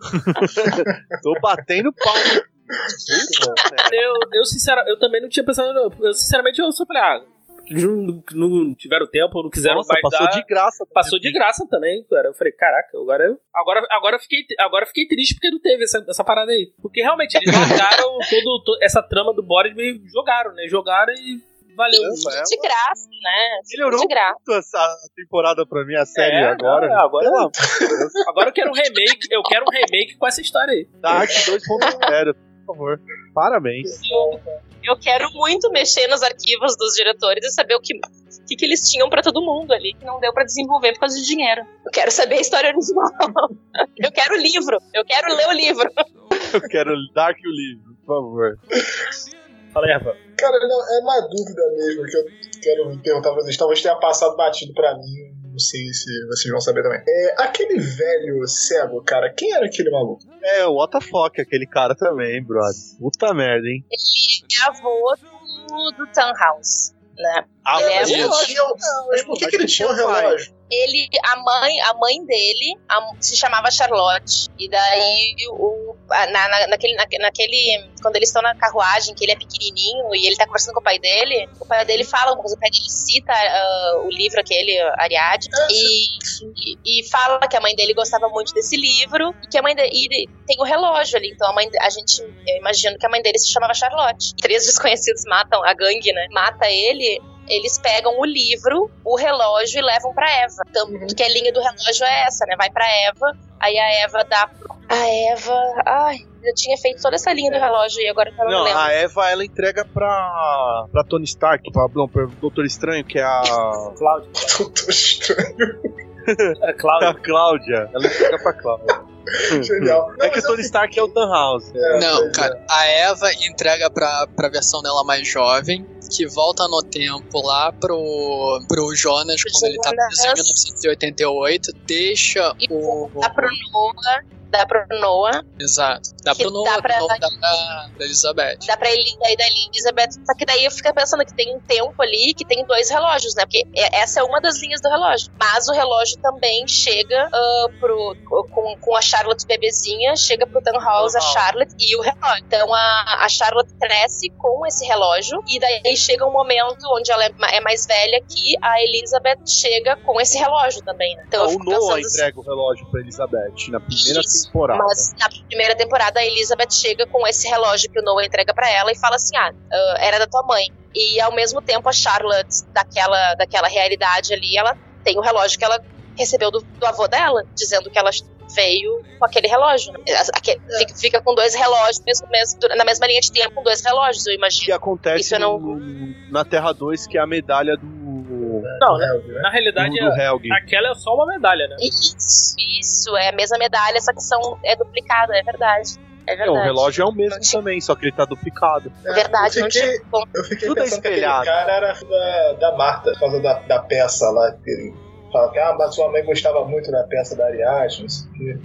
Tô batendo palma eu, eu, sincera, eu também não tinha pensado. Eu, sinceramente, eu só falei, ah, não, não tiveram tempo, não quiseram Nossa, mais passou dar. de graça. Passou de graça também, cara. Eu falei, caraca, agora eu, agora, agora eu fiquei, agora eu fiquei triste porque não teve essa, essa parada aí. Porque realmente eles jogaram todo, todo, essa trama do Boris meio jogaram, né? Jogaram e valeu. É, de graça, né? Melhorou de graça. muito essa temporada pra mim, a série É, agora. não, agora, agora eu quero um remake, eu quero um remake com essa história aí. Dark 2.0, por favor. Parabéns. Eu, eu quero muito mexer nos arquivos dos diretores e saber o que, o que, que eles tinham pra todo mundo ali, que não deu pra desenvolver por causa de dinheiro. Eu quero saber a história original. Eu quero o livro. Eu quero ler o livro. Eu quero Dark o livro, por favor. Fala aí, Rafa. Cara, não, é uma dúvida mesmo que eu quero perguntar pra vocês. Talvez tenha passado batido pra mim. Não sei se vocês vão saber também. É, aquele velho cego, cara, quem era aquele maluco? É, o WTF, aquele cara também, brother. Puta merda, hein? Ele é avô do, do Tannhaus, né? Ah, Ele é Mas, avô. tinha, mas por que, que ele tinha um relógio? Ele, a mãe, a mãe dele a- se chamava Charlotte. E daí o na, na- naquele, na- naquele. Quando eles estão na carruagem, que ele é pequenininho e ele tá conversando com o pai dele, o pai dele fala alguma coisa, o pai dele cita ah, o livro aquele, Ariadne, e, e, fala que a mãe dele gostava muito desse livro e que a mãe dele tem o relógio ali. Então a mãe, a gente, eu imagino que a mãe dele se chamava Charlotte. Três desconhecidos matam a gangue, né? Mata ele. Eles pegam o livro, o relógio e levam pra Eva. Então, que a linha do relógio é essa, né? Vai pra Eva, aí a Eva dá. A Eva. Ai, eu tinha feito toda essa linha do relógio e agora eu não, Não, lembro. a Eva ela entrega pra, pra Tony Stark, pra, não, pro Doutor Estranho, que é a, Cláudia. Doutor Estranho. É, a Cláudia. Cláudia. Ela entrega pra Cláudia. Genial. É que o Tony Stark é o Tannhaus. É. Não, cara, a Eva entrega pra, pra versão dela mais jovem, que volta no tempo lá pro, pro Jonas, quando ele tá preso em 1988, deixa o. Dá pro Noah. Dá pro Noah. Exato. Dá pro Noah, dá pra- da, da Elizabeth. Dá pra ele daí da Elizabeth. Só que daí eu fico pensando que tem um tempo ali que tem dois relógios, né? Porque é- essa é uma das linhas do relógio. Mas o relógio também chega ah, pro, com, com a Charlotte bebezinha, chega pro Tannhaus, a Charlotte e o relógio. Então a, a Charlotte cresce com esse relógio. E daí chega um momento onde ela é, é mais velha que a Elizabeth chega com esse relógio também, né? Então eu o Noah pensando assim, entrega o relógio pra Elizabeth na primeira Isso, temporada. Mas na primeira temporada a Elizabeth chega com esse relógio que o Noah entrega pra ela e fala assim: ah, ah, era da tua mãe. E ao mesmo tempo a Charlotte, daquela, daquela realidade ali, ela tem o relógio que ela recebeu do, do avô dela, dizendo que ela veio com aquele relógio. fica, fica com dois relógios, mesmo, mesmo, na mesma linha de tempo, com dois relógios, eu que imagino. acontece Isso não- no- na Terra 2, que é a medalha do. Não, É, na, né? na realidade, do, do Helg. aquela é só uma medalha, né? Isso, isso, é a mesma medalha, só que são, é duplicada, é verdade. É Não, verdade. o relógio é o mesmo Não tinha- também, só que ele tá duplicado. É, Verdade, eu não fiquei, tinha como. eu fiquei Tudo é pensando que aquele espelhado. cara era da, da Marta, por causa da, da peça lá. Que ele fala que ah, mas sua mãe gostava muito da peça da Ariadne, não sei o quê.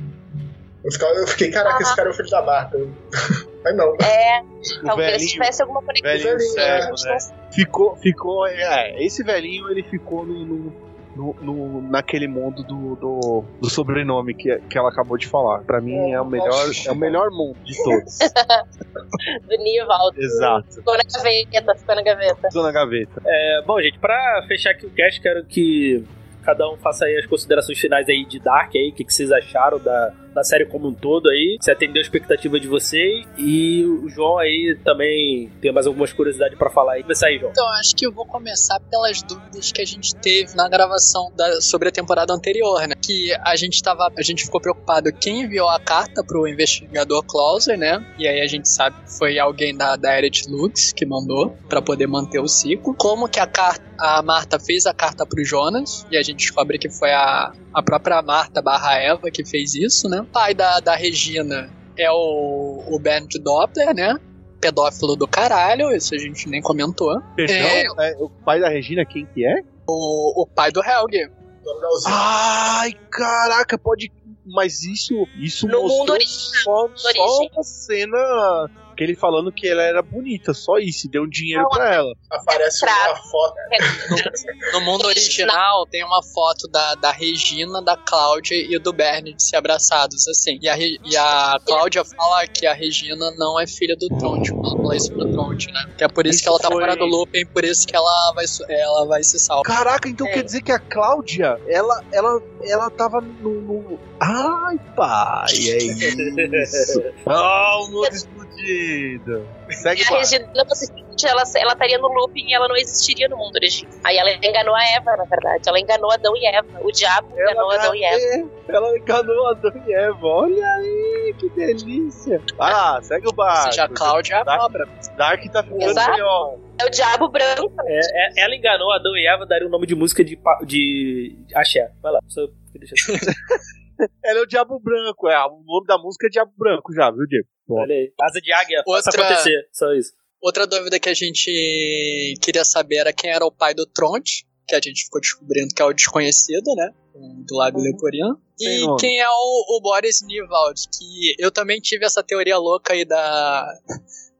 Eu, fiquei, caraca, esse cara é o filho da Marta. Mas não. É, O talvez velhinho, tivesse alguma conexão. velhinho velhinho, cego, né? não Ficou, ficou, é, esse velhinho ele ficou no, no, no- no- naquele mundo do, do, do sobrenome que, que ela acabou de falar. Pra mim é o melhor, é o melhor mundo de todos. do Nivaldo. Exato. Ficou na gaveta, ficou na gaveta. Tô na gaveta. É, bom, gente, pra fechar aqui o cast, quero que cada um faça aí as considerações finais aí de Dark aí, o que, que vocês acharam da, da série como um todo aí, se atendeu a expectativa de vocês. E o João aí também tem mais algumas curiosidades pra falar aí. Começa aí, João. Então, acho que eu vou começar pelas dúvidas que a gente teve na gravação da- sobre a temporada anterior, né? Que a gente tava, a gente ficou preocupado quem enviou a carta pro investigador Clauser, né? E aí a gente sabe que foi alguém da, da Eret Lux que mandou pra poder manter o ciclo. Como que a carta, a Marta fez a carta pro Jonas e a gente descobre que foi a, a própria Marta barra Eva que fez isso, né? O pai da, da Regina é o, o Bernd Doppler, né? Pedófilo do caralho, isso a gente nem comentou. Perdão, é, o pai da Regina, quem que é? O, o pai do Helge. Gabrielzinho. Ai, caraca, pode. Mas isso, isso No mostrou mundo só, só uma cena que ele falando que ela era bonita, só isso, e deu um dinheiro pra ela. Aparece Pra- uma foto. No mundo original tem uma foto da, da Regina, da Cláudia e do Bernard se abraçados, assim. E a, e a Cláudia fala que a Regina não é filha do Tronte, ela fala isso pro Tronte, né? Que é por isso, Isso que ela tá foi- fora do looping, por isso que ela vai, ela vai se salvar. Caraca, então É. quer dizer que a Cláudia, ela, ela, ela tava no. no- Ai, pai, é isso. Ah, o mundo explodido. Segue E a. Regina, você sente, ela, ela estaria no looping e ela não existiria no mundo original. Aí ela enganou a Eva, na verdade. Ela enganou Adão e Eva. O diabo enganou Adão e Eva. ela enganou Adão e Eva. Olha aí, que delícia. Vai lá, segue o Ou barco. seja, a Cláudia é a Dark- cobra. Dark tá ficando Exato. melhor. É o diabo branco. É, é- ela enganou Adão e Eva, daria o nome de música de, de axé. Vai lá, só deixa assim. Ela é o Diabo Branco, é. O nome da música é Diabo Branco já, viu, Diego? Olha aí. Asa de águia, faça Outra- acontecer. Só isso. Outra dúvida que a gente queria saber era quem era o pai do Tronte, que a gente ficou descobrindo que é o desconhecido, né? Do lado Leporino. Sem E nome. quem é o, o Boris Nivald, que eu também tive essa teoria louca aí da.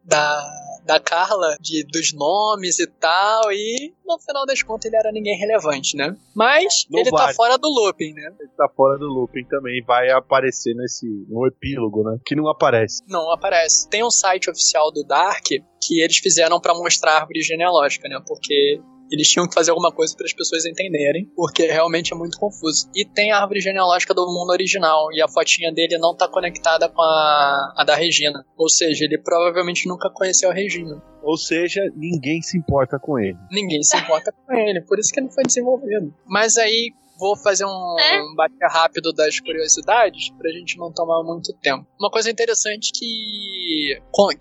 da da Carla, de, dos nomes e tal, e no final das contas ele era ninguém relevante, né? Mas Não ele tá vale. fora do looping, né? Ele tá fora do looping também. Vai aparecer nesse no epílogo, né? Que não aparece. Não aparece. Tem um site oficial do Dark que eles fizeram pra mostrar a árvore genealógica, né? Porque eles tinham que fazer alguma coisa para as pessoas entenderem, porque realmente é muito confuso. E tem a árvore genealógica do mundo original, e a fotinha dele não tá conectada com a, a da Regina. Ou seja, ele provavelmente nunca conheceu a Regina. Ou seja, ninguém se importa com ele. Ninguém se importa com ele, por isso que ele foi desenvolvido. Mas aí vou fazer um, É. um bate rápido das curiosidades pra gente não tomar muito tempo. Uma coisa interessante que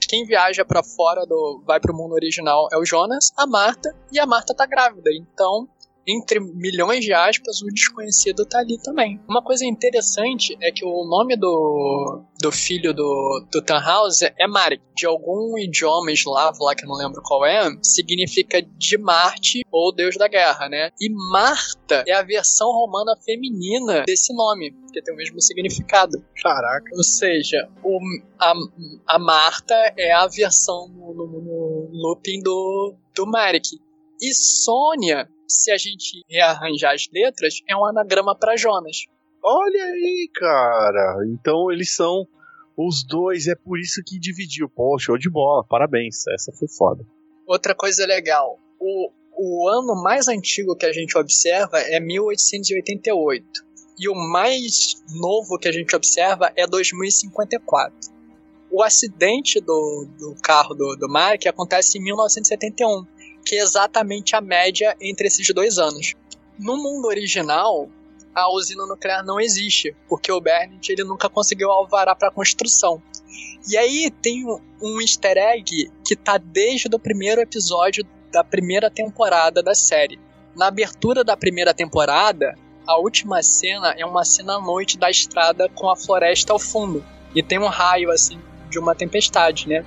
quem viaja pra fora do vai pro mundo original é o Jonas, a Marta e a Marta tá grávida. Então, entre milhões de aspas, o desconhecido tá ali também. Uma coisa interessante é que o nome do, do filho do, do Tannhaus é Marek. De algum idioma eslavo lá, que eu não lembro qual é, significa de Marte ou Deus da Guerra, né? E Marta é a versão romana feminina desse nome, que tem o mesmo significado. Caraca. Ou seja, o, a, a Marta é a versão no, no, no looping do, do Marek. E Sônia, se a gente rearranjar as letras, é um anagrama para Jonas. Olha aí, cara. Então eles são os dois, é por isso que dividiu. Pô, show de bola. Parabéns. Essa foi foda. Outra coisa legal, o, o ano mais antigo que a gente observa é 1888. E o mais novo que a gente observa é 2054. O acidente do, do carro do, do Mark acontece em 1971, que é exatamente a média entre esses dois anos. No mundo original, a usina nuclear não existe, porque o Bernard ele nunca conseguiu alvará para construção. E aí tem um easter egg que tá desde o primeiro episódio da primeira temporada da série. Na abertura da primeira temporada, a última cena é uma cena à noite da estrada com a floresta ao fundo. E tem um raio, assim, de uma tempestade, né?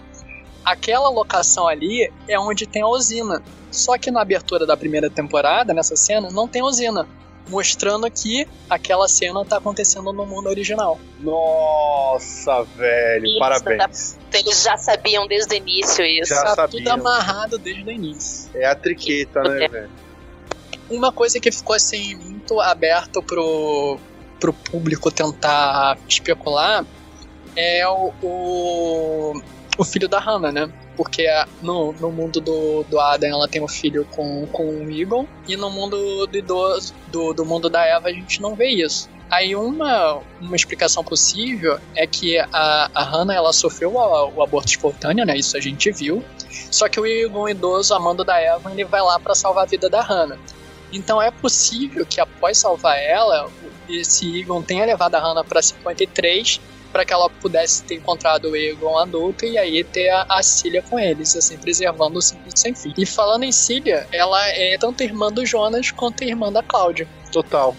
Aquela locação ali é onde tem a usina. Só que na abertura da primeira temporada, nessa cena, não tem usina. Mostrando que aquela cena tá acontecendo no mundo original. Nossa, velho. Isso, parabéns. Eles já sabiam desde o início isso. Já tá tudo sabiam. amarrado desde o início. É a triqueta, né, velho? Uma coisa que ficou assim muito aberto pro, pro público tentar especular é o, o, o filho da Hannah, né? Porque no, no mundo do, do Adam ela tem um filho com, com o Eagle, e no mundo do idoso, do, do mundo da Eva a gente não vê isso. Aí uma, uma explicação possível é que a, a Hannah ela sofreu o aborto espontâneo, né? Isso a gente viu. Só que o Eagle idoso, amando da Eva, ele vai lá para salvar a vida da Hannah. Então é possível que após salvar ela, esse Egon tenha levado a Hannah para 53 para que ela pudesse ter encontrado o Egon adulto e aí ter a, a Cília com eles, assim, preservando o ciclo sem fim. E falando em Cília, ela é tanto irmã do Jonas quanto irmã da Cláudia. Total.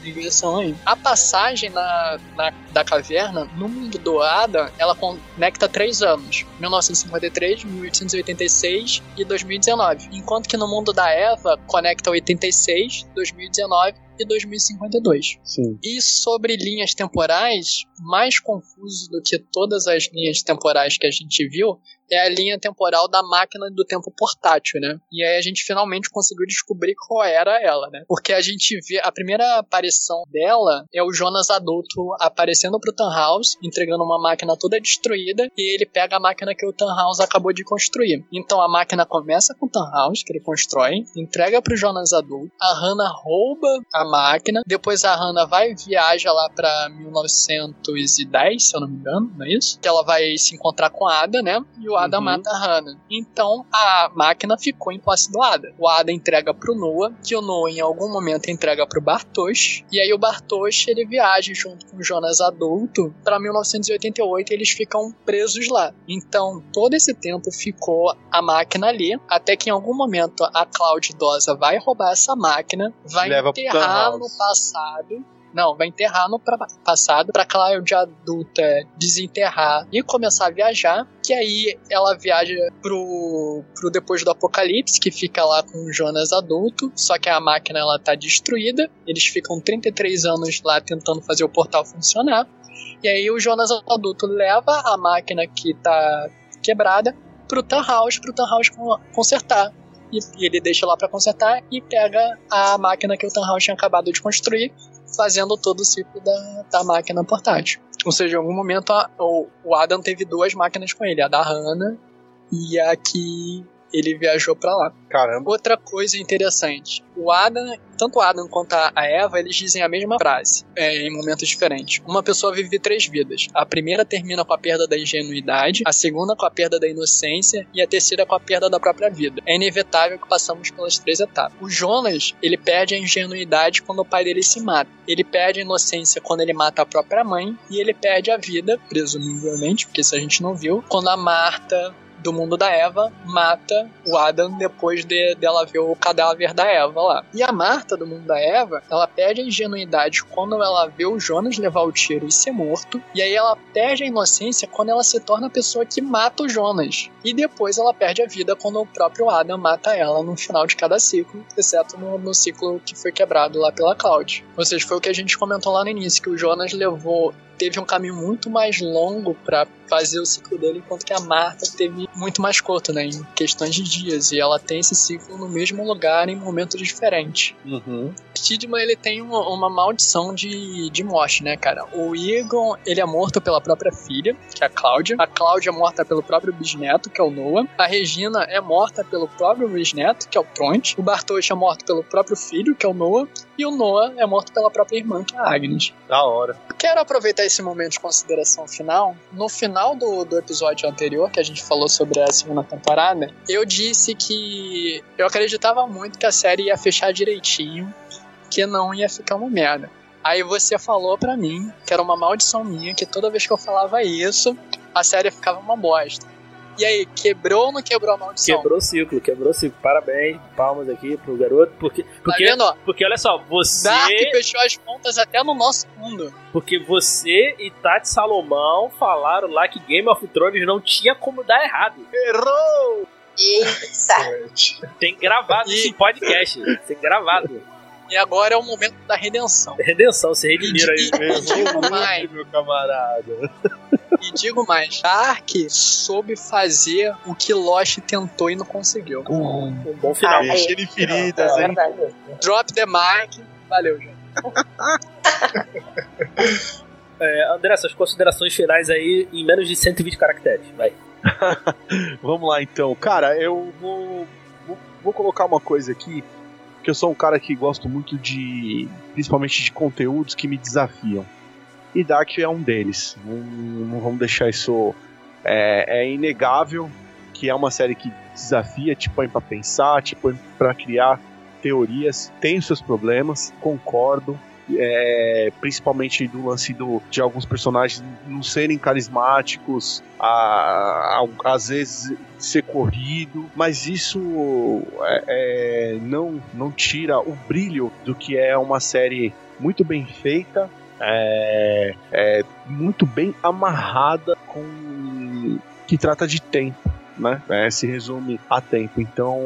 A passagem na, na- da caverna, no mundo do Adam, ela conecta três anos: 1953, 1886 e 2019. Enquanto que no mundo da Eva, conecta 86, 2019 e 2052. Sim. E sobre linhas temporais, mais confuso do que todas as linhas temporais que a gente viu é a linha temporal da máquina do tempo portátil, né? E aí a gente finalmente conseguiu descobrir qual era ela, né? Porque a gente vê a primeira aparição dela é o Jonas adulto aparecendo pro Tannhaus, entregando uma máquina toda destruída, e ele pega a máquina que o Tannhaus acabou de construir. Então a máquina começa com o Tannhaus, que ele constrói, entrega pro Jonas adulto, a Hannah rouba a máquina, depois a Hannah vai viaja lá pra 1910, se eu não me engano, não é isso? Que ela vai se encontrar com a Ada, né? E o Ada Uhum. mata a Hannah. Então a máquina ficou em posse do Ada. O Ada entrega pro Noah, que o Noah em algum momento entrega pro Bartosz, e aí o Bartosz ele viaja junto com o Jonas adulto pra 1988 e eles ficam presos lá. Então todo esse tempo ficou a máquina ali, até que em algum momento a Cláudia idosa vai roubar essa máquina, vai Leva enterrar no passado não, vai enterrar no passado pra Cláudia adulta desenterrar e começar a viajar. Que aí ela viaja pro, pro depois do apocalipse, que fica lá com o Jonas adulto. Só que a máquina ela tá destruída. Eles ficam 33 anos lá tentando fazer o portal funcionar. E aí o Jonas adulto leva a máquina que tá quebrada pro Tannhaus, pro con- consertar. E, e ele deixa lá pra consertar e pega a máquina que o Tannhaus tinha acabado de construir, fazendo todo o ciclo da, da máquina portátil. Ou seja, em algum momento a- o, o Adam teve duas máquinas com ele, a da Hannah e a que ele viajou pra lá. Caramba. Outra coisa interessante, o Adam, tanto o Adam quanto a a Eva, eles dizem a mesma frase, é, em momentos diferentes. Uma pessoa vive três vidas. A primeira termina com a perda da ingenuidade, a segunda com a perda da inocência e a terceira com a perda da própria vida. É inevitável que passamos pelas três etapas. O Jonas, ele perde a ingenuidade quando o pai dele se mata. Ele perde a inocência quando ele mata a própria mãe e ele perde a vida, presumivelmente, porque isso a gente não viu, quando a Marta do mundo da Eva mata o Adam depois de, dela ver o cadáver da Eva lá. E a Marta do mundo da Eva, ela perde a ingenuidade quando ela vê o Jonas levar o tiro e ser morto. E aí ela perde a inocência quando ela se torna a pessoa que mata o Jonas. E depois ela perde a vida quando o próprio Adam mata ela no final de cada ciclo, exceto no, no ciclo que foi quebrado lá pela Cloud. Ou seja, foi o que a gente comentou lá no início, que o Jonas levou teve um caminho muito mais longo para fazer o ciclo dele, enquanto que a Marta teve muito mais curto, né, em questões de dias, e ela tem esse ciclo no mesmo lugar em momentos diferentes. Uhum. Tidman, ele tem uma, uma maldição de, de morte, né, cara? O Egon, ele é morto pela própria filha, que é a Cláudia. A Cláudia é morta pelo próprio bisneto, que é o Noah. A Regina é morta pelo próprio bisneto, que é o Tronte. O Bartosz é morto pelo próprio filho, que é o Noah. E o Noah é morto pela própria irmã, que é a Agnes. Da hora. Quero aproveitar esse momento de consideração final. No final do, do episódio anterior, que a gente falou sobre a segunda temporada, eu disse que eu acreditava muito que a série ia fechar direitinho, que não ia ficar uma merda. Aí você falou pra mim que era uma maldição minha, que toda vez que eu falava isso, a série ficava uma bosta. E aí, quebrou ou não quebrou a maldição? Quebrou o ciclo, quebrou o ciclo. Parabéns, palmas aqui pro garoto. Porque, porque, Tá porque olha só, você. Dark fechou as pontas até no nosso mundo. Porque você e Tati Salomão falaram lá que Game of Thrones não tinha como dar errado. Errou! Eita. Tem gravado esse podcast. Tem gravado. E agora é o momento da redenção. Redenção, se redimiram aí. E digo mais, meu camarada. E digo mais, Dark soube fazer o que Lost tentou e não conseguiu. Um bom final. Ah, Cheio de feridas, É hein? verdade. Drop the mic. Valeu, gente. É, André, suas considerações finais aí em menos de 120 caracteres. Vai. Vamos lá então. Cara, eu vou, vou, vou colocar uma coisa aqui. Que eu sou um cara que gosto muito de. Principalmente de conteúdos que me desafiam. E Dark é um deles. Não, não vamos deixar isso. É, é inegável que é uma série que desafia, te põe pra pensar, te põe pra criar teorias. Tem os seus problemas, concordo. É, principalmente do lance do, de alguns personagens não serem carismáticos, a, a- às vezes ser corrido, mas isso é, é, não, não tira o brilho do que é uma série muito bem feita, é, é muito bem amarrada com que trata de tempo. Né? É, se resume a tempo. Então,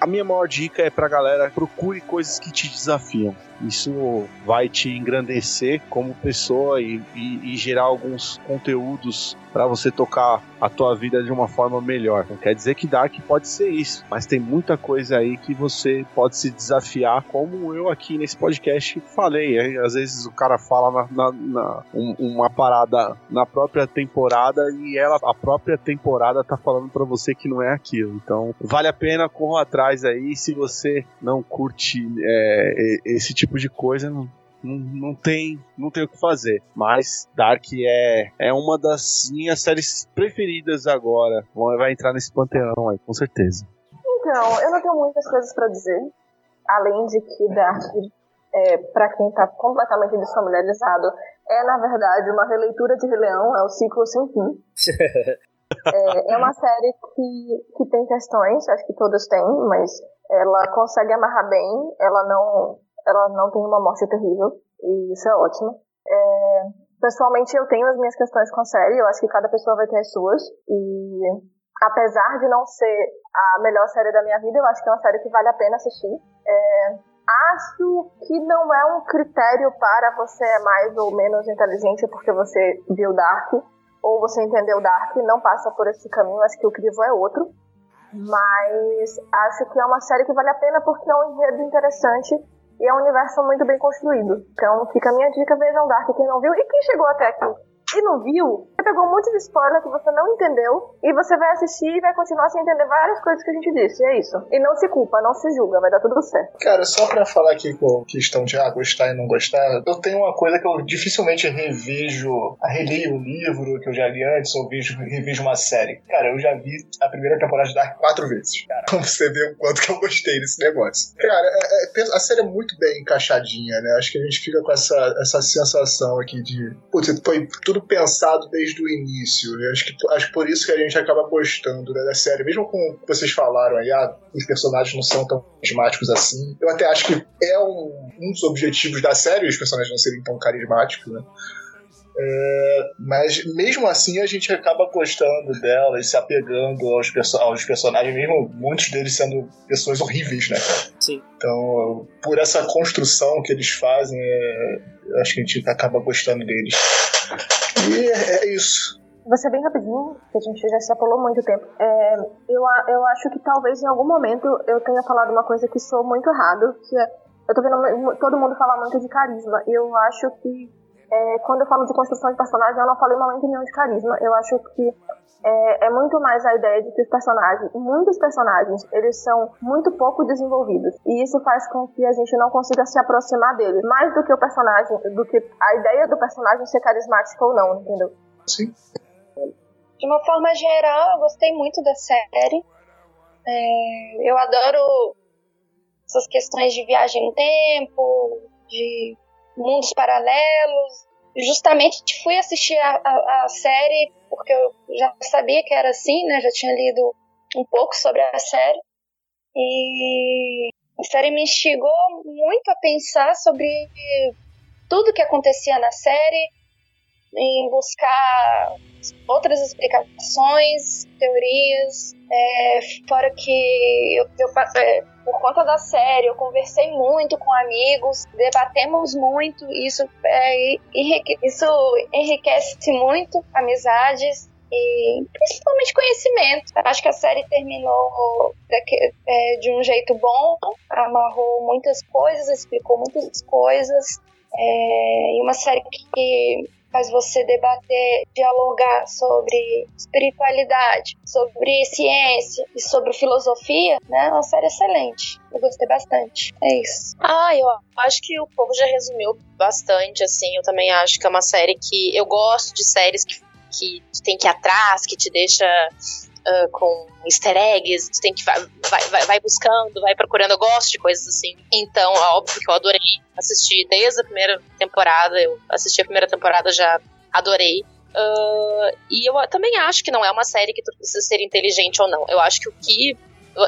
a minha maior dica é pra galera: procure coisas que te desafiam. Isso vai te engrandecer como pessoa e, e- e gerar alguns conteúdos para você tocar a tua vida de uma forma melhor. Não quer dizer que Dark pode ser isso, mas tem muita coisa aí que você pode se desafiar, como eu aqui nesse podcast falei. Às vezes o cara fala na, na- na- um- uma parada na própria temporada e ela, a própria temporada tá falando para você que não é aquilo. Então vale a pena, corra atrás aí. Se você não curte é, esse tipo de coisa, não, não, não tem não tem o que fazer. Mas Dark é, é uma das minhas séries preferidas agora. Vai vai entrar nesse panteão aí, com certeza. Então, eu não tenho muitas coisas pra dizer, além de que Dark, é, para quem tá completamente desfamiliarizado, é na verdade uma releitura de Rei Leão, é o ciclo sem fim. É, é uma série que, que tem questões, acho que todas têm, mas ela consegue amarrar bem, ela não, ela não tem uma morte terrível, e isso é ótimo. É, pessoalmente, eu tenho as minhas questões com a série, eu acho que cada pessoa vai ter as suas, e apesar de não ser a melhor série da minha vida, eu acho que é uma série que vale a pena assistir. É, acho que não é um critério para você é mais ou menos inteligente porque você viu Dark. ou você entendeu Dark, não passa por esse caminho, acho que o crivo é outro. Mas acho que é uma série que vale a pena porque é um enredo interessante e é um universo muito bem construído. Então fica a minha dica, vejam Dark quem não viu e quem chegou até aqui e não viu, você pegou um monte de spoiler que você não entendeu e você vai assistir e vai continuar sem entender várias coisas que a gente disse. É isso. E não se culpa, não se julga, vai dar tudo certo. Cara, só pra falar aqui com questão de ah, gostar e não gostar, eu tenho uma coisa que eu dificilmente revejo, a releio um livro que eu já li antes ou vejo, revejo uma série. Cara, eu já vi a primeira temporada de Dark quatro vezes. Cara, pra você ver o quanto que eu gostei desse negócio. Cara, é, é, a série é muito bem encaixadinha, né? Acho que a gente fica com essa, essa sensação aqui de. Putz, foi tudo pensado desde o início. Eu acho que, acho por isso que a gente acaba gostando né, da série. Mesmo com o que vocês falaram aí, ah, os personagens não são tão carismáticos assim. Eu até acho que é um, um dos objetivos da série os personagens não serem tão carismáticos, né? É, mas mesmo assim a gente acaba gostando dela e se apegando aos, perso aos personagens, mesmo muitos deles sendo pessoas horríveis, né? Sim. Então, por essa construção que eles fazem, é, acho que a gente acaba gostando deles. E é, é isso. Ser bem rapidinho, que a gente já se apolou muito tempo. É, eu, eu acho que talvez em algum momento eu tenha falado uma coisa que sou muito errado, que é, eu tô vendo todo mundo falar muito de carisma. Eu acho que é, quando eu falo de construção de personagem, eu não falei momento nenhum de carisma. Eu acho que é, é, muito mais a ideia de que os personagens, muitos personagens, eles são muito pouco desenvolvidos. E isso faz com que a gente não consiga se aproximar deles. Mais do que o personagem, do que a ideia do personagem ser carismático ou não, entendeu? Sim. De uma forma geral, eu gostei muito da série. É, eu adoro essas questões de viagem no tempo, de mundos paralelos. Justamente fui assistir a, a, a, série porque eu já sabia que era assim, né? Já tinha lido um pouco sobre a série. E a série me instigou muito a pensar sobre tudo que acontecia na série, em buscar outras explicações, teorias. É, fora que eu, eu, é, por conta da série, eu conversei muito com amigos, debatemos muito, isso, é, enrique, isso enriquece muito amizades e principalmente conhecimento. Acho que a série terminou de, é, de um jeito bom, amarrou muitas coisas, explicou muitas coisas. É, e uma série que faz você debater, dialogar sobre espiritualidade, sobre ciência e sobre filosofia, né? É uma série excelente. Eu gostei bastante. É isso. Ah, eu acho que o povo já resumiu bastante, assim. Eu também acho que é uma série que. Eu gosto de séries que, que tem que ir atrás, que te deixa uh, com easter eggs, tu tem que vai, vai, vai, buscando, vai procurando. Eu gosto de coisas assim. Então, é óbvio que eu adorei assistir desde a primeira temporada. Eu assisti a primeira temporada, já adorei. Uh, e eu também acho que não é uma série que tu precisa ser inteligente ou não. Eu acho que o que.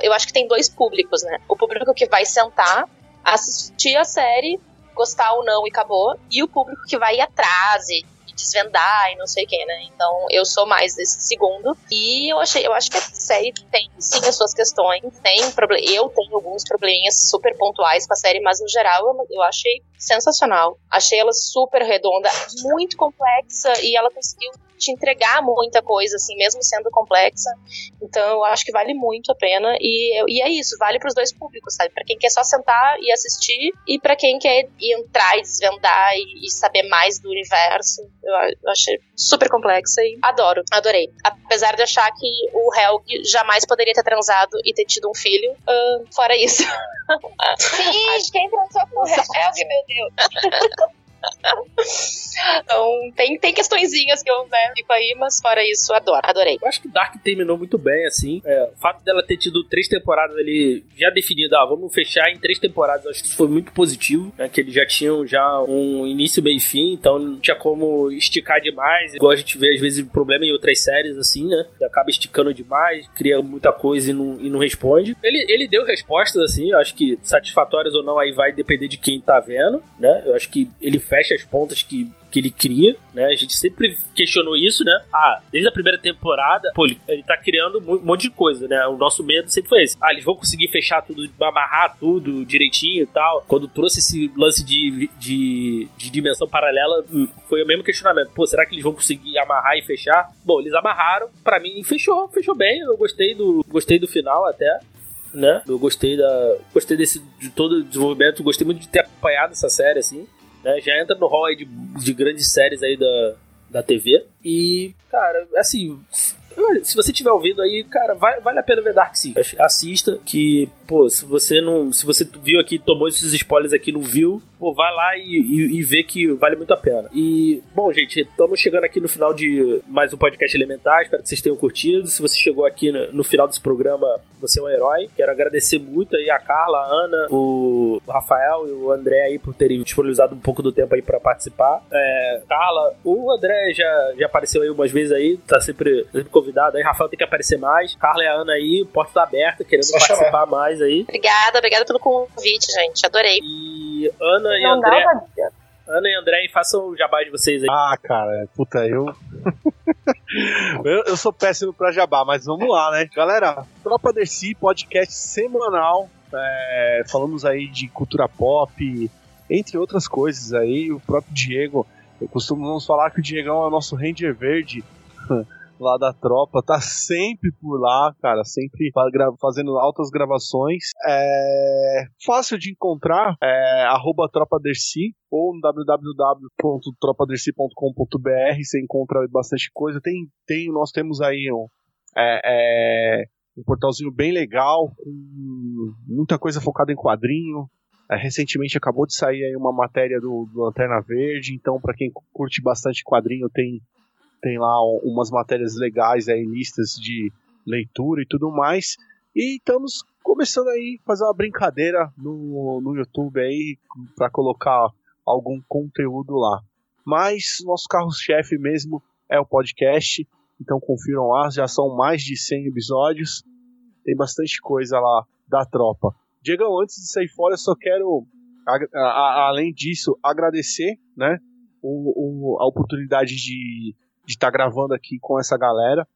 Eu acho que tem dois públicos, né? O público que vai sentar, assistir a série, gostar ou não e acabou. E o público que vai ir atrás e desvendar e não sei o que, né? Então eu sou mais desse segundo. E eu achei, eu acho que a série tem sim as suas questões, tem problema. Eu tenho alguns probleminhas super pontuais com a série, mas no geral eu, eu achei sensacional. Achei ela super redonda, muito complexa e ela conseguiu te entregar muita coisa, assim, mesmo sendo complexa. Então, eu acho que vale muito a pena. E, e é isso, vale para os dois públicos, sabe? Para quem quer só sentar e assistir, e para quem quer entrar e desvendar e, e saber mais do universo. Eu, eu, achei super complexa e adoro, adorei. Apesar de achar que o Helg jamais poderia ter transado e ter tido um filho, uh, fora isso. Sim, acho... quem transou com o Helg, meu Deus. então, tem, tem questõezinhas que eu né, fico aí, mas fora isso, adoro, adorei. Eu acho que Dark terminou muito bem, assim. É, o fato dela ter tido três temporadas ali já definido, ah, vamos fechar em três temporadas, acho que foi muito positivo, né? Que eles já tinham já um início, meio e fim, então não tinha como esticar demais. Igual a gente vê, às vezes, problema em outras séries, assim, né? Que acaba esticando demais, cria muita coisa e não, e não responde. Ele, ele deu respostas, assim, eu acho que satisfatórias ou não, aí vai depender de quem tá vendo, né? Eu acho que ele fecha fecha as pontas que, que ele cria, né? A gente sempre questionou isso, né? Ah, desde a primeira temporada, pô, ele, ele tá criando um monte de coisa, né? O nosso medo sempre foi esse. Ah, eles vão conseguir fechar tudo, amarrar tudo direitinho e tal. Quando trouxe esse lance de, de, de dimensão paralela, hum, foi o mesmo questionamento. Pô, será que eles vão conseguir amarrar e fechar? Bom, eles amarraram, para mim fechou, fechou bem. Eu gostei do, gostei do final até né? Eu gostei da. Gostei desse de todo o desenvolvimento, gostei muito de ter acompanhado essa série, assim. Né? Já entra no hall de, de grandes séries aí da, da TV. E, cara, assim. Se você tiver ouvindo aí, cara, vai, vale a pena ver Dark Sea. Assista, que, pô, se você não. Se você viu aqui, tomou esses spoilers aqui, não viu, pô, vai lá e, e, e vê que vale muito a pena. E, bom, gente, estamos chegando aqui no final de mais um podcast elementar. Espero que vocês tenham curtido. Se você chegou aqui no, no final desse programa, você é um herói. Quero agradecer muito aí a Carla, a Ana, o Rafael e o André aí por terem disponibilizado um pouco do tempo aí para participar. É, Carla, o André já, já apareceu aí umas vezes aí, tá sempre, sempre convidado aí. Rafael tem que aparecer mais. Carla e a Ana aí, porta tá aberta, querendo Só participar chamar. mais aí. Obrigada, obrigada pelo convite, gente. Adorei. E Ana e André. Ana e André, façam o jabá de vocês aí. Ah, cara, puta, eu. eu, eu sou péssimo pra jabá, mas vamos lá, né? Galera, Tropa Dercy, podcast semanal. é, falamos aí de cultura pop, entre outras coisas aí. O próprio Diego, eu costumo falar que o Diegão é o nosso Ranger Verde. Lá da tropa, tá sempre por lá, cara, sempre fazendo altas gravações. É fácil de encontrar, é arroba Tropa Dercy ou no www.tropadercy.com.br você encontra bastante coisa. Tem, tem, nós temos aí um, é, é, um portalzinho bem legal, com muita coisa focada em quadrinho. É, recentemente acabou de sair aí uma matéria do, do Lanterna Verde, então para quem curte bastante quadrinho tem, tem lá um- umas matérias legais aí, listas de leitura e tudo mais. E estamos começando aí fazer uma brincadeira no, no YouTube aí para colocar algum conteúdo lá. Mas nosso carro-chefe mesmo é o podcast, então confiram lá, já são mais de 100 episódios, tem bastante coisa lá da tropa. Diego, antes de sair fora, eu só quero, a- a- além disso, agradecer né, o, o- a oportunidade de estar gravando aqui com essa galera.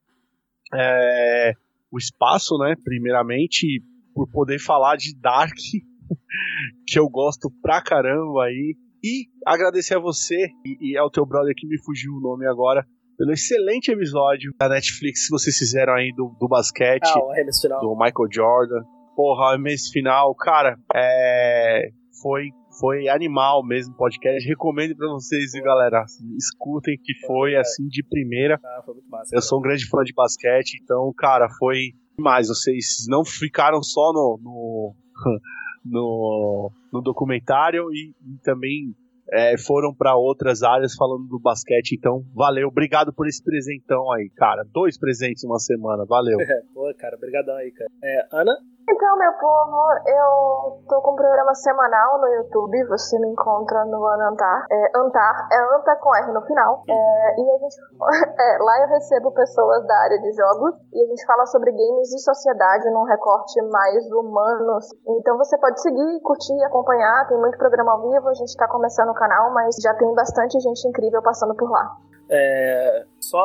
É, o espaço, né, primeiramente, por poder falar de Dark, que eu gosto pra caramba aí. E agradecer a você e, e ao teu brother que me fugiu o nome agora, pelo excelente episódio da Netflix que vocês fizeram aí do, do basquete, Ah, o do Michael Jordan. Porra, mês final, cara, é, foi, foi animal mesmo o podcast. Recomendo pra vocês, viu, galera? Escutem que foi assim de primeira. Ah, foi muito massa. Eu sou um grande fã de basquete, então, cara, foi demais. Vocês não ficaram só no, no, no, no documentário e, e também é, foram pra outras áreas falando do basquete. Então, valeu. Obrigado por esse presentão aí, cara. Dois presentes uma semana. Valeu. Pô, cara, obrigadão aí, cara. É, Ana? Então, meu povo, eu tô com um programa semanal no YouTube. Você me encontra no Anantar. É, Antar é Anta com R no final. É, e a gente. é, lá eu recebo pessoas da área de jogos e a gente fala sobre games e sociedade num recorte mais humano. Então você pode seguir, curtir, acompanhar. Tem muito programa ao vivo. A gente tá começando o canal, mas já tem bastante gente incrível passando por lá. É, só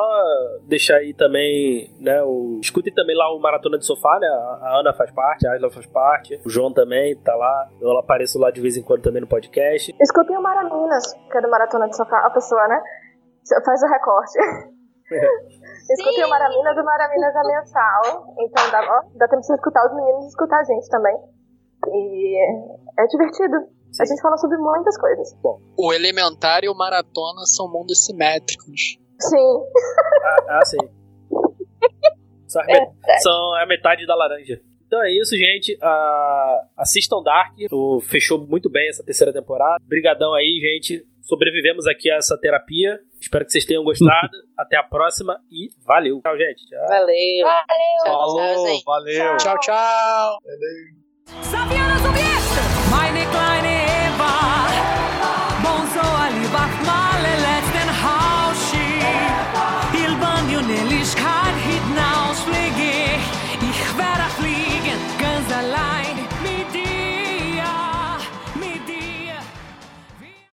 deixar aí também, né? O, escutem também lá o Maratona de Sofá, né? A Ana faz parte, a Asla faz parte, o João também tá lá. Eu apareço lá de vez em quando também no podcast. Escutem o Maraminas, que é do Maratona de Sofá. A pessoa, né? Faz o recorte. Escutem o Maraminas, do Maraminas é mensal. Então dá, ó, dá tempo de escutar os meninos e escutar a gente também. E é divertido. A gente fala sobre muitas coisas. O Elementar e o Maratona são mundos simétricos. Sim. Ah, ah, sim. São, a me- são a metade da laranja. Então é isso, gente. Ah, assistam Dark. O- fechou muito bem essa terceira temporada. Brigadão aí, gente. Sobrevivemos aqui a essa terapia. Espero que vocês tenham gostado. Até a próxima e valeu. Tchau, gente. Tchau. Valeu. Valeu. Tchau, tchau, Falou, gente. valeu. Tchau, tchau! Meine kleine Bach mal